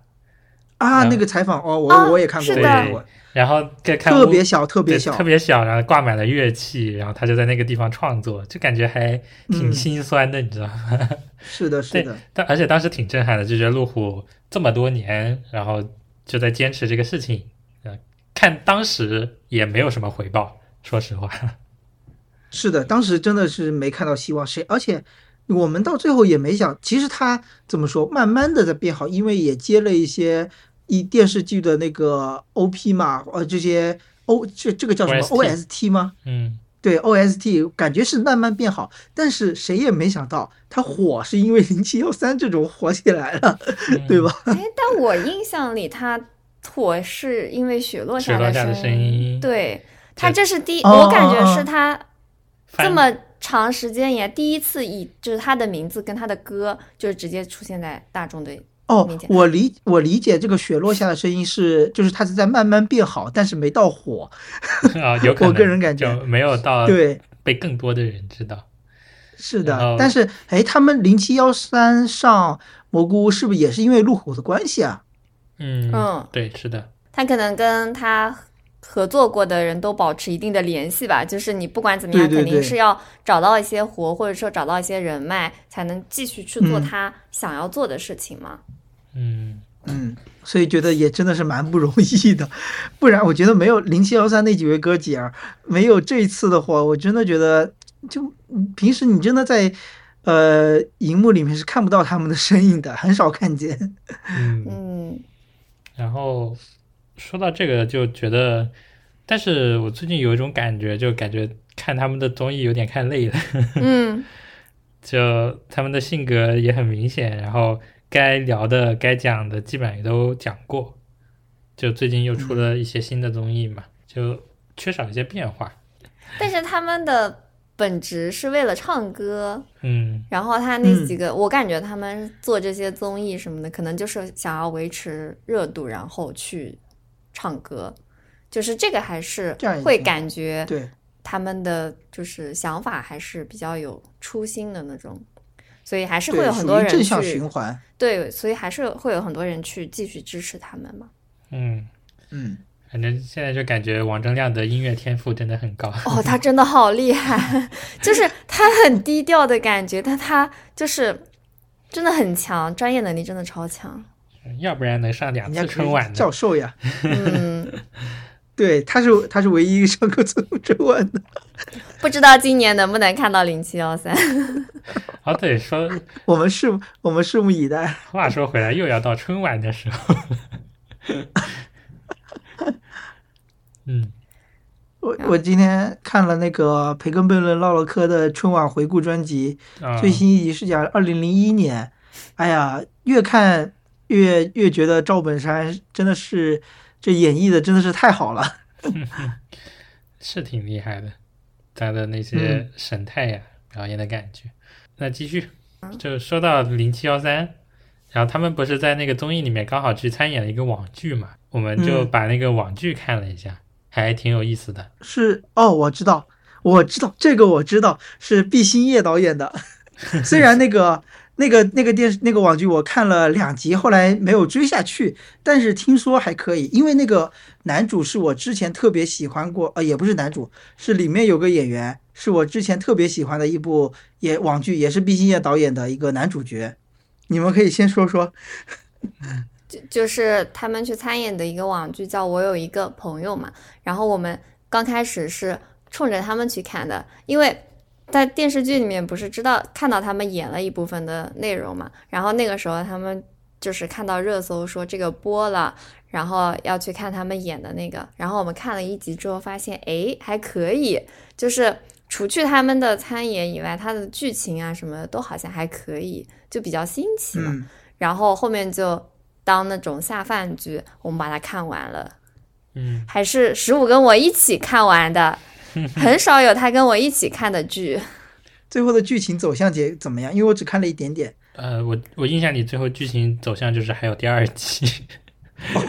Speaker 1: 啊，
Speaker 2: 嗯
Speaker 1: 那个采访哦，我、
Speaker 3: 啊
Speaker 1: 我也看过，
Speaker 3: 是
Speaker 1: 我也看过，
Speaker 2: 然后再看
Speaker 1: 特别小，特别小，
Speaker 2: 特别小，然后挂满了乐器，然后他就在那个地方创作，就感觉还挺
Speaker 1: 嗯
Speaker 2: 心酸的，你知道吗？[laughs]
Speaker 1: 是的，是的，
Speaker 2: 但而且当时挺震撼的，就觉得路虎这么多年，然后就在坚持这个事情，呃，看当时也没有什么回报，说实话。[laughs]
Speaker 1: 是的，当时真的是没看到希望，谁，而且我们到最后也没想，其实他怎么说，慢慢的在变好，因为也接了一些一电视剧的那个 OP 嘛，呃，这些 O 这这个叫什么
Speaker 2: OST
Speaker 1: OST 吗？
Speaker 2: 嗯，
Speaker 1: 对 OST 感觉是慢慢变好，但是谁也没想到他火是因为零七幺三这种火起来了，
Speaker 2: 嗯
Speaker 1: 对吧？
Speaker 3: 哎，但我印象里他火是因为雪落
Speaker 2: 下的
Speaker 3: 声
Speaker 2: 声音
Speaker 3: 对他这是第，
Speaker 1: 哦
Speaker 3: 我感觉是他这么长时间也第一次以就是他的名字跟他的歌就是直接出现在大众的
Speaker 1: 哦，我理我理解这个雪落下的声音是，就是它是在慢慢变好，但是没到火。
Speaker 2: 啊，有 [laughs] 可能
Speaker 1: 我个人感觉
Speaker 2: 就没有到
Speaker 1: 对，
Speaker 2: 被更多的人知道。
Speaker 1: 是的。但是，哎，他们零七幺三上蘑菇屋是不是也是因为路虎的关系啊？
Speaker 2: 嗯
Speaker 3: 嗯
Speaker 2: 对，是的，
Speaker 3: 他可能跟他合作过的人都保持一定的联系吧，就是你不管怎么样，
Speaker 1: 对对对
Speaker 3: 肯定是要找到一些活，或者说找到一些人脉，才能继续去做
Speaker 1: 嗯。
Speaker 3: 他想要做的事情嘛。
Speaker 2: 嗯，
Speaker 1: 嗯，所以觉得也真的是蛮不容易的，[laughs] 不然我觉得没有零七幺三那几位哥姐儿，没有这一次的话，我真的觉得就嗯平时你真的在呃荧幕里面是看不到他们的身影的，很少看见。
Speaker 2: 嗯，
Speaker 3: 嗯，
Speaker 2: 然后说到这个，就觉得，但是我最近有一种感觉，就感觉看他们的综艺有点看累了，[laughs]
Speaker 3: 嗯，
Speaker 2: 就他们的性格也很明显，然后该聊的、该讲的基本上也都讲过，就最近又出了一些新的综艺嘛，就缺少一些变化。
Speaker 3: 但是他们的本质是为了唱歌，
Speaker 2: 嗯。
Speaker 3: 然后他那几个，我感觉他们做这些综艺什么的，可能就是想要维持热度，然后去唱歌，就是这个还是会感觉
Speaker 1: 对，
Speaker 3: 他们的就是想法还是比较有初心的那种，所以还是会，有很多人
Speaker 1: 正向
Speaker 3: 去
Speaker 1: 循环。
Speaker 3: 对，所以还是会有很多人去继续支持他们嘛。
Speaker 2: 嗯，
Speaker 1: 嗯，
Speaker 2: 反正现在就感觉王铮亮的音乐天赋真的很高。
Speaker 3: 哦，他真的好厉害，[laughs] 就是他很低调的感觉，但他就是真的很强，专业能力真的超强。
Speaker 2: 要不然能上两次春晚的。
Speaker 1: 教授呀，
Speaker 3: 嗯，
Speaker 1: 对，他是他是唯一上过春春晚的。
Speaker 3: 不知道今年能不能看到零七幺三。[laughs]
Speaker 2: 哦，对，说 [laughs]
Speaker 1: 我们拭我们拭目以待。
Speaker 2: 话说回来，又要到春晚的时候。嗯，
Speaker 1: 我我今天看了那个培根悖论唠唠嗑的春晚回顾专辑，
Speaker 2: 啊，
Speaker 1: 最新一集是讲二零零一年。哎呀，越看越越觉得赵本山真的是这演绎的真的是太好了。[laughs]
Speaker 2: 是挺厉害的，他的那些神态呀、表演的感觉。那继续，就说到零七幺三，然后他们不是在那个综艺里面刚好去参演了一个网剧嘛，我们就
Speaker 1: 嗯
Speaker 2: 把那个网剧看了一下，还挺有意思的。
Speaker 1: 是哦，我知道，我知道这个我知道是毕兴业导演的。[laughs] 虽然那个那个那个电视那个网剧我看了两集，后来没有追下去，但是听说还可以，因为那个男主是我之前特别喜欢过，呃，也不是男主，是里面有个演员是我之前特别喜欢的一部也网剧，也是毕兴业导演的一个男主角。你们可以先说说。
Speaker 3: 就就是他们去参演的一个网剧叫《我有一个朋友》嘛，然后我们刚开始是冲着他们去看的，因为在电视剧里面不是知道看到他们演了一部分的内容嘛，然后那个时候他们就是看到热搜说这个播了，然后要去看他们演的那个，然后我们看了一集之后发现，诶还可以，就是除去他们的参演以外，它的剧情啊什么的都好像还可以，就比较新奇嘛。
Speaker 1: 嗯，
Speaker 3: 然后后面就当那种下饭剧，我们把它看完了，
Speaker 2: 嗯，
Speaker 3: 还是十五跟我一起看完的，[laughs] 很少有他跟我一起看的剧。
Speaker 1: 最后的剧情走向结怎么样？因为我只看了一点点。
Speaker 2: 呃，我我印象里最后剧情走向就是还有第二季。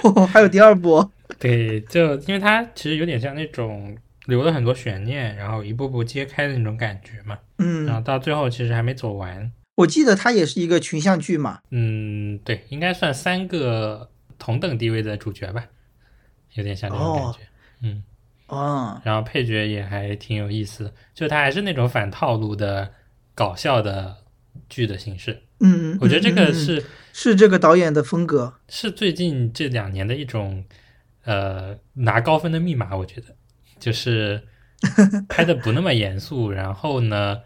Speaker 1: 哦，[laughs] 还有第二部。
Speaker 2: 对，就因为它其实有点像那种留了很多悬念，然后一步步揭开的那种感觉嘛。嗯然后
Speaker 1: 嗯，
Speaker 2: 到最后其实还没走完。
Speaker 1: 我记得它也是一个群像剧嘛。
Speaker 2: 嗯，对，应该算三个同等地位的主角吧，有点像这种感觉。嗯，
Speaker 1: 哦，
Speaker 2: 然后配角也还挺有意思的，就它还是那种反套路的搞笑的剧的形式。
Speaker 1: 嗯，
Speaker 2: 我觉得这
Speaker 1: 嗯嗯嗯
Speaker 2: 个是
Speaker 1: 是这个导演的风格。
Speaker 2: 是最近这两年的一种呃拿高分的密码，我觉得就是 [laughs] 拍的不那么严肃，然后呢，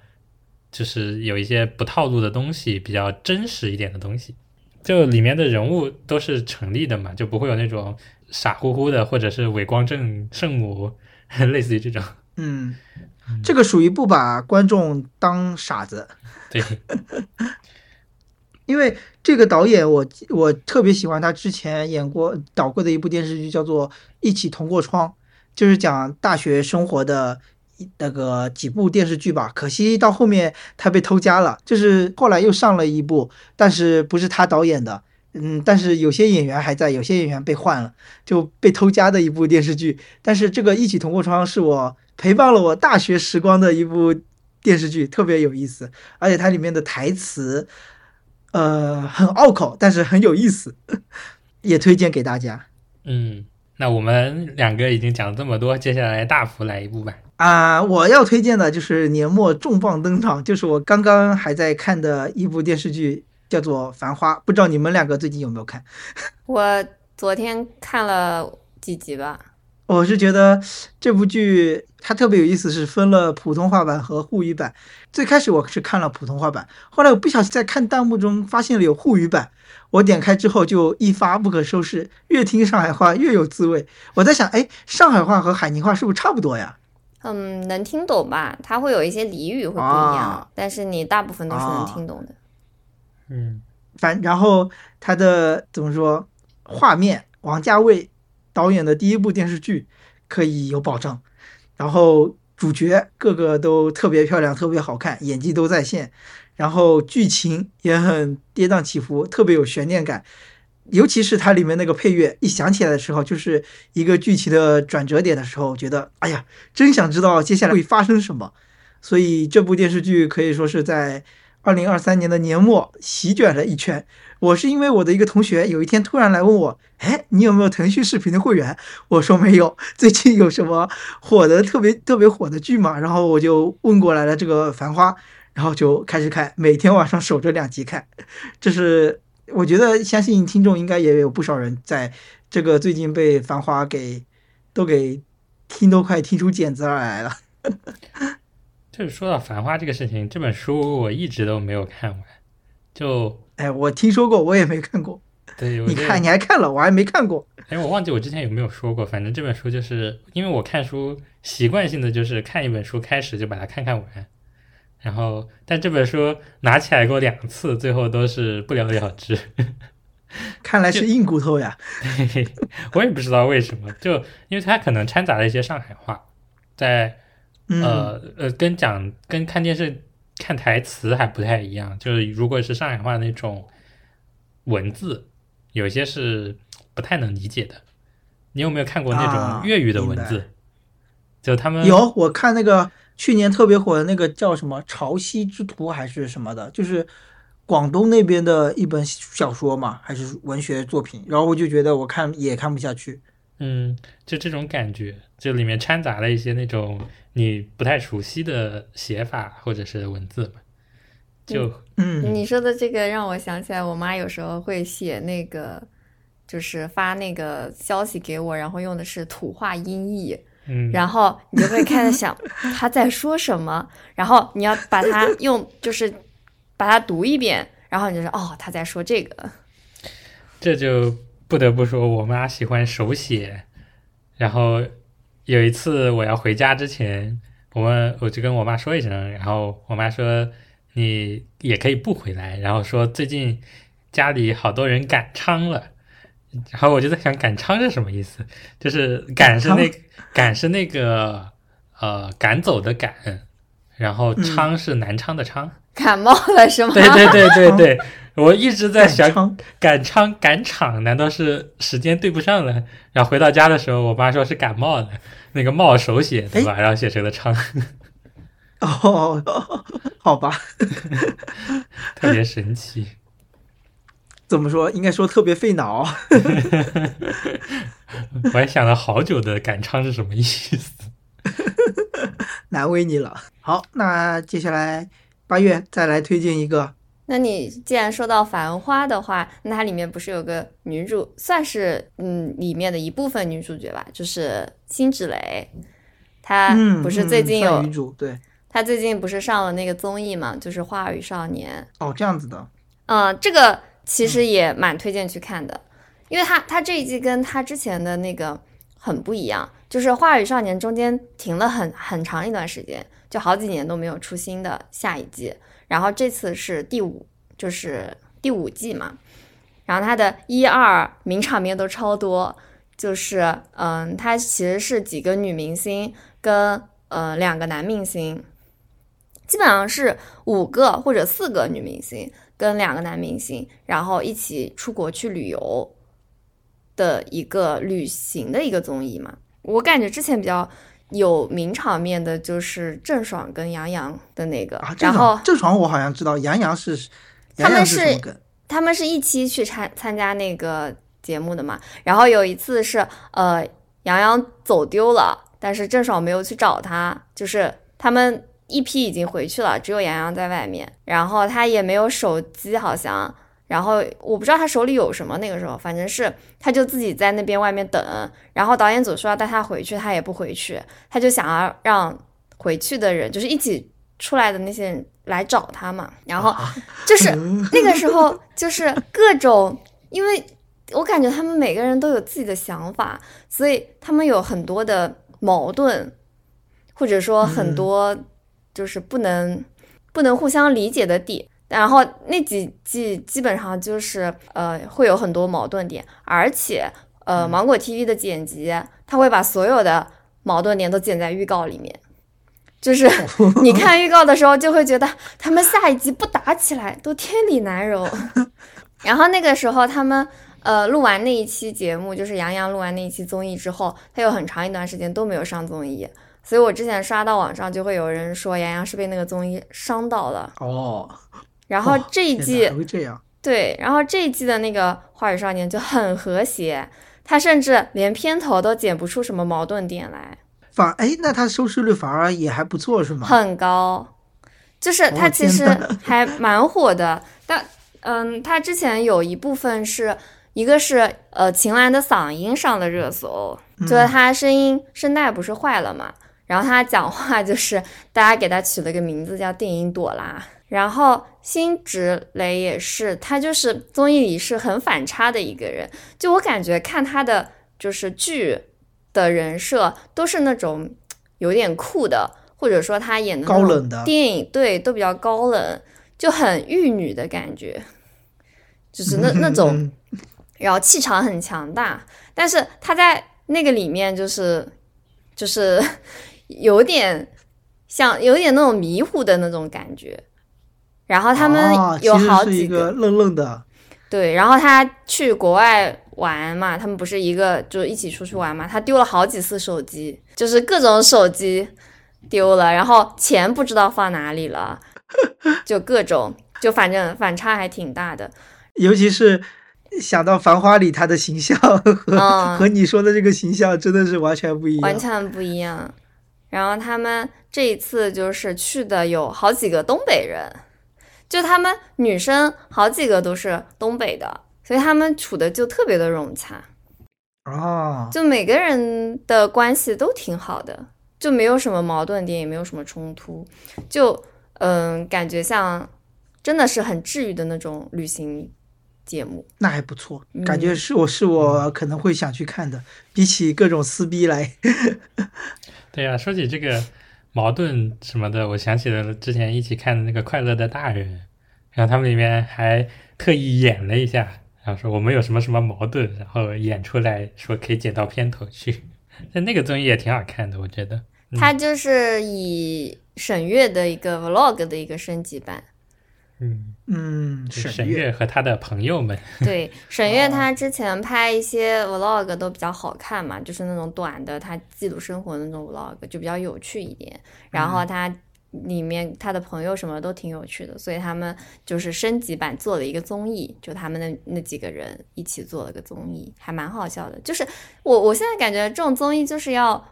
Speaker 2: 就是有一些不套路的东西，比较真实一点的东西，就里面的人物都是成立的嘛，就不会有那种傻乎乎的，或者是伪光正圣母，[laughs] 类似于这种。
Speaker 1: 嗯，这个属于不把观众当傻子，
Speaker 2: 对，[laughs]
Speaker 1: 因为这个导演我我特别喜欢他之前演过导过的一部电视剧，叫做《一起同过窗》，就是讲大学生活的那个几部电视剧吧。可惜到后面他被偷家了，就是后来又上了一部，但是不是他导演的。嗯，但是有些演员还在，有些演员被换了，就被偷家的一部电视剧。但是这个《一起同过窗》是我陪伴了我大学时光的一部电视剧，特别有意思，而且它里面的台词，呃，很拗口，但是很有意思，也推荐给大家
Speaker 2: 嗯，那我们两个已经讲了这么多，接下来大幅来一部吧。
Speaker 1: 啊、我要推荐的就是年末重磅登场，就是我刚刚还在看的一部电视剧，叫做《繁花》，不知道你们两个最近有没有看？[laughs]
Speaker 3: 我昨天看了几集吧，
Speaker 1: 我是觉得这部剧它特别有意思，是分了普通话版和沪语版。最开始我是看了普通话版，后来我不小心在看弹幕中发现了有沪语版，我点开之后就一发不可收拾，越听上海话越有滋味。我在想，哎，上海话和海宁话是不是差不多呀？
Speaker 3: 嗯，能听懂吧？它会有一些俚语会不一样，
Speaker 1: 啊
Speaker 3: 但是你大部分都是能听懂的。
Speaker 2: 嗯
Speaker 1: 反然后它的怎么说，画面，王家卫导演的第一部电视剧可以有保障，然后主角个个都特别漂亮，特别好看，演技都在线，然后剧情也很跌宕起伏，特别有悬念感。尤其是它里面那个配乐一响起来的时候，就是一个剧情的转折点的时候，觉得哎呀，真想知道接下来会发生什么。所以这部电视剧可以说是在二零二三年的年末席卷了一圈。我是因为我的一个同学有一天突然来问我，哎，你有没有腾讯视频的会员？我说没有。最近有什么火的特别特别火的剧嘛？然后我就问过来了这个《繁花》，然后就开始看，每天晚上守着两集看。这是我觉得，相信听众应该也有不少人在这个最近被《繁花》给都给听都快听出茧子来了。
Speaker 2: 就是说到《繁花》这个事情，这本书我一直都没有看完。就
Speaker 1: 哎，我听说过，我也没看过。
Speaker 2: 对，
Speaker 1: 你看你还看了，我还没看过。
Speaker 2: 哎，我忘记我之前有没有说过。反正这本书就是因为我看书习惯性的就是看一本书开始就把它看看完，然后但这本书拿起来过两次，最后都是不了了之。[laughs]
Speaker 1: 看来是硬骨头呀。[laughs]
Speaker 2: 对，我也不知道为什么，就因为它可能掺杂了一些上海话，在。呃呃，跟讲跟看电视看台词还不太一样，就是如果是上海话那种文字，有些是不太能理解的。你有没有看过那种粤语的文字？就他们
Speaker 1: 有，我看那个去年特别火的那个叫什么《潮汐之徒》还是什么的，就是广东那边的一本小说嘛，还是文学作品。然后我就觉得我看也看不下去。
Speaker 2: 嗯，就这种感觉，就里面掺杂了一些那种。你不太熟悉的写法或者是文字吧？就
Speaker 1: 嗯，
Speaker 3: 你说的这个让我想起来，我妈有时候会写那个，就是发那个消息给我，然后用的是土话音译，
Speaker 2: 嗯，
Speaker 3: 然后你就会开始想他在说什么，然后你要把它用，就是把它读一遍，然后你就说哦，他在说这个。
Speaker 2: 这就不得不说，我妈喜欢手写，然后。有一次我要回家之前，我们我就跟我妈说一声，然后我妈说你也可以不回来，然后说最近家里好多人赶昌了，然后我就在想赶昌是什么意思？就是赶是那赶是那个呃赶走的赶，然后昌是南昌的昌，
Speaker 3: 感冒了是吗？
Speaker 2: 对对对对对。[laughs] 我一直在想赶场赶场，难道是时间对不上了？然后回到家的时候，我妈说是感冒了，那个冒手写对吧？然后写成了昌。[laughs]
Speaker 1: 哦，好吧，[laughs]
Speaker 2: 特别神奇。
Speaker 1: 怎么说？应该说特别费脑。
Speaker 2: 我还想了好久的赶昌是什么意思？[laughs]
Speaker 1: 难为你了。好，那接下来八月再来推荐一个。
Speaker 3: 那你既然说到《繁花》的话，那它里面不是有个女主，算是嗯里面的一部分女主角吧，就是辛芷蕾。她不是最近有
Speaker 1: 女主对，
Speaker 3: 她最近不是上了那个综艺嘛，就是《花儿与少年》。
Speaker 1: 哦，这样子的。
Speaker 3: 嗯，这个其实也蛮推荐去看的，因为她她这一季跟她之前的那个很不一样，就是《花儿与少年》中间停了很很长一段时间，就好几年都没有出新的下一季。然后这次是第五，就是第五季嘛，然后它的一二名场面都超多，就是嗯，它其实是几个女明星跟呃两个男明星，基本上是五个或者四个女明星跟两个男明星，然后一起出国去旅游的一个旅行的一个综艺嘛，我感觉之前比较。有名场面的就是郑爽跟杨洋的那个，然后
Speaker 1: 郑爽我好像知道，杨洋是
Speaker 3: 他们是他们是一期去参参加那个节目的嘛。然后有一次是呃杨洋走丢了，但是郑爽没有去找他，就是他们一批已经回去了，只有杨洋在外面，然后他也没有手机，好像。然后我不知道他手里有什么，那个时候反正是他就自己在那边外面等，然后导演组说要带他回去，他也不回去，他就想要让回去的人，就是一起出来的那些人来找他嘛。然后就是那个时候，就是各种，因为我感觉他们每个人都有自己的想法，所以他们有很多的矛盾，或者说很多就是不能不能互相理解的点。然后那几季基本上就是呃会有很多矛盾点，而且呃芒果 TV 的剪辑，他会把所有的矛盾点都剪在预告里面，就是 [laughs] 你看预告的时候就会觉得他们下一集不打起来都天理难容。[laughs] 然后那个时候他们呃录完那一期节目，就是杨洋录完那一期综艺之后，他有很长一段时间都没有上综艺，所以我之前刷到网上就会有人说杨洋是被那个综艺伤到了。
Speaker 1: 哦，
Speaker 3: 然后
Speaker 1: 哦
Speaker 3: 这一季、
Speaker 1: 会这样？
Speaker 3: 对，然后这一季的那个《花儿与少年》就很和谐，他甚至连片头都剪不出什么矛盾点来，
Speaker 1: 反哎，那他收视率反而也还不错，是吗？
Speaker 3: 很高。就是它
Speaker 1: 哦
Speaker 3: 其实还蛮火的，但嗯，他之前有一部分是一个是呃秦岚的嗓音上了热搜，就是他声音声带不是坏了嘛，然后他讲话就是大家给他取了个名字叫电音朵拉，然后辛芷蕾也是，她就是综艺里是很反差的一个人，就我感觉看她的就是剧的人设都是那种有点酷的，或者说她演的
Speaker 1: 高冷的
Speaker 3: 电影，对，都比较高冷，就很玉女的感觉，就是那 [laughs] 那种。
Speaker 1: 嗯
Speaker 3: 然后气场很强大，但是她在那个里面就是就是 [laughs] 有点像有点那种迷糊的那种感觉。然后他们
Speaker 1: 哦
Speaker 3: 有好几
Speaker 1: 个愣愣的，
Speaker 3: 对，然后他去国外玩嘛，他们不是一个就一起出去玩嘛，他丢了好几次手机，就是各种手机丢了，然后钱不知道放哪里了，[laughs] 就各种，就反正反差还挺大的。
Speaker 1: 尤其是想到《繁花》里他的形象和、
Speaker 3: 嗯 [laughs]
Speaker 1: 和你说的这个形象真的是完全不一样。
Speaker 3: 完全不一样。然后他们这一次就是去的有好几个东北人，就他们女生好几个都是东北的，所以他们处的就特别的融洽，
Speaker 1: 啊，
Speaker 3: 就每个人的关系都挺好的，就没有什么矛盾点，也没有什么冲突，就嗯，感觉像真的是很治愈的那种旅行节目。
Speaker 1: 那还不错，
Speaker 3: 嗯。
Speaker 1: 感觉是我是我可能会想去看的，比起各种撕逼来，[laughs]
Speaker 2: 对呀、说起这个矛盾什么的，我想起了之前一起看的那个《快乐的大人》，然后他们里面还特意演了一下，然后说我们有什么什么矛盾，然后演出来说可以剪到片头去。[laughs] 但那个综艺也挺好看的，我觉得。
Speaker 3: 它就是以沈月的一个 vlog 的一个升级版。
Speaker 2: 嗯，
Speaker 1: 嗯，沈月
Speaker 2: 和他的朋友们，[laughs] [laughs]
Speaker 3: 对，沈月
Speaker 1: 哦
Speaker 3: 她之前拍一些 vlog 都比较好看嘛，就是那种短的，她记录生活的那种 vlog 就比较有趣一点。然
Speaker 1: 嗯
Speaker 3: 后她里面她的朋友什么都挺有趣的，所以他们就是升级版做了一个综艺，就他们那那几个人一起做了个综艺，还蛮好笑的。就是我我现在感觉这种综艺就是要。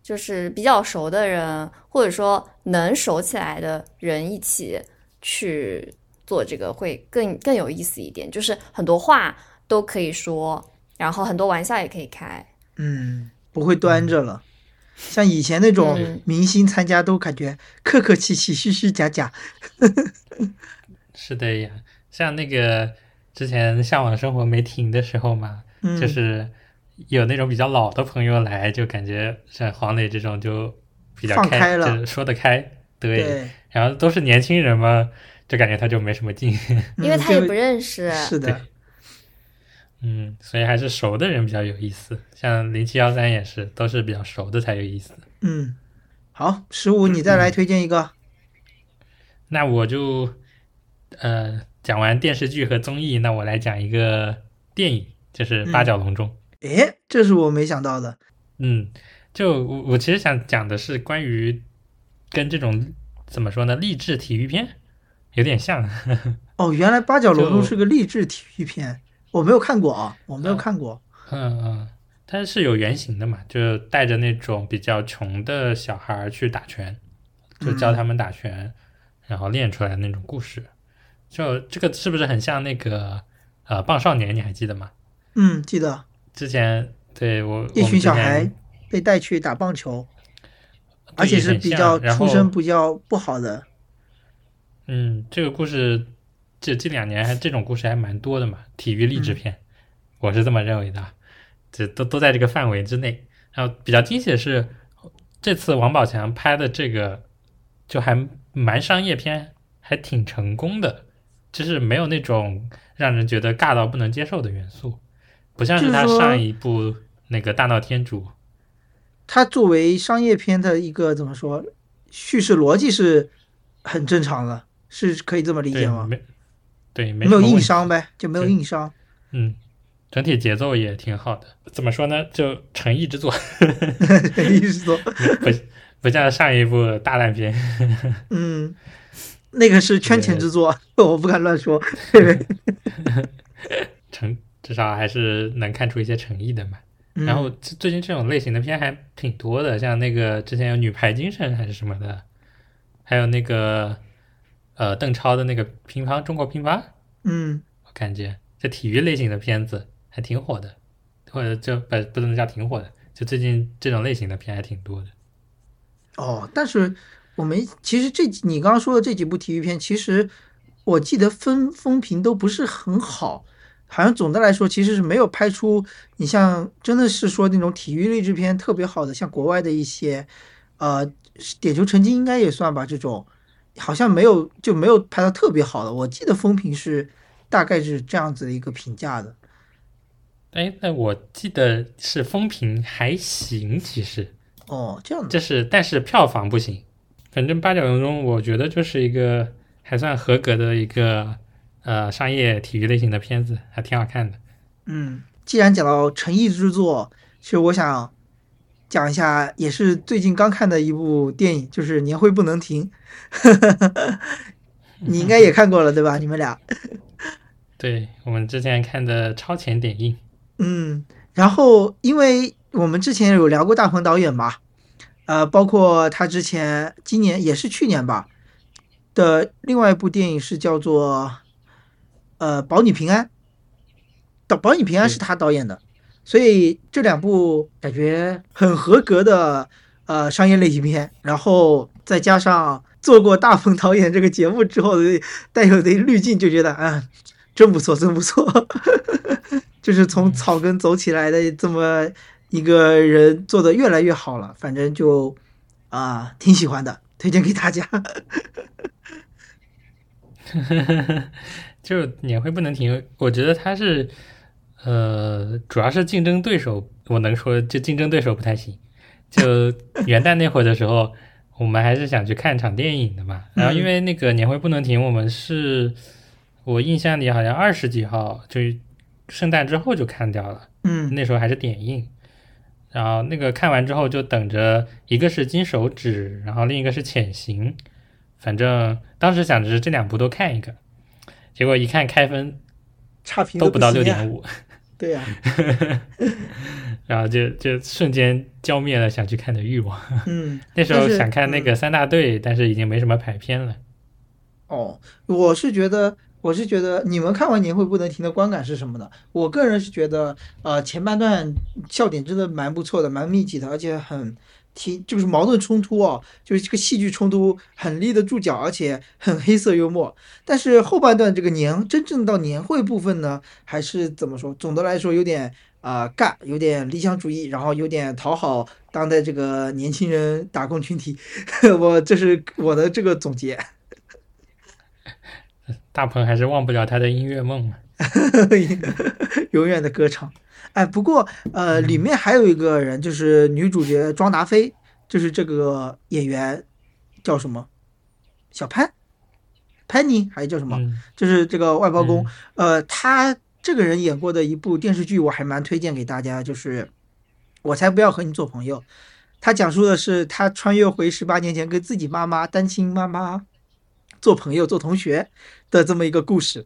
Speaker 3: 就是比较熟的人，或者说能熟起来的人一起去做这个会更更有意思一点，就是很多话都可以说，然后很多玩笑也可以开。
Speaker 1: 嗯，不会端着了。像以前那种
Speaker 3: 嗯
Speaker 1: 明星参加都感觉客客气气、虚虚假假。[laughs]
Speaker 2: 是的呀。像那个之前《向往生活》没停的时候嘛，
Speaker 1: 嗯，
Speaker 2: 就是有那种比较老的朋友来，就感觉像黄磊这种就比较
Speaker 1: 放开了
Speaker 2: 就说得开，对。
Speaker 1: 对，
Speaker 2: 然后都是年轻人嘛，就感觉他就没什么劲。[laughs]
Speaker 3: 因为他也不
Speaker 1: 认
Speaker 3: 认识，
Speaker 1: 是的，
Speaker 2: 嗯，所以还是熟的人比较有意思。像零七幺三也是，都是比较熟的才有意思。
Speaker 1: 嗯，好，十五，你再来推荐一个。[laughs]
Speaker 2: 那我就呃讲完电视剧和综艺，那我来讲一个电影，就是《八角笼中》。
Speaker 1: 诶，这是我没想到的。
Speaker 2: 嗯，就我我其实想讲的是关于跟这种怎么说呢，励志体育片有点像。[laughs]
Speaker 1: 哦，原来《八角笼中》
Speaker 2: 是
Speaker 1: 个励志体育片，我没有看过啊，我没有看过。
Speaker 2: 嗯嗯，它是有原型的嘛，就带着那种比较穷的小孩去打拳，就教他们打拳，然后练出来的那种故事。就这个是不是很像那个呃《棒少年》？你还记得吗？
Speaker 1: 嗯，记得
Speaker 2: 之前对我
Speaker 1: 一群小，孩被带去打棒球，
Speaker 2: 对
Speaker 1: 而且是比较出身比较不好的。
Speaker 2: 嗯，这个故事这这两年还这种故事还蛮多的嘛，体育励志片，我是这么认为的，这都都在这个范围之内。然后比较惊喜的是，这次王宝强拍的这个就还蛮商业片，还挺成功的，就是没有那种让人觉得尬到不能接受的元素，不像是他上一部那个《大闹天竺》，
Speaker 1: 它作为商业片的一个怎么说，叙事逻辑是很正常的，是可以这么理解吗？
Speaker 2: 没对没
Speaker 1: 没有硬伤呗，就没有硬伤。
Speaker 2: 嗯，整体节奏也挺好的。怎么说呢？就诚意之作，[laughs] 诚
Speaker 1: 意之作，[laughs]
Speaker 2: 不不像上一部大烂片。
Speaker 1: 嗯，那个是圈钱之作，我不敢乱说。[laughs]
Speaker 2: 诚至少还是能看出一些诚意的嘛。然后最近这种类型的片还挺多的，像那个之前有《女排精神》还是什么的，还有那个呃邓超的那个乒乓中国乒乓，
Speaker 1: 嗯，
Speaker 2: 我感觉这体育类型的片子还挺火的，或者就不不能叫挺火的，就最近这种类型的片还挺多的。
Speaker 1: 哦，但是我们其实这你刚刚说的这几部体育片，其实我记得分风评都不是很好。好像总的来说，其实是没有拍出你像真的是说那种体育励志片特别好的，像国外的一些，呃，点球成绩应该也算吧。这种好像没有就没有拍到特别好的。我记得风评是大概是这样子的一个评价的。
Speaker 2: 哎，那我记得是风评还行，其实
Speaker 1: 哦，这样的，
Speaker 2: 这是但是票房不行。反正八角笼中，我觉得就是一个还算合格的一个。呃，商业体育类型的片子还挺好看的。
Speaker 1: 嗯，既然讲到诚意之作，其实我想讲一下，也是最近刚看的一部电影，就是《年会不能停》。[laughs] 你应该也看过了，对吧？你们俩？[laughs]
Speaker 2: 对我们之前看的超前点映。
Speaker 1: 嗯，然后因为我们之前有聊过大鹏导演嘛，呃，包括他之前今年也是去年吧的另外一部电影是叫做。呃，保你平安，导保你平安是他导演的，所以这两部感觉很合格的呃商业类型片，然后再加上做过大鹏导演这个节目之后的带有的滤镜，就觉得啊，真不错，真不错，[laughs] 就是从草根走起来的这么一个人做的越来越好了，反正就啊挺喜欢的，推荐给大家。[laughs] [laughs]
Speaker 2: 就年会不能停，我觉得他是，呃，主要是竞争对手，我能说就竞争对手不太行。就 [laughs] 元旦那会儿的时候，我们还是想去看场电影的嘛。然后因为那个年会不能停，我们是我印象里好像二十几号，就圣诞之后就看掉了。
Speaker 1: 嗯，
Speaker 2: 那时候还是点映。然后那个看完之后就等着，一个是金手指，然后另一个是潜行。反正当时想着这两部都看一个。结果一看开分，
Speaker 1: 差评
Speaker 2: 都不到六点五，
Speaker 1: 对呀，[laughs]
Speaker 2: 然后就就瞬间浇灭了想去看的欲望。
Speaker 1: 嗯，[laughs]
Speaker 2: 那时候想看那个三大队，但是已经没什么排片了。
Speaker 1: 哦，我是觉得，我是觉得你们看完年会不能停的观感是什么呢？我个人是觉得，呃，前半段笑点真的蛮不错的，蛮密集的，而且很。挺就是矛盾冲突哦，就是这个戏剧冲突很立得住脚，而且很黑色幽默。但是后半段这个年真正到年会部分呢，还是怎么说？总的来说有点啊尬，有点理想主义，然后有点讨好当代这个年轻人打工群体。[laughs] 我这是我的这个总结。[laughs]
Speaker 2: 大鹏还是忘不了他的音乐梦嘛，[laughs]
Speaker 1: 永远的歌唱。哎，不过呃，里面还有一个人，就是女主角庄达菲，就是这个演员叫什么？小潘，Penny 还是叫什么？就是这个外包工。呃，他这个人演过的一部电视剧，我还蛮推荐给大家，就是《我才不要和你做朋友》。他讲述的是他穿越回十八年前，跟自己妈妈单亲妈妈做朋友、做同学的这么一个故事，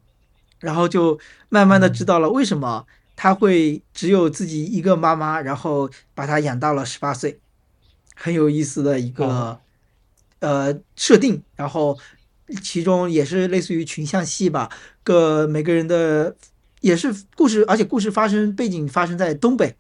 Speaker 1: 然后就慢慢的知道了为什么。他会只有自己一个妈妈，然后把他养到了十八岁，很有意思的一个呃设定。然后其中也是类似于群像戏吧，个每个人的也是故事，而且故事发生背景发生在东北，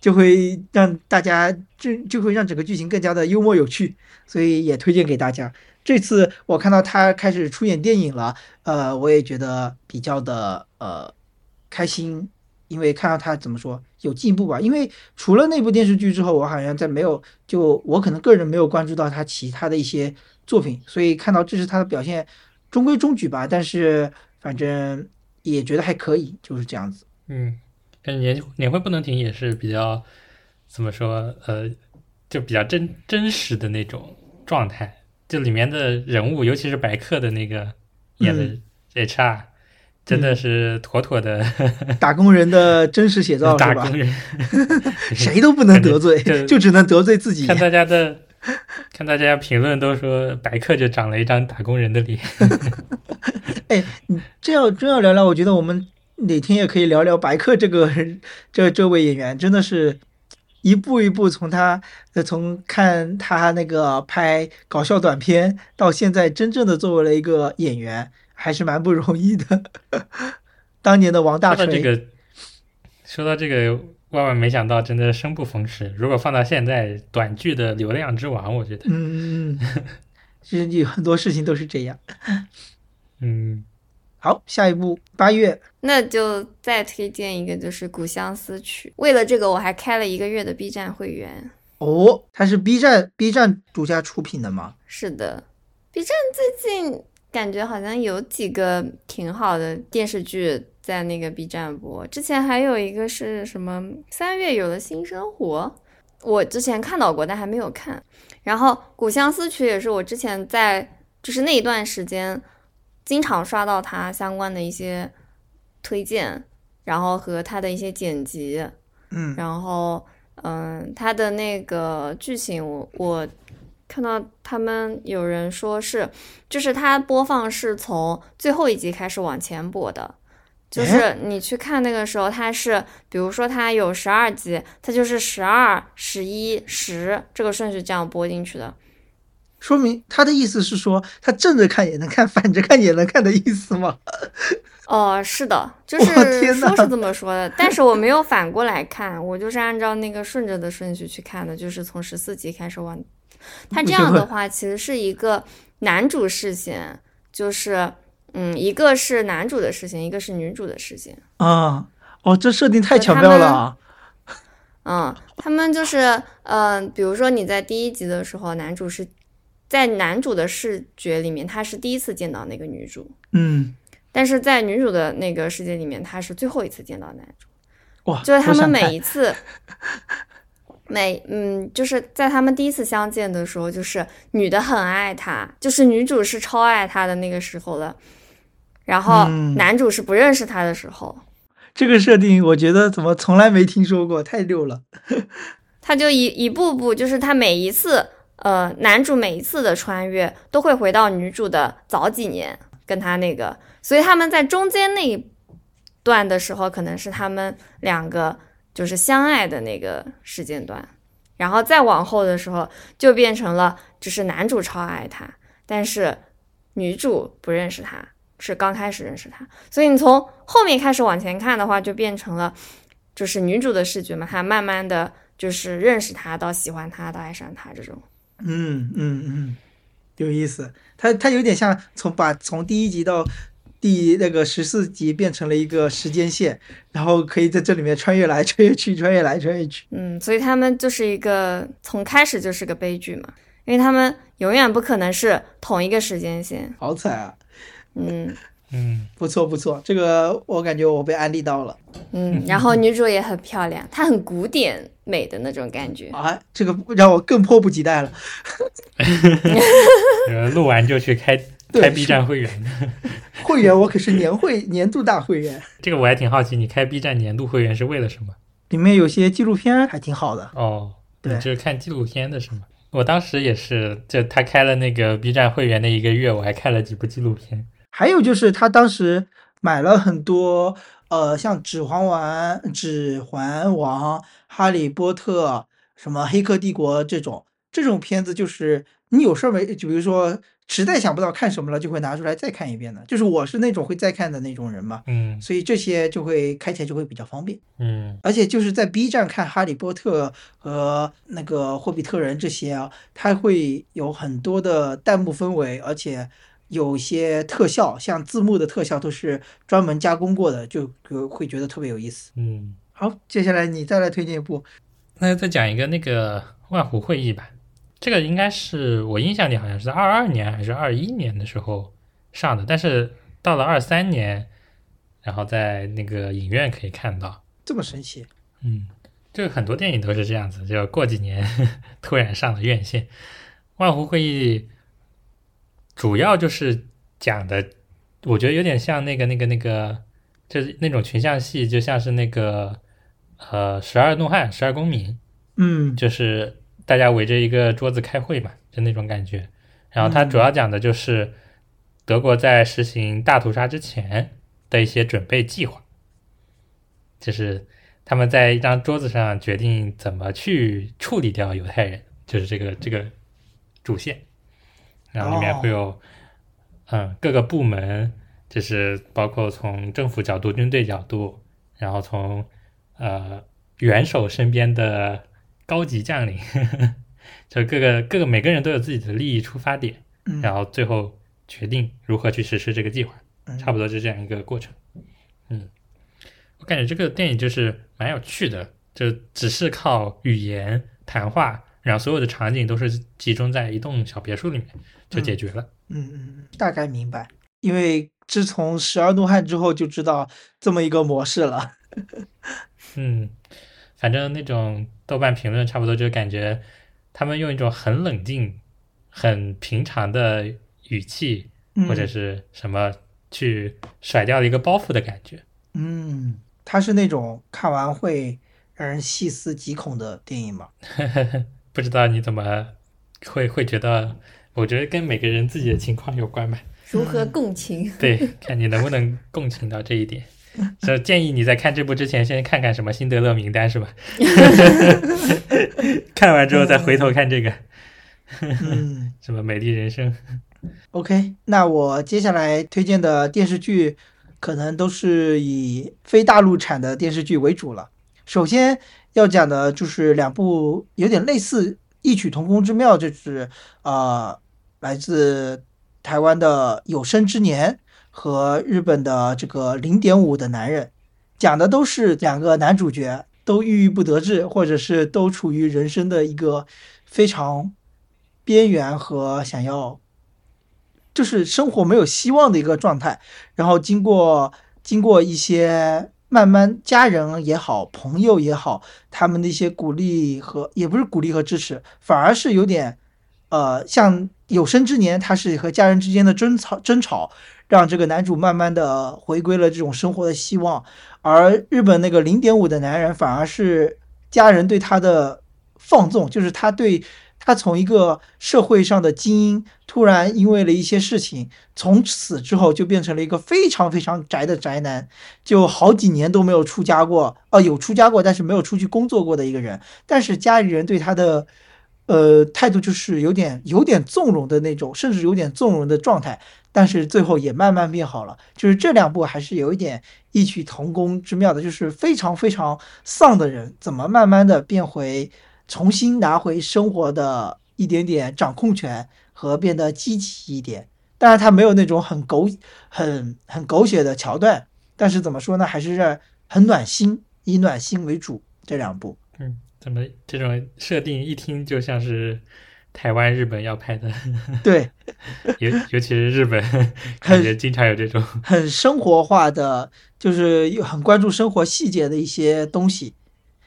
Speaker 1: 就会让大家就就会让整个剧情更加的幽默有趣，所以也推荐给大家。这次我看到他开始出演电影了，呃，我也觉得比较的呃开心。因为看到他怎么说有进步吧，因为除了那部电视剧之后，我好像在没有就我可能个人没有关注到他其他的一些作品，所以看到这是他的表现中规中矩吧，但是反正也觉得还可以，就是这样子。
Speaker 2: 嗯，但年年会不能停也是比较怎么说呃，就比较真真实的那种状态，就里面的人物，尤其是白客的那个演的 HR。真的是妥妥的 [laughs]
Speaker 1: 打工人的真实写照 [laughs]
Speaker 2: 打工？人。[laughs]
Speaker 1: 谁都不能得罪就只能得罪自己
Speaker 2: 看。大家的，看大家评论都说白客就长了一张打工人的脸。
Speaker 1: 哎这要真要聊聊，我觉得我们哪天也可以聊聊白客这个这这位演员，真的是一步一步从他呃从看他那个拍搞笑短片，到现在真正的作为了一个演员，还是蛮不容易的。当年的王大锤，
Speaker 2: 说到这个，说到这个，万万没想到，真的生不逢时。如果放到现在，短剧的流量之王，我觉得，
Speaker 1: 嗯嗯嗯，其实有很多事情都是这样。
Speaker 2: 嗯，
Speaker 1: 好，下一步八月，
Speaker 3: 那就再推荐一个，就是《古相思曲》。为了这个，我还开了一个月的 B 站会员。
Speaker 1: 哦，它是 B 站 B 站独家出品的吗？
Speaker 3: 是的，B 站最近感觉好像有几个挺好的电视剧在那个 B 站播。之前还有一个是什么《三月有了新生活》，我之前看到过，但还没有看。然后《古相思曲》也是我之前在就是那一段时间经常刷到它相关的一些推荐，然后和它的一些剪辑。
Speaker 1: 嗯
Speaker 3: 然后，嗯，它的那个剧情我，我看到他们有人说是，就是它播放是从最后一集开始往前播的，就是你去看那个时候，它是比如说它有十二集，它就是十二、十一、十这个顺序这样播进去的。
Speaker 1: 说明他的意思是说，他正着看也能看，反着看也能看的意思吗？[laughs]
Speaker 3: 哦，是的，[laughs] 就
Speaker 1: 哇
Speaker 3: 是
Speaker 1: 天呐
Speaker 3: 说是这么说的，但是我没有反过来看，我就是按照那个顺着的顺序去看的，就是从十四集开始往。它这样的话，其实是一个男主视线，就是嗯，一个是男主的视线，一个是女主的视线。
Speaker 1: 啊，哦，这设定太巧妙了啊！
Speaker 3: 嗯，他们就是嗯、比如说你在第一集的时候，男主是在男主的视觉里面，他是第一次见到那个女主，
Speaker 1: 嗯，
Speaker 3: 但是在女主的那个世界里面，他是最后一次见到男主。
Speaker 1: 哇，
Speaker 3: 就是他们每一次，每嗯，就是在他们第一次相见的时候，就是女的很爱他，就是女主是超爱他的那个时候了，然后
Speaker 1: 嗯。
Speaker 3: 男主是不认识他的时候，
Speaker 1: 这个设定，我觉得怎么从来没听说过，太溜了。[laughs]
Speaker 3: 他就一一步步，就是他每一次，呃，男主每一次的穿越都会回到女主的早几年，跟他那个，所以他们在中间那一段的时候，可能是他们两个就是相爱的那个时间段，然后再往后的时候，就变成了就是男主超爱他，但是女主不认识他，是刚开始认识他，所以你从后面开始往前看的话，就变成了就是女主的视觉嘛，她慢慢的就是认识他到喜欢他到爱上他这种。
Speaker 1: 嗯嗯嗯，有意思。他他有点像从把从第一集到第那个十四集变成了一个时间线，然后可以在这里面穿越来穿越去，穿越来穿越去。
Speaker 3: 嗯，所以他们就是一个从开始就是个悲剧嘛，因为他们永远不可能是同一个时间线。
Speaker 1: 好惨啊！
Speaker 3: 嗯
Speaker 2: 嗯，
Speaker 1: 不错不错，这个我感觉我被安利到了
Speaker 3: 嗯，然后女主也很漂亮，她很古典美的那种感觉。
Speaker 1: 啊！这个让我更迫不及待了。[laughs]
Speaker 2: 呃录完就去开
Speaker 1: 对
Speaker 2: 开 B 站会员。
Speaker 1: 会员我可是年会年度大会员，[laughs]
Speaker 2: 这个我还挺好奇，你开 B 站年度会员是为了什么？
Speaker 1: 里面有些纪录片还挺好的。
Speaker 2: 哦，
Speaker 1: 对
Speaker 2: 你就是看纪录片的是吗？我当时也是，就他开了那个 B 站会员的一个月，我还看了几部纪录片。
Speaker 1: 还有就是他当时买了很多呃，像《指环王》《指环王》《哈利波特》什么《黑客帝国》这种这种片子，就是你有事儿没，就比如说实在想不到看什么了，就会拿出来再看一遍的。就是我是那种会再看的那种人嘛，
Speaker 2: 嗯
Speaker 1: 所以这些就会开起来就会比较方便。
Speaker 2: 嗯
Speaker 1: 而且就是在 B 站看《哈利波特》和那个《霍比特人》这些啊，它会有很多的弹幕氛围，而且有些特效，像字幕的特效都是专门加工过的，就就会觉得特别有意思。
Speaker 2: 嗯，
Speaker 1: 好，接下来你再来推荐一部，
Speaker 2: 那再讲一个那个万湖会议吧。这个应该是我印象里好像是二二年还是二一年的时候上的，但是到了二三年，然后在那个影院可以看到。
Speaker 1: 这么神奇？
Speaker 2: 嗯，这个很多电影都是这样子，就过几年 [laughs] 突然上了院线。万湖会议主要就是讲的我觉得有点像那个那个那个，就是那种群像戏，就像是那个呃《十二怒汉》《十二公民》，
Speaker 1: 嗯
Speaker 2: 就是大家围着一个桌子开会嘛，就那种感觉。然后它主要讲的就是德国在实行大屠杀之前的一些准备计划，就是他们在一张桌子上决定怎么去处理掉犹太人，就是这个这个主线。然后里面会有、嗯各个部门，就是包括从政府角度、军队角度，然后从呃元首身边的高级将领，[laughs] 就各个各个每个人都有自己的利益出发点，
Speaker 1: 嗯，
Speaker 2: 然后最后决定如何去实施这个计划，
Speaker 1: 嗯
Speaker 2: 差不多就这样一个过程。嗯，我感觉这个电影就是蛮有趣的，就只是靠语言谈话，然后所有的场景都是集中在一栋小别墅里面就解决了。
Speaker 1: 嗯嗯，嗯，大概明白。因为自从《十二怒汉》之后，就知道这么一个模式了。[laughs]
Speaker 2: 嗯，反正那种豆瓣评论差不多就感觉他们用一种很冷静、很平常的语气
Speaker 1: 嗯
Speaker 2: 或者是什么去甩掉一个包袱的感觉。
Speaker 1: 嗯，它是那种看完会让人细思极恐的电影吗？[laughs]
Speaker 2: 不知道你怎么会会觉得？我觉得跟每个人自己的情况有关吧。
Speaker 3: 如何共情？[laughs]
Speaker 2: 对，看你能不能共情到这一点。[laughs] 所以建议你在看这部之前，先看看什么《辛德勒名单》是吧？[laughs] 看完之后再回头看这个
Speaker 1: 嗯 [laughs]
Speaker 2: 什么《美丽人生》。
Speaker 1: ，OK，那我接下来推荐的电视剧可能都是以非大陆产的电视剧为主了。首先要讲的就是两部有点类似、异曲同工之妙，就是呃，来自台湾的《有生之年》和日本的这个《零点五的男人》，讲的都是两个男主角都郁郁不得志，或者是都处于人生的一个非常边缘和想要，就是生活没有希望的一个状态。然后经过经过一些慢慢家人也好，朋友也好，他们的一些鼓励和也不是鼓励和支持，反而是有点呃，像有生之年，他是和家人之间的争吵争吵，让这个男主慢慢的回归了这种生活的希望。而日本那个零点五的男人，反而是家人对他的放纵，就是他对他从一个社会上的精英，突然因为了一些事情，从此之后就变成了一个非常非常宅的宅男，就好几年都没有出家过，呃，有出家过，但是没有出去工作过的一个人。但是家里人对他的，呃，态度就是有点有点纵容的那种，甚至有点纵容的状态。但是最后也慢慢变好了，就是这两部还是有一点异曲同工之妙的，就是非常非常丧的人怎么慢慢的变回，重新拿回生活的一点点掌控权和变得积极一点。当然，他没有那种很狗、很很狗血的桥段，但是怎么说呢，还是很暖心，以暖心为主。这两部，
Speaker 2: 嗯，怎么这种设定一听就像是台湾、日本要拍的，
Speaker 1: 对，[laughs]
Speaker 2: 尤尤其是日本，感觉经常有这种。
Speaker 1: 很生活化的，就是又很关注生活细节的一些东西，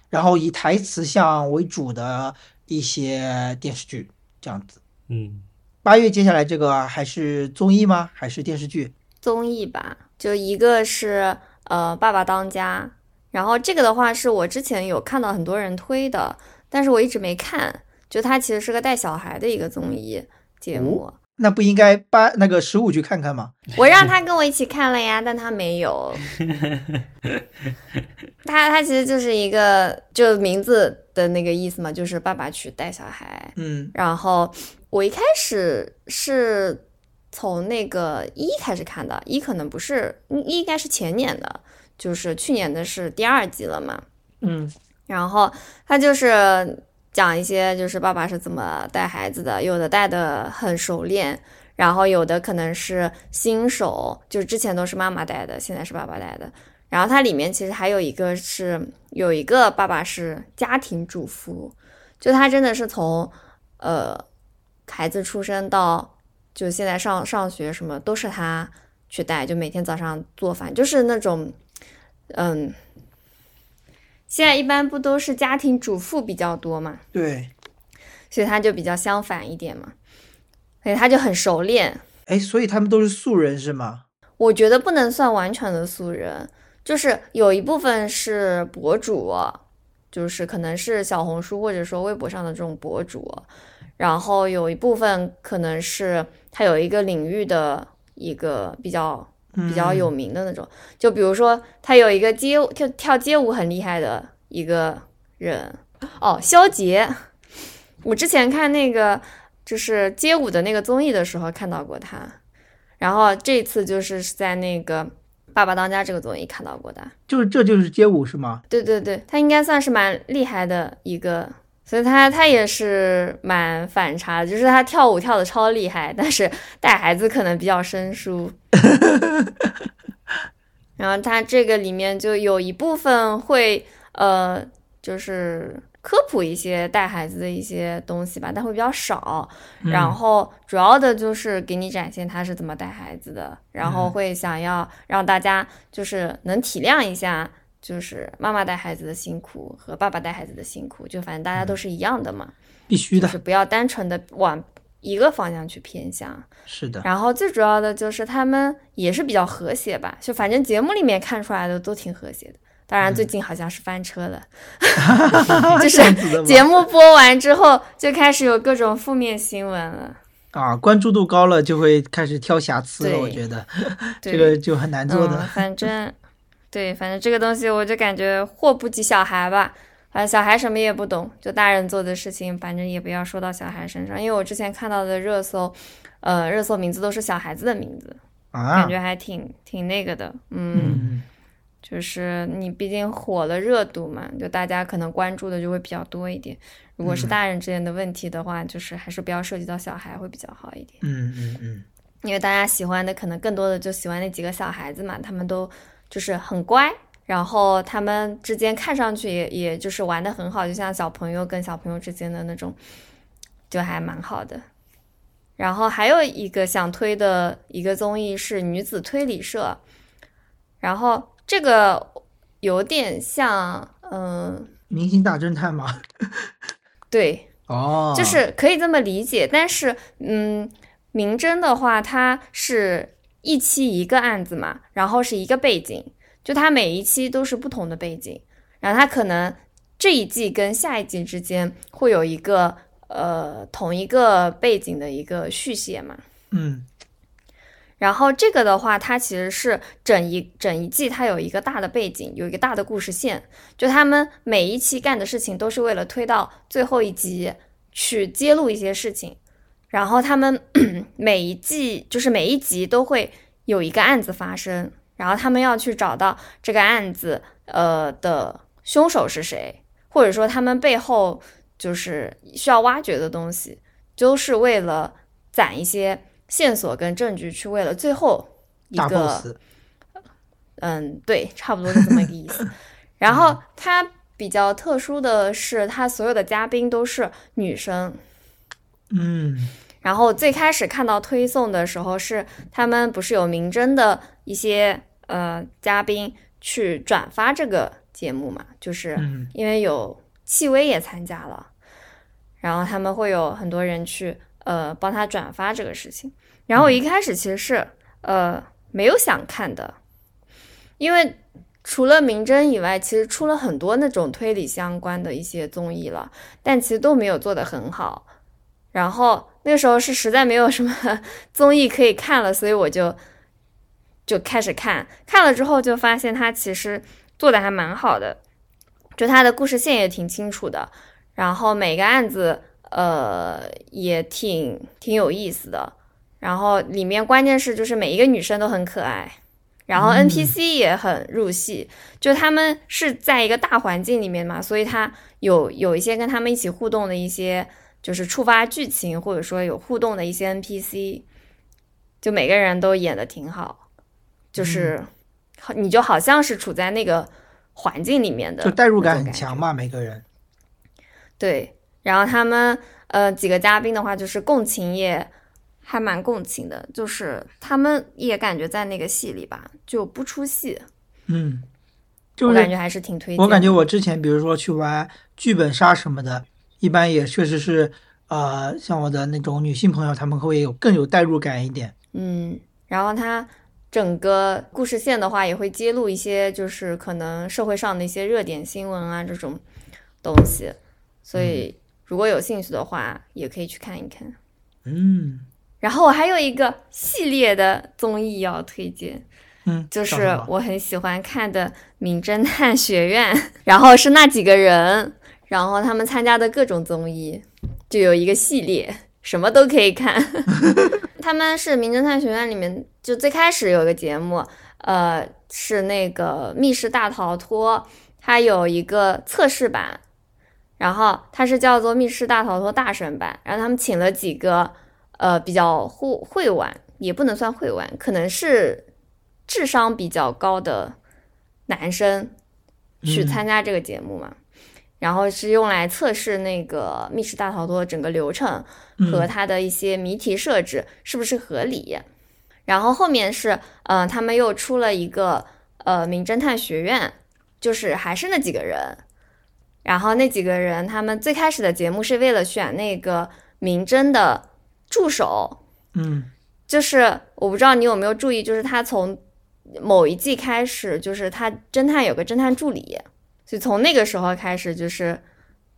Speaker 1: 然后以台词像为主的一些电视剧，这样子。
Speaker 2: 嗯，
Speaker 1: 八月接下来这个还是综艺吗？还是电视剧？
Speaker 3: 综艺吧，就一个是呃《爸爸当家》，然后这个的话是我之前有看到很多人推的，但是我一直没看。就它其实是个带小孩的一个综艺节目，
Speaker 1: 那不应该八那个十五去看看吗？
Speaker 3: 我让他跟我一起看了呀，但他没有。[laughs] 他他其实就是一个就名字的那个意思嘛，就是爸爸去带小孩。
Speaker 1: 嗯
Speaker 3: 然后我一开始是从那个一开始看的，一可能不是一应该是前年的，就是去年的是第二季了嘛。
Speaker 1: 嗯
Speaker 3: 然后他就是讲一些就是爸爸是怎么带孩子的，有的带的很熟练，然后有的可能是新手，就是之前都是妈妈带的，现在是爸爸带的。然后它里面其实还有一个是有一个爸爸是家庭主妇，就他真的是从呃孩子出生到就现在上上学什么都是他去带，就每天早上做饭，就是那种嗯。现在一般不都是家庭主妇比较多嘛，
Speaker 1: 对。
Speaker 3: 所以他就比较相反一点嘛，所以他就很熟练。
Speaker 1: 哎，所以他们都是素人是吗？
Speaker 3: 我觉得不能算完全的素人，就是有一部分是博主，就是可能是小红书或者说微博上的这种博主，然后有一部分可能是他有一个领域的一个比较比较有名的那种，就比如说他有一个街舞跳跳街舞很厉害的一个人，哦，肖杰，我之前看那个就是街舞的那个综艺的时候看到过他。然后这次就是在那个《爸爸当家》这个综艺看到过的，
Speaker 1: 就是这就是街舞是吗？
Speaker 3: 对对对，他应该算是蛮厉害的一个，所以他他也是蛮反差的，就是他跳舞跳的超厉害，但是带孩子可能比较生疏。[laughs] 然后他这个里面就有一部分会呃，就是。科普一些带孩子的一些东西吧，但会比较少。然后主要的就是给你展现他是怎么带孩子的，然后会想要让大家就是能体谅一下，就是妈妈带孩子的辛苦和爸爸带孩子的辛苦，就反正大家都是一样的嘛。
Speaker 1: 必须的，
Speaker 3: 是不要单纯的往一个方向去偏向。
Speaker 1: 是的。
Speaker 3: 然后最主要的就是他们也是比较和谐吧，就反正节目里面看出来的都挺和谐的。当然，最近好像是翻车了，[laughs] 就是节目播完之后就开始有各种负面新闻了。
Speaker 1: 啊，关注度高了就会开始挑瑕疵了，我觉得 [laughs] 这个就很难做的。
Speaker 3: 反正，对，反正这个东西我就感觉祸不及小孩吧。反正小孩什么也不懂，就大人做的事情，反正也不要说到小孩身上。因为我之前看到的热搜，呃，热搜名字都是小孩子的名字，感觉还挺挺那个的，嗯。就是你毕竟火了热度嘛，就大家可能关注的就会比较多一点。如果是大人之间的问题的话，就是还是不要涉及到小孩会比较好一点。
Speaker 1: 嗯嗯嗯。
Speaker 3: 因为大家喜欢的可能更多的就喜欢那几个小孩子嘛，他们都就是很乖，然后他们之间看上去也也就是玩的很好，就像小朋友跟小朋友之间的那种，就还蛮好的。然后还有一个想推的一个综艺是女子推理社，然后。这个有点像，嗯，
Speaker 1: 明星大侦探吗？[laughs]
Speaker 3: 对，
Speaker 1: 哦，
Speaker 3: 就是可以这么理解。但是，嗯，明侦的话，它是一期一个案子嘛，然后是一个背景，就它每一期都是不同的背景，然后它可能这一季跟下一季之间会有一个呃同一个背景的一个续写嘛，
Speaker 1: 嗯。
Speaker 3: 然后这个的话，它其实是整一整一季，它有一个大的背景，有一个大的故事线。就他们每一期干的事情，都是为了推到最后一集去揭露一些事情。然后他们 [clears throat] 每一季就是每一集都会有一个案子发生，然后他们要去找到这个案子呃的凶手是谁，或者说他们背后就是需要挖掘的东西，都是为了攒一些。线索跟证据去为了最后一个，嗯，对，差不多是这么一个意思。[laughs] 然后它比较特殊的是，它所有的嘉宾都是女生。
Speaker 1: 嗯。
Speaker 3: 然后最开始看到推送的时候，是他们不是有明侦的一些呃嘉宾去转发这个节目嘛？就是因为有戚薇也参加了，然后他们会有很多人去。呃，帮他转发这个事情，然后我一开始其实是呃没有想看的，因为除了明侦以外，其实出了很多那种推理相关的一些综艺了，但其实都没有做得很好。然后那个时候是实在没有什么 [laughs] 综艺可以看了，所以我就就开始看，看了之后就发现他其实做的还蛮好的，就他的故事线也挺清楚的，然后每个案子。呃，也挺挺有意思的。然后里面关键是就是每一个女生都很可爱，然后 NPC 也很入戏。就他们是在一个大环境里面嘛，所以他有有一些跟他们一起互动的一些，就是触发剧情或者说有互动的一些 NPC，就每个人都演的挺好，就是你就好像是处在那个环境里面的，
Speaker 1: 就代入感很强嘛，每个人。
Speaker 3: 对。然后他们呃几个嘉宾的话，就是共情也还蛮共情的，就是他们也感觉在那个戏里吧，就不出戏。
Speaker 1: 嗯，
Speaker 3: 我感觉还是挺推荐。
Speaker 1: 我感觉我之前比如说去玩剧本杀什么的，一般也确实是呃，像我的那种女性朋友，她们会有更有代入感一点。
Speaker 3: 嗯，然后他。整个故事线的话，也会揭露一些就是可能社会上的一些热点新闻啊这种东西，所以如果有兴趣的话，也可以去看一看。
Speaker 1: 嗯
Speaker 3: 然后我还有一个系列的综艺要推荐，
Speaker 1: 嗯，
Speaker 3: 就是我很喜欢看的《名侦探学院》，然后是那几个人，然后他们参加的各种综艺，就有一个系列，什么都可以看。[laughs] 他们是《名侦探学院》里面就最开始有一个节目，呃，是那个《密室大逃脱》，它有一个测试版，然后它是叫做《密室大逃脱大神版》，然后他们请了几个呃比较会会玩，也不能算会玩，可能是智商比较高的男生去
Speaker 1: 嗯
Speaker 3: 参加这个节目嘛。然后是用来测试那个密室大逃脱整个流程和
Speaker 1: 嗯
Speaker 3: 它的一些谜题设置是不是合理。然后后面是，呃，他们又出了一个呃名侦探学院，就是还是那几个人。然后那几个人，他们最开始的节目是为了选那个名侦的助手，
Speaker 1: 嗯
Speaker 3: 就是我不知道你有没有注意，就是他从某一季开始，就是他侦探有个侦探助理，所以从那个时候开始，就是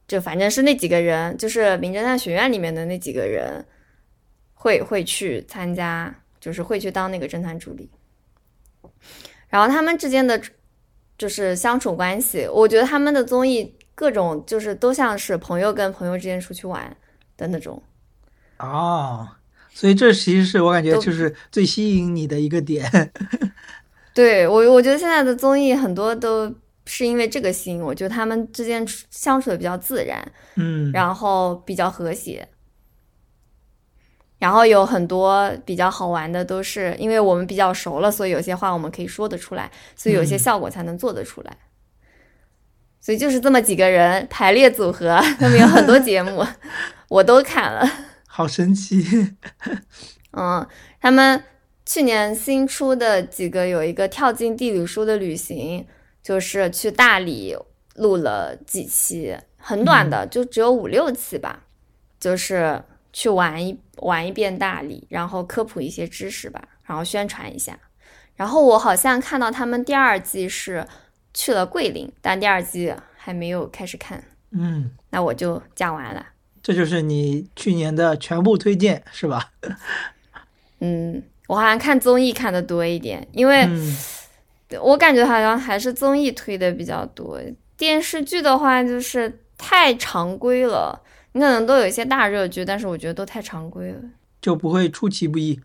Speaker 3: 就反正是那几个人，就是名侦探学院里面的那几个人会会去参加，就是会去当那个侦探助理。然后他们之间的就是相处关系，我觉得他们的综艺各种就是都像是朋友跟朋友之间出去玩的那种。
Speaker 1: 哦，所以这其实是我感觉就是最吸引你的一个点。[laughs]
Speaker 3: 对我，我觉得现在的综艺很多都是因为这个吸引我，觉得他们之间相处的比较自然，
Speaker 1: 嗯，
Speaker 3: 然后比较和谐，然后有很多比较好玩的，都是因为我们比较熟了，所以有些话我们可以说得出来，所以有些
Speaker 1: 嗯
Speaker 3: 效果才能做得出来。所以就是这么几个人排列组合，他们有很多节目，[laughs] 我都看了。[laughs]
Speaker 1: 好神奇。[laughs]
Speaker 3: 嗯，他们去年新出的几个有一个跳进地理书的旅行，就是去大理录了几期，很短的，就只有五六期吧，就是去玩一玩一遍大理，然后科普一些知识吧，然后宣传一下。然后我好像看到他们第二季是去了桂林，但第二季还没有开始看，
Speaker 1: 嗯，
Speaker 3: 那我就讲完了。
Speaker 1: 这就是你去年的全部推荐是吧？[laughs]
Speaker 3: 嗯，我好像看综艺看的多一点，因为。
Speaker 1: 嗯
Speaker 3: 我感觉好像还是综艺推的比较多，电视剧的话就是太常规了。你可能都有一些大热剧，但是我觉得都太常规了。
Speaker 1: 就不会出其不意。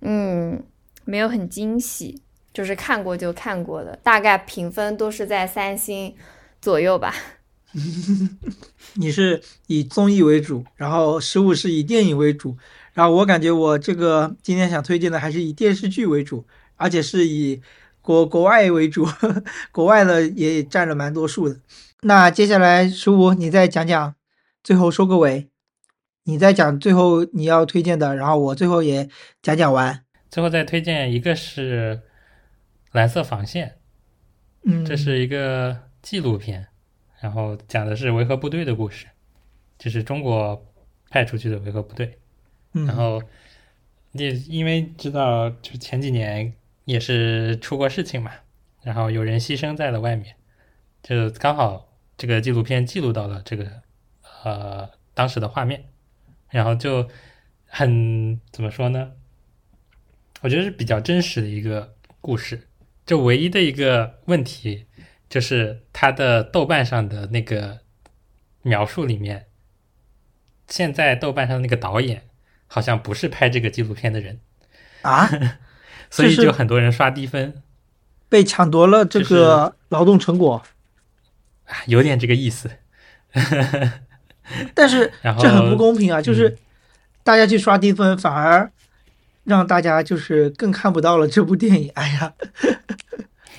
Speaker 3: 嗯，没有很惊喜，就是看过就看过的，大概评分都是在三星左右吧。[laughs]
Speaker 1: 你是以综艺为主，然后十五是以电影为主，然后我感觉我这个今天想推荐的还是以电视剧为主，而且是以国国外为主，国外的也占了蛮多数的。那接下来十五你再讲讲，最后收个尾，你再讲最后你要推荐的，然后我最后也讲讲完。
Speaker 2: 最后再推荐一个是《蓝色防线》，
Speaker 1: 嗯，
Speaker 2: 这是一个纪录片，然后讲的是维和部队的故事，就是中国派出去的维和部队。
Speaker 1: 嗯，
Speaker 2: 然后你因为知道，就前几年也是出过事情嘛，然后有人牺牲在了外面，就刚好这个纪录片记录到了这个呃当时的画面，然后就很怎么说呢？我觉得是比较真实的一个故事。就唯一的一个问题就是它的豆瓣上的那个描述里面，现在豆瓣上那个导演好像不是拍这个纪录片的人，
Speaker 1: 啊，[laughs]
Speaker 2: 所以就很多人刷低分，
Speaker 1: 被抢夺了这个劳动成果，
Speaker 2: 啊有点这个意思。[laughs]
Speaker 1: 但是这很不公平啊！就是
Speaker 2: 嗯
Speaker 1: 大家去刷低分，反而让大家就是更看不到了这部电影。哎呀，[laughs]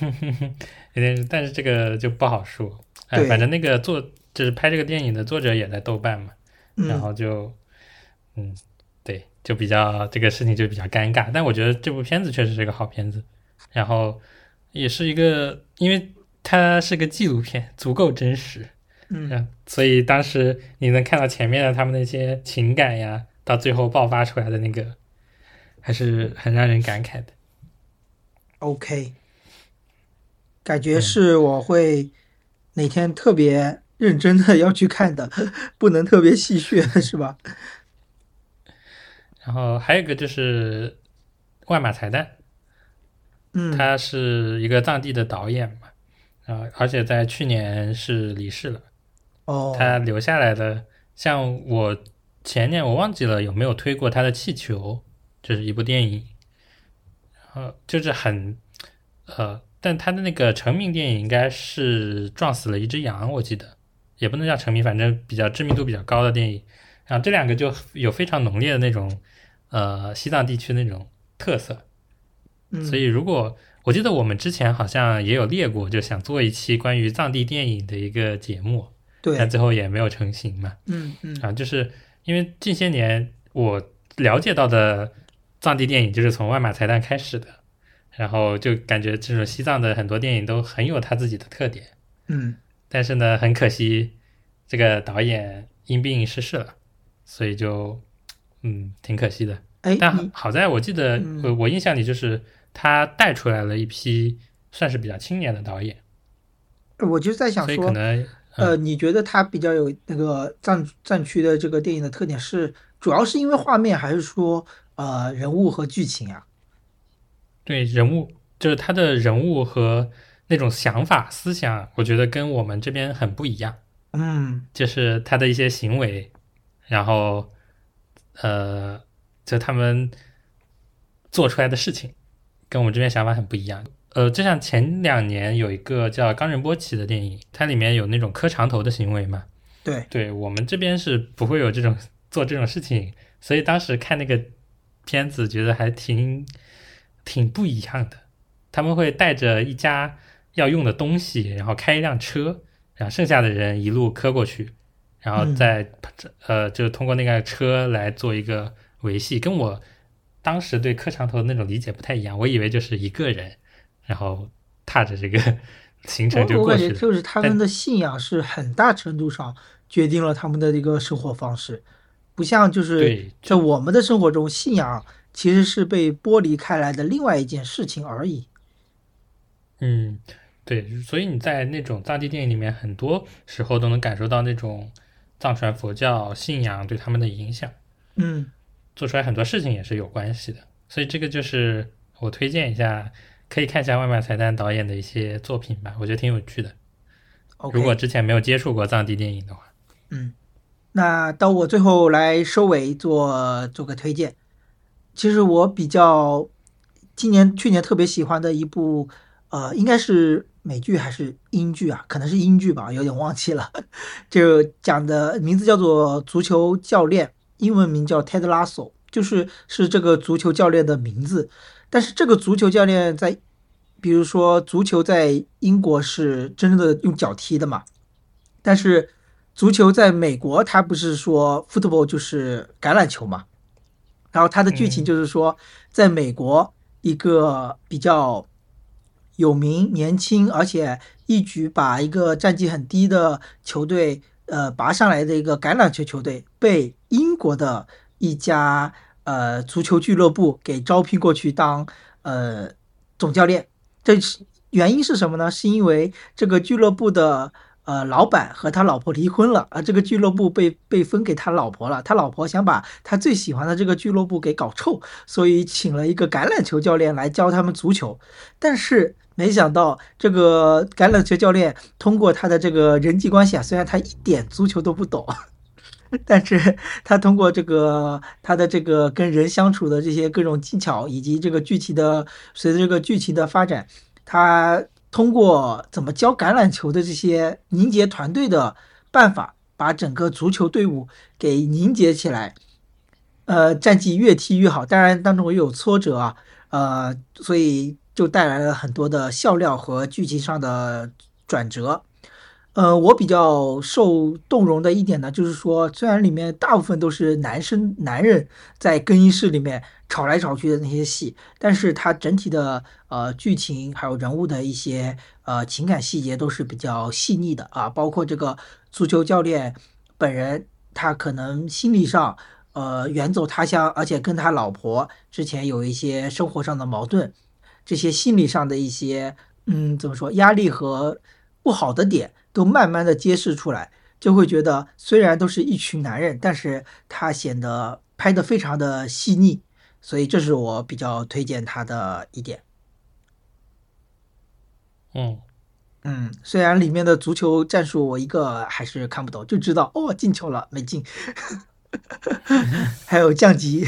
Speaker 2: 有点，但是这个就不好说。哎，反正那个作就是拍这个电影的作者也在豆瓣嘛，然
Speaker 1: 嗯
Speaker 2: 后就，嗯，对，就比较这个事情就比较尴尬。但我觉得这部片子确实是个好片子，然后也是一个，因为它是个纪录片，足够真实，
Speaker 1: 嗯
Speaker 2: 嗯，所以当时你能看到前面的他们那些情感呀，到最后爆发出来的那个，还是很让人感慨的。
Speaker 1: OK，感觉是我会哪天特别认真的要去看的，不能特别戏谑，是吧？
Speaker 2: 然后还有一个就是万马彩蛋，
Speaker 1: 嗯，
Speaker 2: 他是一个藏地的导演嘛，啊、而且在去年是离世了。
Speaker 1: 哦，
Speaker 2: 他留下来的，像我前年我忘记了有没有推过他的《气球》，就是一部电影，然后，就是很呃，但他的那个成名电影应该是撞死了一只羊，我记得。也不能叫成名，反正比较知名度比较高的电影。然后这两个就有非常浓烈的那种呃西藏地区那种特色，
Speaker 1: 嗯。
Speaker 2: 所以如果我记得我们之前好像也有列过，就想做一期关于藏地电影的一个节目，但，最后也没有成型嘛。
Speaker 1: 嗯嗯。
Speaker 2: 啊，就是因为近些年我了解到的藏地电影就是从万马才旦开始的，然后就感觉这种西藏的很多电影都很有它自己的特点，
Speaker 1: 嗯。
Speaker 2: 但是呢，很可惜这个导演因病逝世了，所以就嗯挺可惜的。
Speaker 1: 哎，
Speaker 2: 但好在我记得
Speaker 1: 嗯
Speaker 2: 我我印象里就是他带出来了一批算是比较青年的导演，
Speaker 1: 我就在想
Speaker 2: 所以可
Speaker 1: 说，
Speaker 2: 能
Speaker 1: 呃，你觉得他比较有那个战战区的这个电影的特点是，主要是因为画面，还是说呃人物和剧情啊？
Speaker 2: 对人物，就是他的人物和那种想法、思想，我觉得跟我们这边很不一样。
Speaker 1: 嗯
Speaker 2: 就是他的一些行为，然后呃，就他们做出来的事情，跟我们这边想法很不一样。呃，就像前两年有一个叫冈仁波齐的电影，它里面有那种磕长头的行为嘛。
Speaker 1: 对，
Speaker 2: 对我们这边是不会有这种做这种事情，所以当时看那个片子，觉得还挺挺不一样的。他们会带着一家要用的东西，然后开一辆车，然后剩下的人一路磕过去，然后再、呃，就通过那个车来做一个维系。跟我当时对磕长头的那种理解不太一样，我以为就是一个人，然后踏着这个 [laughs] 行程就过去了。
Speaker 1: 感觉就是他们的信仰是很大程度上决定了他们的一个生活方式，不像就是
Speaker 2: 对，
Speaker 1: 在我们的生活中，信仰其实是被剥离开来的另外一件事情而已。
Speaker 2: 嗯，对，所以你在那种藏地电影里面，很多时候都能感受到那种藏传佛教信仰对他们的影响，
Speaker 1: 嗯
Speaker 2: 做出来很多事情也是有关系的。所以这个就是我推荐一下，可以看一下外卖彩蛋导演的一些作品吧，我觉得挺有趣的。如果之前没有接触过藏地电影的话，
Speaker 1: 嗯，那到我最后来收尾做做个推荐。其实我比较今年去年特别喜欢的一部，呃，应该是美剧还是英剧啊？可能是英剧吧，有点忘记了。[laughs] 就讲的名字叫做《足球教练》，英文名叫 Ted Lasso，就是是这个足球教练的名字。但是这个足球教练在，比如说足球在英国是真正的用脚踢的嘛，但是足球在美国，它不是说 football 就是橄榄球嘛？然后它的剧情就是说，在美国一个比较有名、年轻，而且一举把一个战绩很低的球队呃拔上来的一个橄榄球球队，被英国的一家呃足球俱乐部给招聘过去当呃总教练。这是原因是什么呢？是因为这个俱乐部的呃老板和他老婆离婚了，而这个俱乐部被被分给他老婆了。他老婆想把他最喜欢的这个俱乐部给搞臭，所以请了一个橄榄球教练来教他们足球。但是没想到，这个橄榄球教练通过他的这个人际关系啊，虽然他一点足球都不懂。[laughs] 但是他通过这个他的这个跟人相处的这些各种技巧，以及这个剧情的随着这个剧情的发展，他通过怎么教橄榄球的这些凝结团队的办法，把整个足球队伍给凝结起来，呃，战绩越踢越好。当然当中也有挫折啊，呃，所以就带来了很多的笑料和剧情上的转折。呃，我比较受动容的一点呢，就是说，虽然里面大部分都是男生男人在更衣室里面吵来吵去的那些戏，但是它整体的呃剧情还有人物的一些呃情感细节都是比较细腻的啊，包括这个足球教练本人，他可能心理上呃远走他乡，而且跟他老婆之前有一些生活上的矛盾。这些心理上的一些，嗯，怎么说，压力和不好的点都慢慢的揭示出来，就会觉得虽然都是一群男人，但是他显得拍的非常的细腻，所以这是我比较推荐他的一点。
Speaker 2: 嗯。
Speaker 1: 嗯，虽然里面的足球战术我一个还是看不懂，就知道哦进球了没进，[laughs] 还有降级，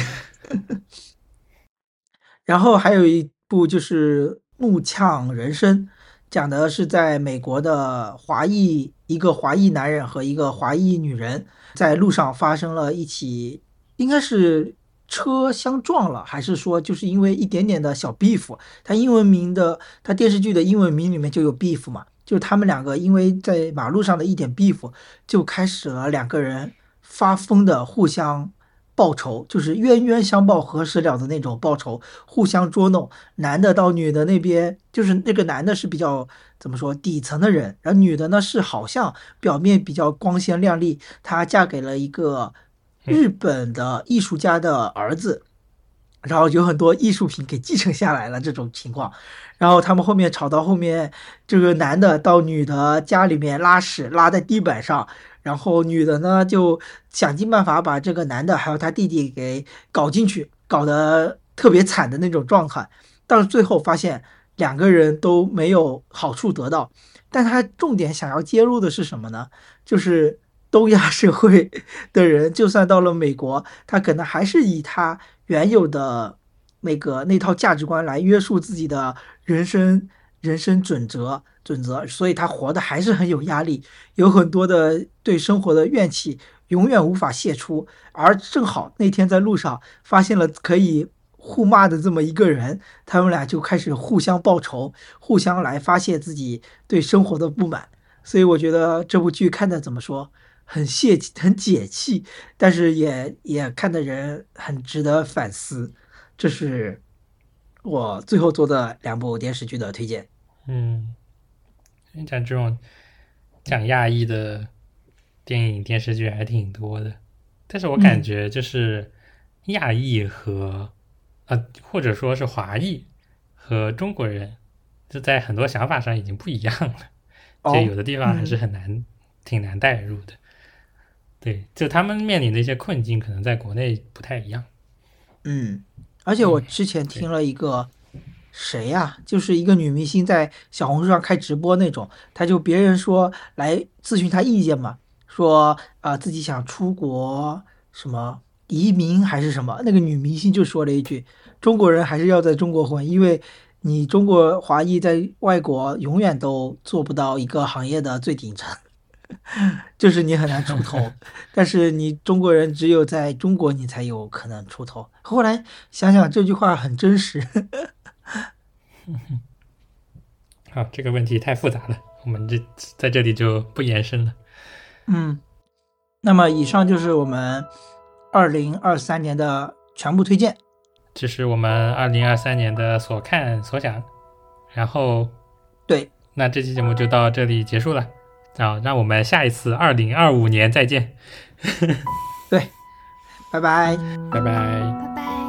Speaker 1: [laughs] 然后还有一部就是《怒呛人生》，讲的是在美国的华裔一个华裔男人和一个华裔女人在路上发生了一起，应该是车相撞了，还是说就是因为一点点的小 beef？它英文名的，它电视剧的英文名里面就有 beef 嘛，就是他们两个因为在马路上的一点 beef，就开始了两个人发疯的互相报仇，就是冤冤相报何时了的那种报仇，互相捉弄。男的到女的那边，就是那个男的是比较怎么说底层的人，然后女的呢是好像表面比较光鲜亮丽，她嫁给了一个日本的艺术家的儿子。然后有很多艺术品给继承下来了这种情况，然后他们后面吵到后面，这个男的到女的家里面拉屎拉在地板上，然后女的呢就想尽办法把这个男的还有他弟弟给搞进去，搞得特别惨的那种状态。到最后发现两个人都没有好处得到，但他重点想要揭露的是什么呢？就是东亚社会的人，就算到了美国，他可能还是以他。原有的那个那套价值观来约束自己的人生人生准则准则，所以他活的还是很有压力，有很多的对生活的怨气永远无法泄出。而正好那天在路上发现了可以互骂的这么一个人，他们俩就开始互相报仇，互相来发泄自己对生活的不满。所以我觉得这部剧看的怎么说？很泄气，很解气，但是也也看的人很值得反思。这是我最后做的两部电视剧的推荐。
Speaker 2: 嗯，像这种讲亚裔的电影电视剧还挺多的，但是我感觉就是亚裔和呃或者说是华裔和中国人就在很多想法上已经不一样了，就有的地方还是很难挺难代入的。对，就他们面临的一些困境，可能在国内不太一样。
Speaker 1: 嗯，而且我之前听了一个谁呀，就是一个女明星在小红书上开直播那种，她就别人说来咨询她意见嘛，说啊自己想出国什么移民还是什么，那个女明星就说了一句：中国人还是要在中国混，因为你中国华裔在外国永远都做不到一个行业的最顶层。[laughs] 就是你很难出头，[laughs] 但是你中国人只有在中国你才有可能出头。后来想想这句话很真实。[laughs]
Speaker 2: 好，这个问题太复杂了，我们这在这里就不延伸了。
Speaker 1: 嗯，那么以上就是我们二零二三年的全部推荐，
Speaker 2: 这是我们二零二三年的所看所想。然后，
Speaker 1: 对，
Speaker 2: 那这期节目就到这里结束了。好，那我们下一次二零二五年再见。[laughs]
Speaker 1: 对，拜拜拜拜，
Speaker 2: 拜拜。